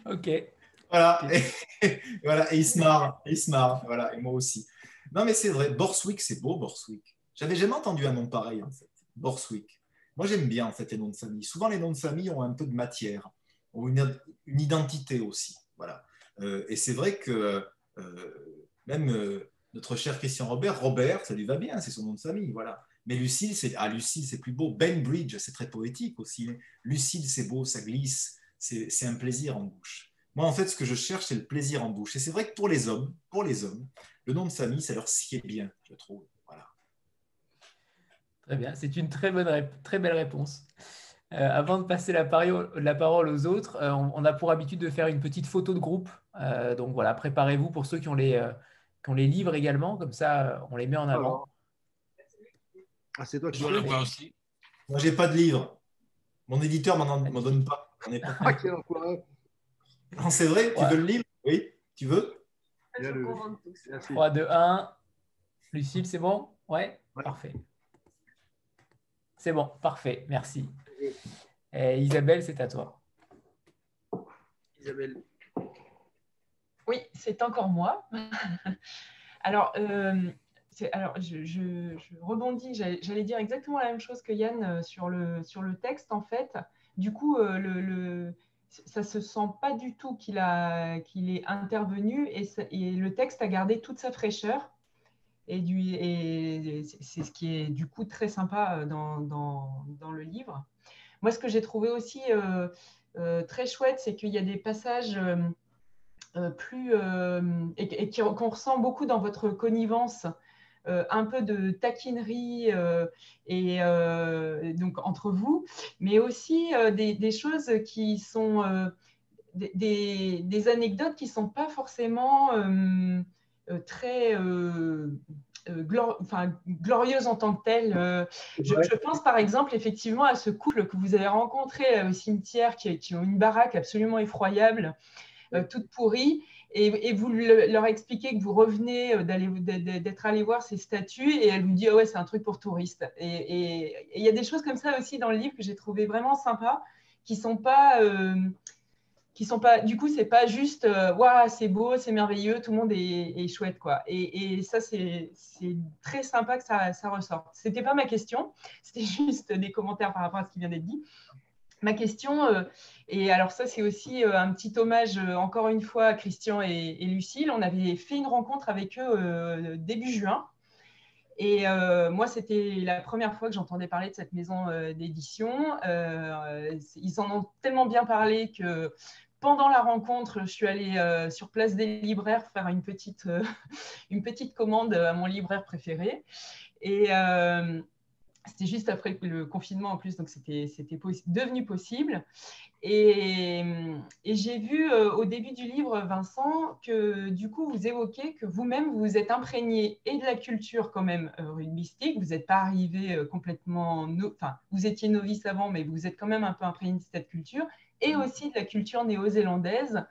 Ok. Voilà. Et, voilà. Et il se marre. il se marre. Voilà. Et moi aussi. Non, mais c'est vrai. Borswick, c'est beau, Borswick. J'avais jamais entendu un nom pareil, en fait. Borswick. Moi, j'aime bien, en fait, les noms de famille. Souvent, les noms de famille ont un peu de matière, ont une, identité aussi. Voilà. Euh, et c'est vrai que euh, même euh, notre cher Christian Robert, Robert, ça lui va bien, c'est son nom de famille. Voilà. Mais Lucille, c'est ah, Lucille, c'est plus beau. Ben Bridge, c'est très poétique aussi. Lucille, c'est beau, ça glisse, c'est un plaisir en bouche. Moi, en fait, ce que je cherche, c'est le plaisir en bouche. Et c'est vrai que pour les hommes, pour les hommes, le nom de famille, ça leur sied bien, je trouve. Voilà. Très bien, c'est une très bonne, très belle réponse. Euh, avant de passer la, parole aux autres, euh, on, a pour habitude de faire une petite photo de groupe. Euh, donc voilà, préparez-vous pour ceux qui ont, les, qui ont les livres également, comme ça on les met en avant. Ah, c'est toi qui le vois aussi. Moi, j'ai pas de livre. Mon éditeur m'en donne pas. pas. Ah, c'est vrai Tu veux le livre? Oui Tu veux? 3, 2, 1. Lucille, c'est bon? Ouais, Parfait. C'est bon, parfait. Merci. Isabelle, c'est à toi. Isabelle. Oui, c'est encore moi. alors, euh, alors je, rebondis, j'allais dire exactement la même chose que Yann euh, sur le, sur le texte, en fait. Du coup, euh, le, ça se sent pas du tout qu'il qu'il est intervenu et, le texte a gardé toute sa fraîcheur. Et, et c'est ce qui est du coup très sympa euh, dans, dans, le livre. Moi, ce que j'ai trouvé aussi euh, euh, très chouette, c'est qu'il y a des passages plus et, qu'on ressent beaucoup dans votre connivence un peu de taquinerie euh, et euh, donc entre vous, mais aussi des, choses qui sont des, anecdotes qui ne sont pas forcément très glorieuses en tant que telles. Je, pense par exemple effectivement à ce couple que vous avez rencontré au cimetière qui, qui ont une baraque absolument effroyable toute pourrie et, vous leur expliquez que vous revenez d'être allé voir ces statues et elle vous dit oh ouais c'est un truc pour touristes. Et il y a des choses comme ça aussi dans le livre que j'ai trouvé vraiment sympa qui sont pas qui sont pas du coup c'est pas juste waouh c'est beau c'est merveilleux tout le monde est, chouette quoi. Et, ça c'est très sympa que ça, ça ressorte. C'était pas ma question c'était juste des commentaires par rapport à ce qui vient d'être dit ma question et alors ça c'est aussi un petit hommage encore une fois à Christian et, Lucille on avait fait une rencontre avec eux début juin et moi, c'était la première fois que j'entendais parler de cette maison d'édition. ils en ont tellement bien parlé que pendant la rencontre, je suis allée euh, sur place des libraires faire une petite, euh, une petite commande à mon libraire préféré. Et euh, c'était juste après le confinement en plus, donc c'était devenu possible. Et, et j'ai vu au début du livre, Vincent, que du coup, vous évoquez que vous-même, vous vous êtes imprégné et de la culture quand même rugbystique. Vous n'êtes pas arrivé complètement... enfin, vous étiez novice avant, mais vous êtes quand même un peu imprégné de cette culture et aussi de la culture néo-zélandaise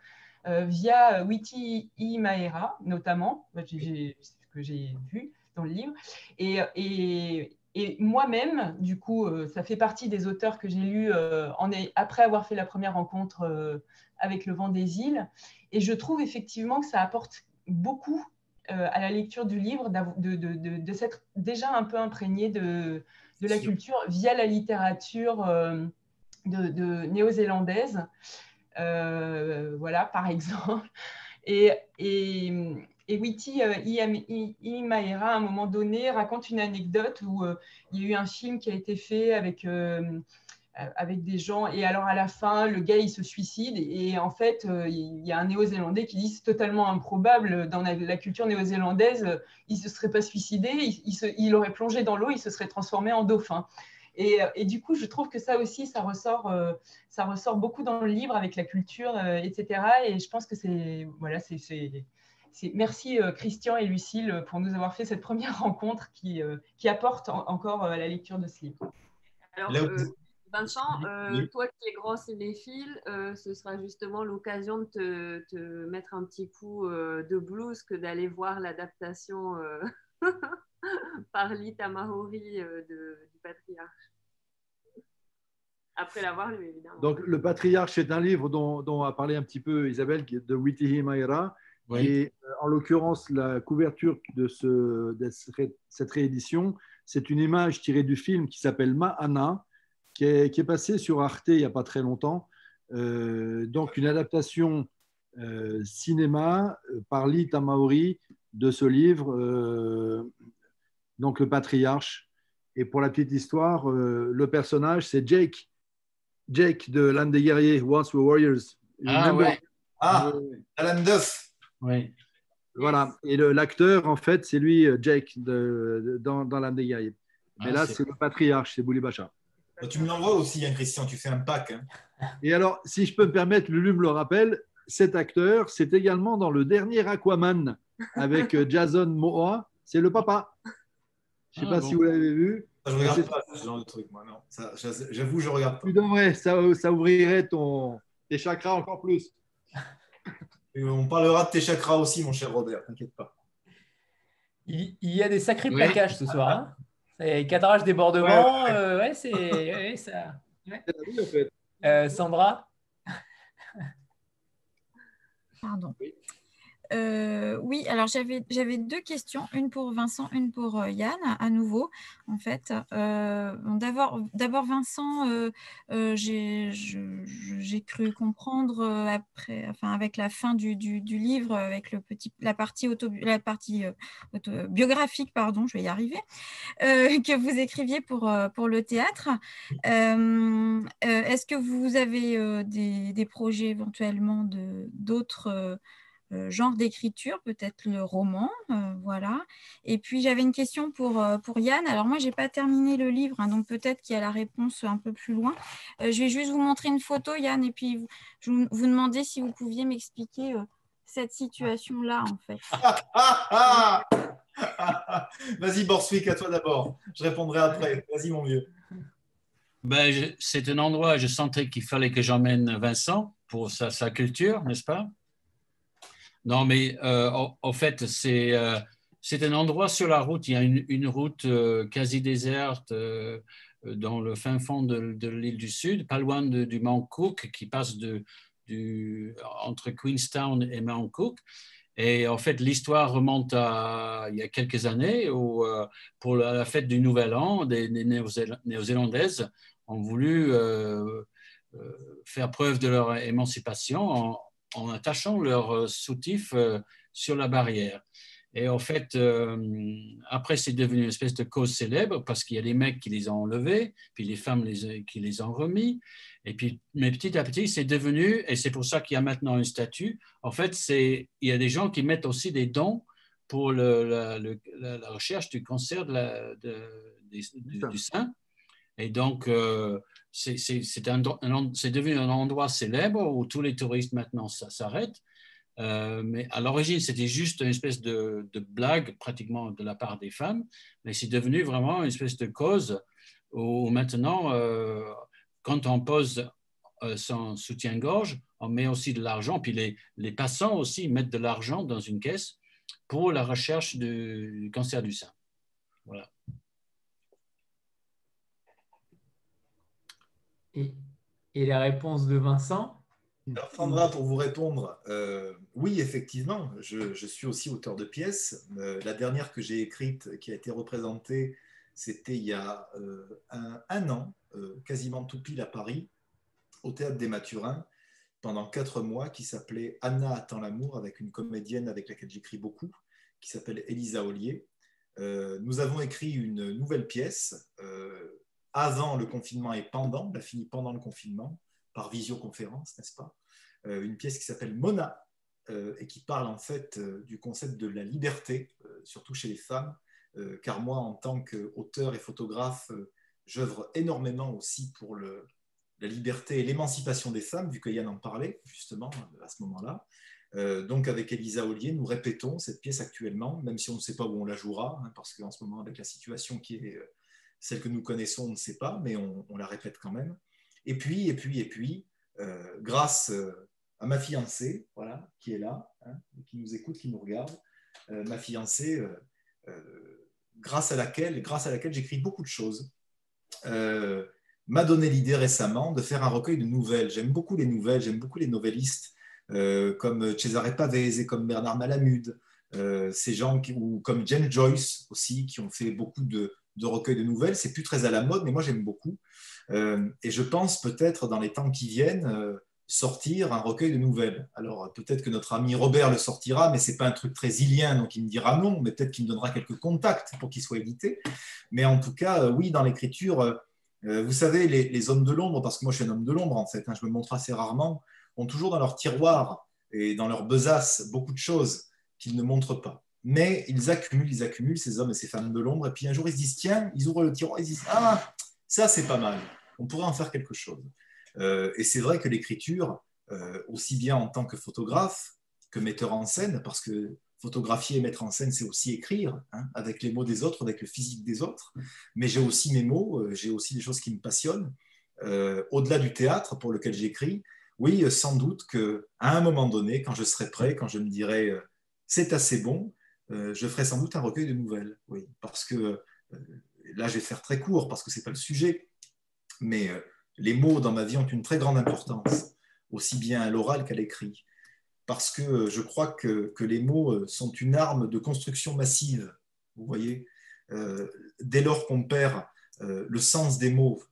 euh, via Witi Imaera, notamment, ce que j'ai vu dans le livre. Et, et, et moi-même, du coup, euh, ça fait partie des auteurs que j'ai lus euh, après avoir fait la première rencontre avec Le Vent des Îles. Et je trouve effectivement que ça apporte beaucoup à la lecture du livre de, de, de, de s'être déjà un peu imprégné de, la culture via la littérature de, néo-zélandaise, euh, voilà, par exemple. Et, et, et Witi euh, Imaera, à un moment donné, raconte une anecdote où euh, il y a eu un film qui a été fait avec, avec des gens, et alors à la fin, le gars, il se suicide, et en fait, il y a un néo-zélandais qui dit c'est totalement improbable, dans la, culture néo-zélandaise, il ne se serait pas suicidé, il, il aurait plongé dans l'eau, il se serait transformé en dauphin. Euh, et, du coup, je trouve que ça aussi, ça ressort, euh, ça ressort beaucoup dans le livre avec la culture, euh, etc. Et je pense que c'est, voilà, c'est, merci Christian et Lucille pour nous avoir fait cette première rencontre qui, qui apporte encore à la lecture de ce livre. Alors, Vincent, toi qui es grand cinéphile, ce sera justement l'occasion de te, te, mettre un petit coup de blues que d'aller voir l'adaptation par Lita Mahori du patriarche. Après l'avoir lu, évidemment. Donc, Le Patriarche, c'est un livre dont, a parlé un petit peu Isabelle, de Witihi Maïra. Et euh, en l'occurrence, la couverture de, ce, cette réédition, c'est une image tirée du film qui s'appelle Ma'ana, qui est, qui est passé sur Arte il n'y a pas très longtemps. Euh, donc, une adaptation euh, cinéma par Lita Maori de ce livre, donc Le Patriarche. Et pour la petite histoire, le personnage, c'est Jake, Jake de L'âme des guerriers, Once Were Warriors. Ah, ouais. ah Alan Duff. Oui. Voilà. Et l'acteur, en fait, c'est lui, euh, Jake, de, dans, dans L'âme des guerriers. Mais ah, là, c'est le patriarche, c'est Bouli Bacha. Bah, tu me l'envoies aussi, hein, Christian, tu fais un pack. Hein. Et alors, si je peux me permettre, Lulu me le rappelle, cet acteur, c'est également dans le dernier Aquaman avec euh, Jason Momoa, c'est le papa. Je ne sais ah, pas si vous l'avez vu. Je regarde pas ce genre de truc, moi, non. J'avoue, je regarde pas. Tu devrais, ça, ça ouvrirait ton, tes chakras encore plus. On parlera de tes chakras aussi, mon cher Robert, t'inquiète pas. Il, y a des sacrés plaquages ce soir. Hein c'est cadrage, débordement. Ouais, euh, ouais c'est ouais, ça. Euh, Sandra? Pardon. Euh, oui, alors j'avais deux questions, une pour Vincent, une pour euh, Yann, à nouveau, en fait. Euh, D'abord, Vincent, euh, j'ai cru comprendre après, enfin, avec la fin du, du, livre, avec le petit, la partie, auto, la partie biographique, pardon, je vais y arriver, que vous écriviez pour, pour le théâtre. Est-ce que vous avez des, des, projets éventuellement d'autres euh, genre d'écriture, peut-être le roman, euh, voilà. Et puis j'avais une question pour, euh, pour Yann. Alors moi, je n'ai pas terminé le livre, hein, donc peut-être qu'il y a la réponse un peu plus loin. je vais juste vous montrer une photo, Yann, et puis je vous, vous demander si vous pouviez m'expliquer cette situation-là, en fait. Vas-y, Borswick, à toi d'abord. Je répondrai après. Vas-y, mon vieux. Ben, c'est un endroit, je sentais qu'il fallait que j'emmène Vincent pour sa, sa culture, n'est-ce pas? Non, mais en, fait, c'est c'est un endroit sur la route. Il y a une, route quasi déserte dans le fin fond de, l'île du Sud, pas loin du Mount Cook, qui passe de, du, entre Queenstown et Mount Cook. Et en fait, l'histoire remonte à il y a quelques années où, euh, pour la, fête du Nouvel An, des, Néo-Zélandaises ont voulu euh, euh, faire preuve de leur émancipation en, en attachant leur soutif sur la barrière. Et en fait, après, c'est devenu une espèce de cause célèbre parce qu'il y a des mecs qui les ont enlevés, puis les femmes les, qui les ont remis. Et puis, mais petit à petit, c'est devenu, et c'est pour ça qu'il y a maintenant un statut, en fait, c'est, il y a des gens qui mettent aussi des dons pour le, la, la, recherche du cancer de la, du, sein. Et donc, euh, c'est, devenu un endroit célèbre où tous les touristes maintenant s'arrêtent. Euh, mais à l'origine, c'était juste une espèce de, de, blague pratiquement de la part des femmes, mais c'est devenu vraiment une espèce de cause où maintenant, euh, quand on pose euh, son soutien-gorge, on met aussi de l'argent, puis les, les, passants aussi mettent de l'argent dans une caisse pour la recherche du cancer du sein. Voilà. Et, et la réponse de Vincent alors, Sandra, pour vous répondre, euh, oui, effectivement, je, je, suis aussi auteur de pièces. Euh, la dernière que j'ai écrite, qui a été représentée, c'était il y a un, un, an, quasiment tout pile à Paris, au théâtre des Mathurins pendant quatre mois qui s'appelait Anna attend l'amour avec une comédienne avec laquelle j'écris beaucoup qui s'appelle Elisa Ollier. Euh, nous avons écrit une nouvelle pièce euh, avant le confinement et pendant, on l'a fini pendant le confinement par visioconférence, n'est-ce pas euh, Une pièce qui s'appelle Mona et qui parle en fait du concept de la liberté, surtout chez les femmes, car moi en tant qu'auteur et photographe, j'œuvre énormément aussi pour la liberté et l'émancipation des femmes, vu que Yann en parlait justement à ce moment-là. Euh, donc avec Elisa Ollier, nous répétons cette pièce actuellement, même si on ne sait pas où on la jouera, hein, parce qu'en ce moment, avec la situation qui est euh, celle que nous connaissons, on ne sait pas, mais on, la répète quand même. Et puis, et puis, et puis, euh, grâce à ma fiancée, voilà, qui est là, hein, qui nous écoute, qui nous regarde, ma fiancée, grâce à laquelle, grâce à laquelle j'écris beaucoup de choses m'a donné l'idée récemment de faire un recueil de nouvelles. J'aime beaucoup les nouvelles, j'aime beaucoup les novellistes euh, comme Cesare Pavese comme Bernard Malamude, euh, ces gens ou comme James Joyce aussi, qui ont fait beaucoup de, recueils de nouvelles. C'est plus très à la mode, mais moi j'aime beaucoup. Euh, et je pense peut-être dans les temps qui viennent sortir un recueil de nouvelles. Alors peut-être que notre ami Robert le sortira, mais c'est pas un truc très ilien, donc il me dira non, mais peut-être qu'il me donnera quelques contacts pour qu'il soit édité. Mais en tout cas, oui, dans l'écriture euh, vous savez, les, hommes de l'ombre, parce que moi je suis un homme de l'ombre en fait, hein, je me montre assez rarement, ont toujours dans leur tiroir et dans leur besace beaucoup de choses qu'ils ne montrent pas. Mais ils accumulent, ils accumulent ces hommes et ces femmes de l'ombre, et puis un jour ils se disent, tiens, ils ouvrent le tiroir, ils disent, ah, ça c'est pas mal, on pourrait en faire quelque chose. Euh, et c'est vrai que l'écriture, euh, aussi bien en tant que photographe que metteur en scène, parce que photographier et mettre en scène, c'est aussi écrire, hein, avec les mots des autres, avec le physique des autres. Mais j'ai aussi mes mots, euh, j'ai aussi des choses qui me passionnent. Au-delà du théâtre pour lequel j'écris, oui, sans doute que à un moment donné, quand je serai prêt, quand je me dirai c'est assez bon, je ferai sans doute un recueil de nouvelles. Parce que là, je vais faire très court parce que c'est pas le sujet, mais les mots dans ma vie ont une très grande importance, aussi bien à l'oral qu'à l'écrit parce que je crois que, les mots euh, sont une arme de construction massive. Vous voyez, euh, dès lors qu'on perd euh, le sens des mots,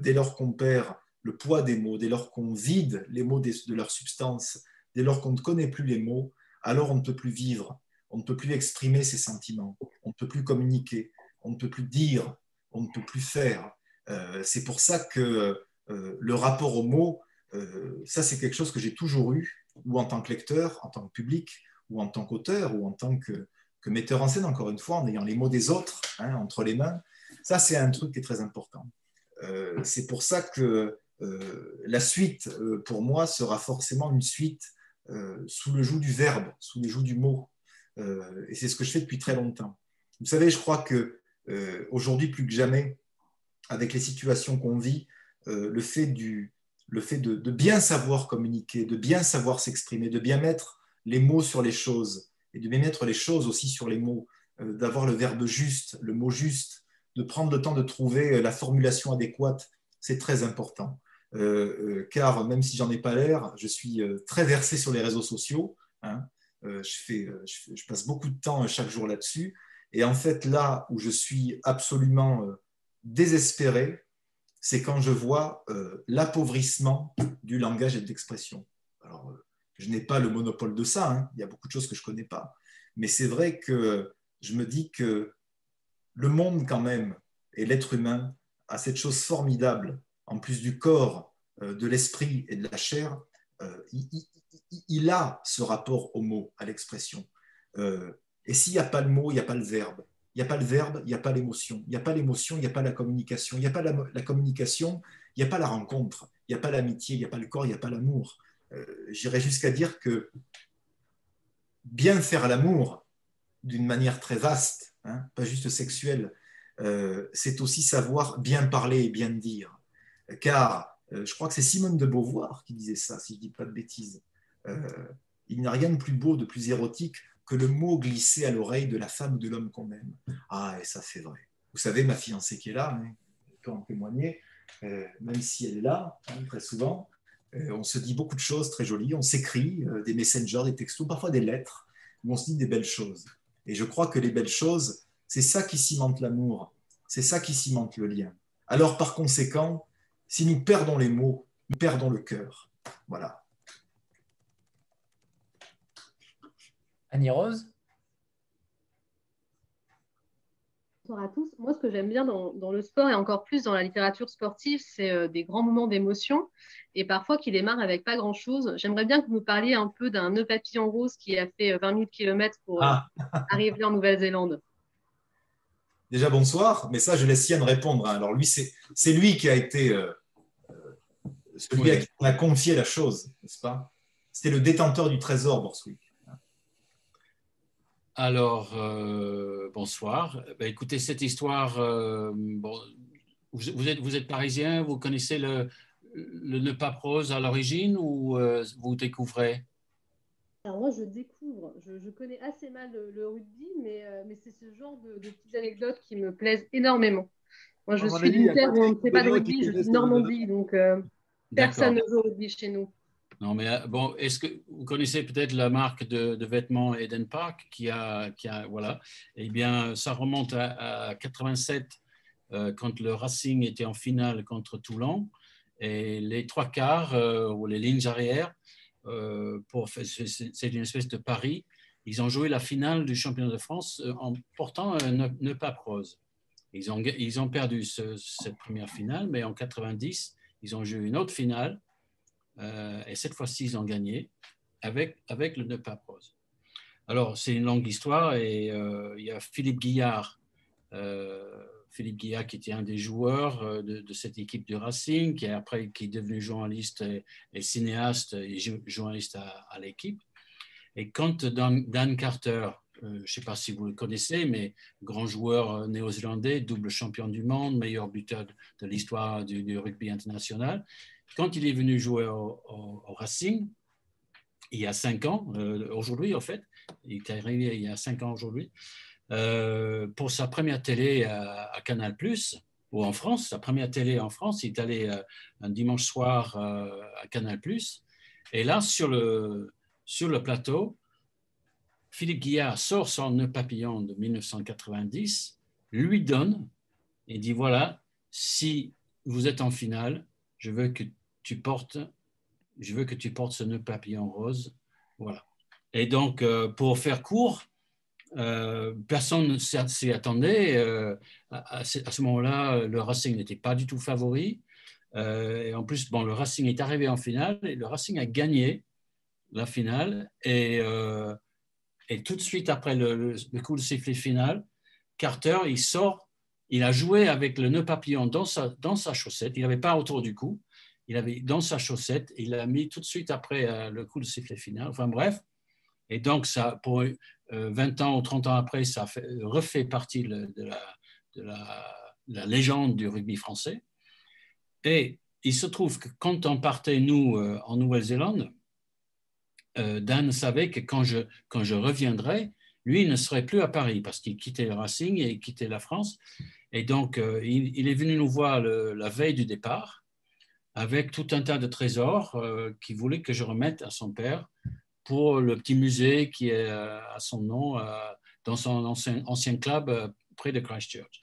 dès lors qu'on perd le poids des mots, dès lors qu'on vide les mots de leur substance, dès lors qu'on ne connaît plus les mots, alors on ne peut plus vivre, on ne peut plus exprimer ses sentiments, on ne peut plus communiquer, on ne peut plus dire, on ne peut plus faire. c'est pour ça que le rapport aux mots, ça c'est quelque chose que j'ai toujours eu ou en tant que lecteur, en tant que public, ou en tant qu'auteur, ou en tant que, metteur en scène, encore une fois, en ayant les mots des autres hein, entre les mains. Ça, c'est un truc qui est très important. Euh, c'est pour ça que euh, la suite, euh, pour moi, sera forcément une suite sous le joug du verbe, sous le joug du mot. Et c'est ce que je fais depuis très longtemps. Vous savez, je crois que aujourd'hui, plus que jamais, avec les situations qu'on vit, le fait du, le fait de, bien savoir communiquer, de bien savoir s'exprimer, de bien mettre les mots sur les choses et de bien mettre les choses aussi sur les mots, d'avoir le verbe juste, le mot juste, de prendre le temps de trouver la formulation adéquate, c'est très important. car même si j'en ai pas l'air, je suis très versé sur les réseaux sociaux. Hein. Je, fais, je, passe beaucoup de temps chaque jour là-dessus. Et en fait, là où je suis absolument désespéré, c'est quand je vois euh, l'appauvrissement du langage et de l'expression. Alors, euh, je n'ai pas le monopole de ça, hein. il y a beaucoup de choses que je ne connais pas, mais c'est vrai que je me dis que le monde quand même, et l'être humain, a cette chose formidable, en plus du corps, euh, de l'esprit et de la chair, il, a ce rapport au mot, à l'expression. et s'il n'y a pas le mot, il n'y a pas le verbe. Il n'y a pas le verbe, il n'y a pas l'émotion. Il n'y a pas l'émotion, il n'y a pas la communication. Il n'y a pas la, communication, il n'y a pas la rencontre. Il n'y a pas l'amitié, il n'y a pas le corps, il n'y a pas l'amour. Euh, j'irais jusqu'à dire que bien faire l'amour d'une manière très vaste, hein, pas juste sexuelle, euh, c'est aussi savoir bien parler et bien dire. Car euh, je crois que c'est Simone de Beauvoir qui disait ça, si je ne dis pas de bêtises. Il n'y a rien de plus beau, de plus érotique que le mot glissait à l'oreille de la femme ou de l'homme qu'on aime. Ah, et ça c'est vrai. Vous savez, ma fiancée qui est là, hein, peut en témoigner, euh, même si elle est là, hein, très souvent, euh, on se dit beaucoup de choses très jolies, on s'écrit euh, des messengers, des textos, parfois des lettres, où on se dit des belles choses. Et je crois que les belles choses, c'est ça qui cimente l'amour, c'est ça qui cimente le lien. Alors par conséquent, si nous perdons les mots, nous perdons le cœur. Voilà. Annie Rose? Bonsoir à tous. Moi, ce que j'aime bien dans, le sport et encore plus dans la littérature sportive, c'est euh, des grands moments d'émotion et parfois qui démarrent avec pas grand-chose. J'aimerais bien que vous nous parliez un peu d'un nœud papillon rose qui a fait 20 000 km pour euh, ah. arriver en Nouvelle-Zélande. Déjà, bonsoir. Mais ça, je laisse Yann répondre. Hein. Alors, lui, c'est lui qui a été euh, celui à qui on a confié la chose, n'est-ce pas? C'était le détenteur du trésor, Borswick. Alors, euh, bonsoir. Ben, écoutez, cette histoire, euh, vous, êtes, vous êtes parisien, vous connaissez le, le ne pas prose à l'origine ou euh, vous découvrez? Alors moi, je découvre. Je, connais assez mal le, rugby, mais, mais c'est ce genre de, petites anecdotes qui me plaisent énormément. Moi, je suis d'une terre où on ne fait pas de rugby, je suis Normandie, donc personne ne joue au rugby chez nous. Non, mais euh, bon, est-ce que vous connaissez peut-être la marque de, vêtements Eden Park qui a, qui a, voilà, eh bien, ça remonte à, 87 euh, quand le Racing était en finale contre Toulon et les trois quarts euh, ou les lignes arrière, pour c'est une espèce de pari. Ils ont joué la finale du championnat de France en portant ne, pas prose. Ils ont, ils ont perdu cette première finale, mais en 90, ils ont joué une autre finale euh, et cette fois-ci, ils ont gagné avec, avec le pas prose. Alors, c'est une longue histoire et euh, il y a Philippe Guillard, euh, Philippe Guillard qui était un des joueurs de, cette équipe du Racing, qui est après qui est devenu journaliste et, cinéaste et journaliste à, l'équipe. Et quand Dan, Carter, je ne sais pas si vous le connaissez, mais grand joueur néo-zélandais, double champion du monde, meilleur buteur de, l'histoire du, rugby international, quand il est venu jouer au, Racing, il y a cinq ans, euh, aujourd'hui en fait, il est arrivé il y a cinq ans aujourd'hui, euh, pour sa première télé à, Canal Canal, ou en France, sa première télé en France, il est allé euh, un dimanche soir à Canal Et là, sur le, sur le plateau, Philippe Guillard sort son nœud papillon de 1990, lui donne et dit voilà, si vous êtes en finale, je veux que tu portes, je veux que tu portes ce nœud papillon rose. Voilà. Et donc, euh, pour faire court, euh, personne ne s'y attendait. Euh, à, ce moment-là, le Racing n'était pas du tout favori. et en plus, bon, le Racing est arrivé en finale et le Racing a gagné la finale. Et, tout de suite après le, coup de sifflet final, Carter, il sort, il a joué avec le nœud papillon dans sa, dans sa chaussette. Il n'avait pas autour du cou il avait dans sa chaussette, il l'a mis tout de suite après euh, le coup de sifflet final. Enfin bref, et donc ça, pour 20 euh, ans ou 30 ans après, ça fait, refait partie de, la, légende du rugby français. Et il se trouve que quand on partait, nous, euh, en Nouvelle-Zélande, Dan savait que quand je, quand je reviendrai, lui il ne serait plus à Paris parce qu'il quittait le Racing et quittait la France. Et donc, il, est venu nous voir la veille du départ avec tout un tas de trésors qu'il voulait que je remette à son père pour le petit musée qui est à son nom dans son ancien, ancien club près de Christchurch.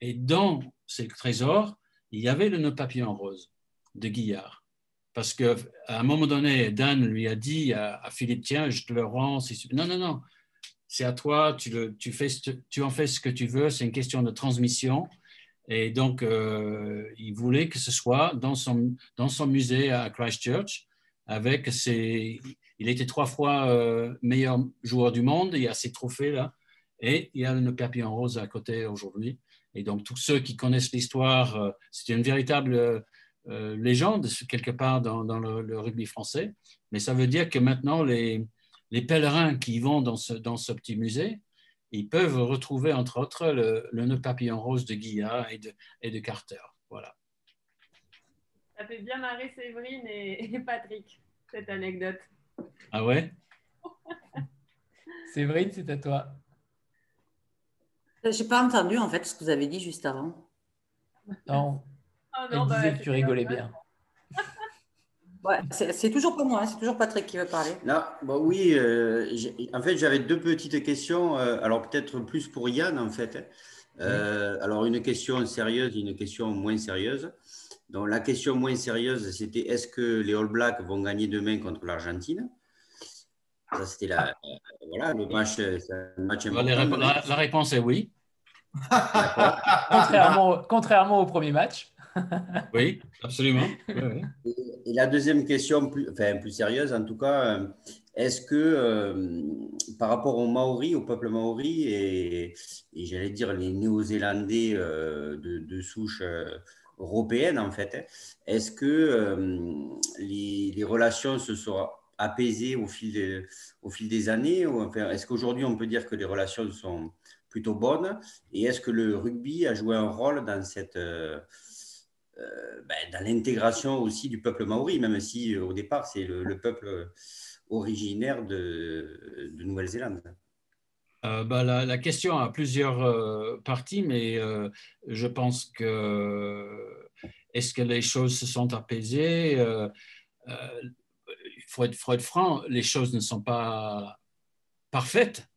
Et dans ces trésors, il y avait le nœud papillon rose de Guillard. Parce qu'à un moment donné, Dan lui a dit à, Philippe, tiens, je te le rends. Non, non, non, c'est à toi, tu, le, tu, fais, tu en fais ce que tu veux, c'est une question de transmission. Et donc, euh, il voulait que ce soit dans son, dans son musée à Christchurch, avec ses... Il était trois fois euh, meilleur joueur du monde, il y a ses trophées là, et il y a le papillon rose à côté aujourd'hui. Et donc, tous ceux qui connaissent l'histoire, euh, c'est une véritable légende, quelque part, dans, le, rugby français. Mais ça veut dire que maintenant, les, les pèlerins qui vont dans ce, dans ce, petit musée, ils peuvent retrouver, entre autres, le, le nœud papillon rose de Guilla et de, et de Carter. Voilà. Ça fait bien marrer Séverine et, Patrick, cette anecdote. Ah ouais? Séverine, c'est à toi. Je n'ai pas entendu en fait ce que vous avez dit juste avant. Non. Oh Elle bah, disait que tu rigolais bien. Ouais, c'est toujours pas moi, hein, c'est toujours Patrick qui veut parler. Non, bon, oui, euh, en fait, j'avais deux petites questions. Euh, alors, peut-être plus pour Yann, en fait. Alors, une question sérieuse, une question moins sérieuse. Donc, la question moins sérieuse, c'était est-ce que les All Blacks vont gagner demain contre l'Argentine? Ça, c'était la, voilà, le match, match la, réponse est oui. contrairement, au premier match. Oui, absolument. Et, la deuxième question, plus, enfin, plus sérieuse en tout cas, euh, est-ce que euh, par rapport aux Maoris, au peuple Maori et, j'allais dire les Néo-Zélandais euh, de, souche européenne en fait, est-ce que les, relations se sont apaisées au fil, au fil des années enfin, Est-ce qu'aujourd'hui on peut dire que les relations sont plutôt bonne Et est-ce que le rugby a joué un rôle dans cette ben, dans l'intégration aussi du peuple maori, même si euh, au départ c'est le, peuple originaire de, de Nouvelle-Zélande. Bah, la, question a plusieurs parties, mais je pense que est-ce que les choses se sont apaisées Il faut être franc, les choses ne sont pas parfaites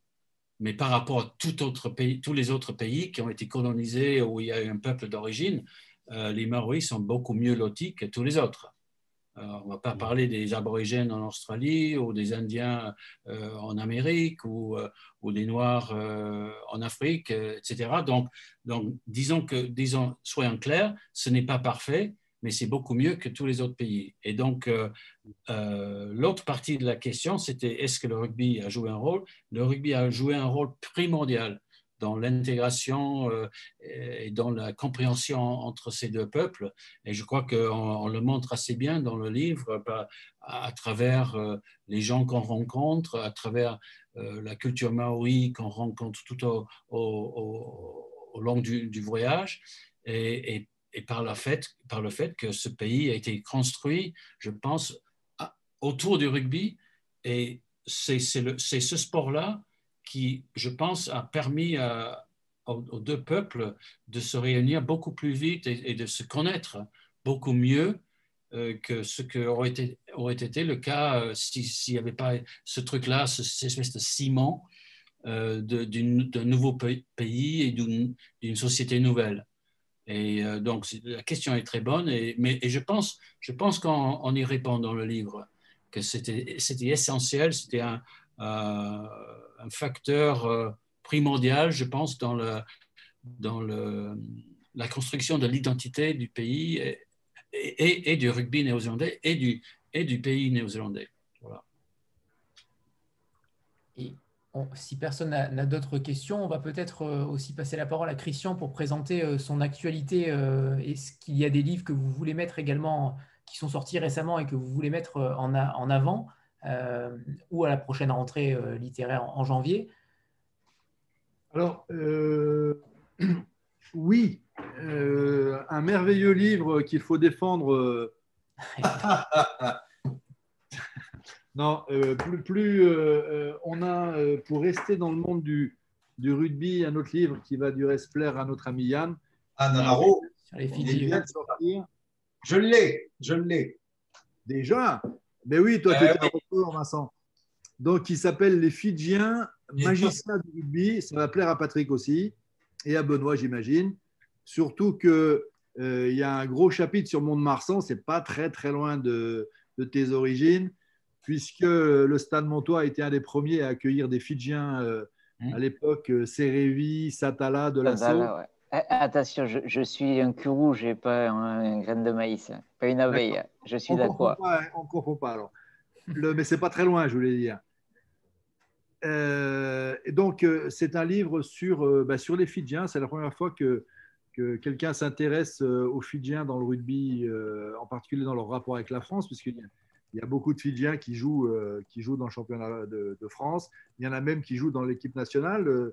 mais par rapport à tout autre pays, tous les autres pays qui ont été colonisés où il y a eu un peuple d'origine, euh, les Maoris sont beaucoup mieux lotis que tous les autres. Euh, on ne va pas parler des aborigènes en Australie ou des Indiens euh, en Amérique ou, ou des Noirs en Afrique, etc. Donc, donc disons que, disons, soyons clairs, ce n'est pas parfait, mais c'est beaucoup mieux que tous les autres pays. Et donc, l'autre partie de la question, c'était est-ce que le rugby a joué un rôle? Le rugby a joué un rôle primordial dans l'intégration euh, et dans la compréhension entre ces deux peuples. Et je crois qu'on le montre assez bien dans le livre à, travers les gens qu'on rencontre, à travers la culture maori qu'on rencontre tout au, long du, voyage. Et, par le fait que ce pays a été construit, je pense, autour du rugby. Et c'est ce sport-là qui, je pense, a permis aux, deux peuples de se réunir beaucoup plus vite et, de se connaître beaucoup mieux euh, que ce qui aurait été, le cas euh, s'il n'y avait pas ce truc-là, cette espèce de ciment euh, d'un nouveau pays et d'une société nouvelle. Et euh, donc, la question est très bonne, et, je pense, je pense qu'on y répond dans le livre, que c'était essentiel, c'était un, euh, un, facteur euh, primordial, je pense, dans, la construction de l'identité du pays et, du rugby néo-zélandais et du, pays néo-zélandais. Voilà si personne n'a d'autres questions, on va peut-être euh, aussi passer la parole à Christian pour présenter euh, son actualité. Est-ce qu'il y a des livres que vous voulez mettre également, qui sont sortis récemment et que vous voulez mettre en, avant, ou à la prochaine rentrée littéraire en, janvier Alors, oui, un merveilleux livre qu'il faut défendre. Non, plus, plus on a, pour rester dans le monde du, du rugby, un autre livre qui va durer se plaire à notre ami Yann. Ah. Sur les Je l'ai, je l'ai. Déjà? Mais oui, toi, tu étais un retour, Vincent. Donc, il s'appelle Les Fidjiens, magistrat du rugby. Ça va plaire à Patrick aussi et à Benoît, j'imagine. Surtout qu'il euh, y a un gros chapitre sur Mont-de-Marsan. Ce n'est pas très, très loin de, tes origines, puisque le Stade Montois a été un des premiers à accueillir des Fidjiens euh, mmh. à l'époque, euh, Serevi, Satala, de la ouais. Eh, attention, je, suis un cul rouge et pas un, grain de maïs, pas une abeille. Je suis d'accord. On ne comprend pas alors. Le, mais c'est pas très loin, je voulais dire. Euh, et donc, euh, c'est un livre sur, euh, bah, sur les Fidjiens. C'est la première fois que, que quelqu'un s'intéresse aux Fidjiens dans le rugby, en particulier dans leur rapport avec la France, puisqu'il y, y, a beaucoup de Fidjiens qui jouent, qui jouent dans le championnat de, de, France. Il y en a même qui jouent dans l'équipe nationale.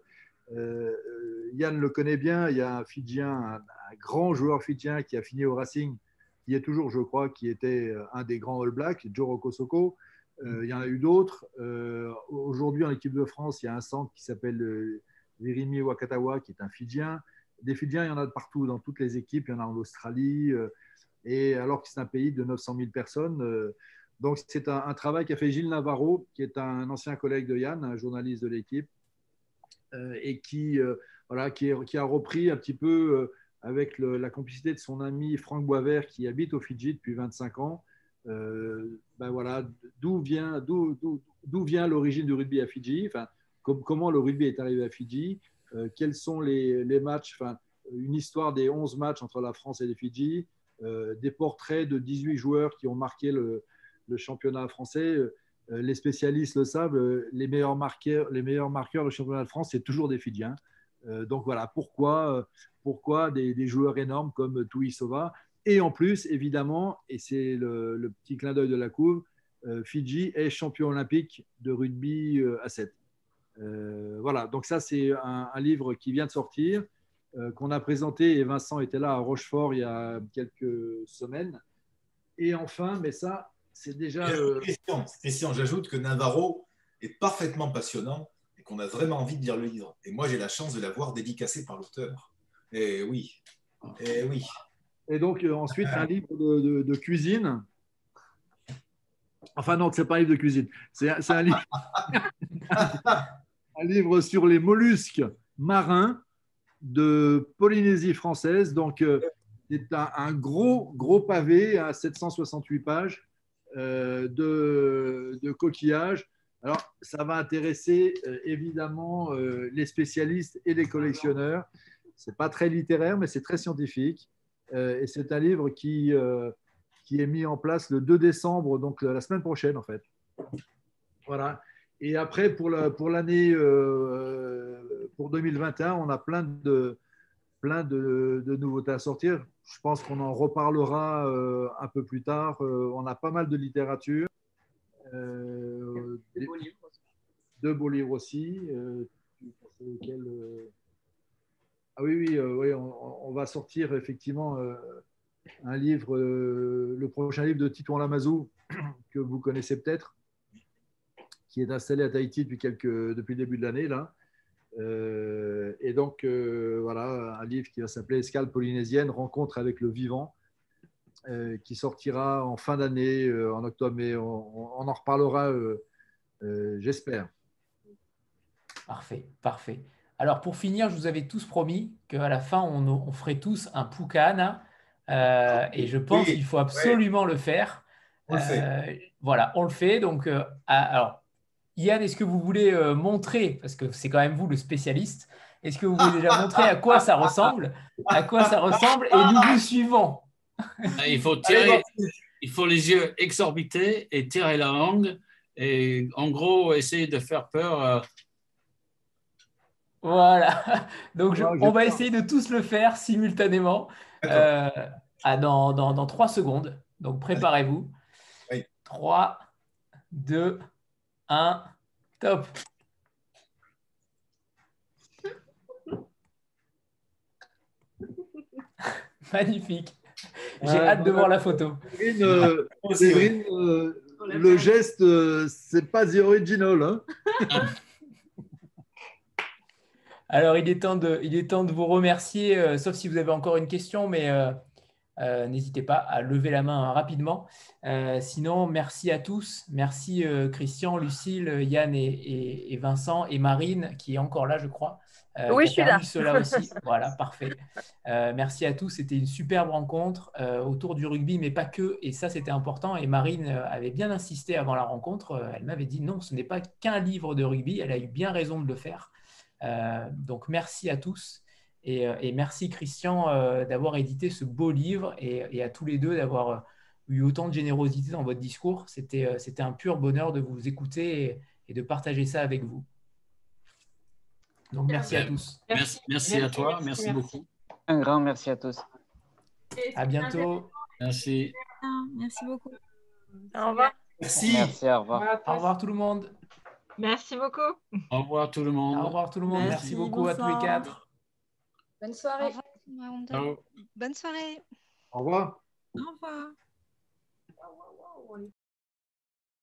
Yann le connaît bien. Il y a un Fidjien, un, grand joueur fidjien qui a fini au Racing, qui est toujours, je crois, qui était un des grands All Blacks, Joe Kosoko. Euh, il y en a eu d'autres. Euh, aujourd'hui, en équipe de France, il y a un centre qui s'appelle Virimi euh, Wakatawa, qui est un Fidjien. Des Fidjiens, il y en a de partout, dans toutes les équipes. Il y en a en Australie. et alors que c'est un pays de 900 000 personnes. donc, c'est un, travail qu'a fait Gilles Navarro, qui est un ancien collègue de Yann, un journaliste de l'équipe, et qui, voilà, qui, a repris un petit peu avec la complicité de son ami Franck Boisvert, qui habite au Fidji depuis 25 ans, euh, ben voilà, d'où vient, d'où, vient l'origine du rugby à Fidji, enfin, comment le rugby est arrivé à Fidji, euh, quels sont les, les, matchs, enfin, une histoire des 11 matchs entre la France et les Fidji, euh, des portraits de 18 joueurs qui ont marqué le, le championnat français. Les spécialistes le savent, les meilleurs marqueurs, les meilleurs marqueurs du championnat de France, c'est toujours des Fidjiens. donc voilà, pourquoi, pourquoi des, joueurs énormes comme Tui Sova et en plus, évidemment, et c'est le, petit clin d'œil de la couve, euh, Fidji est champion olympique de rugby euh, à 7. Euh, voilà, donc ça c'est un, livre qui vient de sortir, qu'on a présenté, et Vincent était là à Rochefort il y a quelques semaines. Et enfin, mais ça, c'est déjà... Christian, j'ajoute que Navarro est parfaitement passionnant et qu'on a vraiment envie de lire le livre. Et moi, j'ai la chance de l'avoir dédicacé par l'auteur. Et oui, et oui. Et donc, euh, ensuite, un livre de, cuisine. Enfin, non, ce n'est pas un livre de cuisine. C'est un, livre, un livre sur les mollusques marins de Polynésie française. Donc, euh, c'est un, gros, gros pavé à 768 pages euh, de, de, coquillages. Alors, ça va intéresser évidemment les spécialistes et les collectionneurs. Ce n'est pas très littéraire, mais c'est très scientifique. Euh, et c'est un livre qui, euh, qui est mis en place le 2 décembre, donc la semaine prochaine en fait. Voilà. Et après, pour l'année pour, euh, pour 2021, on a plein de, plein de, nouveautés à sortir. Je pense qu'on en reparlera un peu plus tard. on a pas mal de littérature. Des beaux livres aussi. Deux beaux livres aussi. Ah oui, oui, euh, oui on, va sortir effectivement euh, un livre, euh, le prochain livre de Titouan Lamazou, que vous connaissez peut-être, qui est installé à Tahiti depuis, quelques, depuis le début de l'année. là. Et donc, voilà, un livre qui va s'appeler Escale polynésienne, rencontre avec le vivant, qui sortira en fin d'année, en octobre, mais on, on en reparlera, j'espère. Parfait, parfait. Alors pour finir, je vous avais tous promis qu'à la fin, on, ferait tous un Pucana. Euh, et je pense qu'il faut absolument le faire. On le fait. Euh, voilà, on le fait. Donc, euh, alors, Yann, est-ce que vous voulez montrer, parce que c'est quand même vous le spécialiste, est-ce que vous voulez déjà montrer à quoi ça ressemble À quoi ça ressemble Et nous vous suivons? il faut tirer, il faut les yeux exorbités et tirer la langue. Et en gros, essayer de faire peur voilà. Donc, on va essayer de tous le faire simultanément euh, dans, dans, 3 secondes. Donc, préparez-vous. 3, 2, 1, top. Magnifique. J'ai hâte de voir la photo. Séverine, euh, euh, le geste, euh, c'est pas the original. Hein Alors, il est, temps de, il est temps de vous remercier, euh, sauf si vous avez encore une question, mais euh, n'hésitez pas à lever la main rapidement. sinon, merci à tous. Merci Christian, Lucille, Yann et, Vincent et Marine, qui est encore là, je crois. Euh, oui, je suis là. Cela aussi. voilà, parfait. Euh, merci à tous. C'était une superbe rencontre euh, autour du rugby, mais pas que. Et ça, c'était important. Et Marine avait bien insisté avant la rencontre. elle m'avait dit non, ce n'est pas qu'un livre de rugby. Elle a eu bien raison de le faire. donc, merci à tous. Et, merci, Christian, d'avoir édité ce beau livre et, à tous les deux d'avoir eu autant de générosité dans votre discours. C'était un pur bonheur de vous écouter et de partager ça avec vous. Donc, merci à tous. Merci, merci, à toi, merci, beaucoup. Un grand merci à tous. À bientôt. Merci. Merci beaucoup. Au revoir. Merci. Merci, au revoir. Au revoir tout le monde. Merci beaucoup. Au revoir tout le monde. Au revoir tout le monde. Merci, beaucoup à tous les quatre. Bonne soirée. Bonne soirée. Au revoir. Au revoir.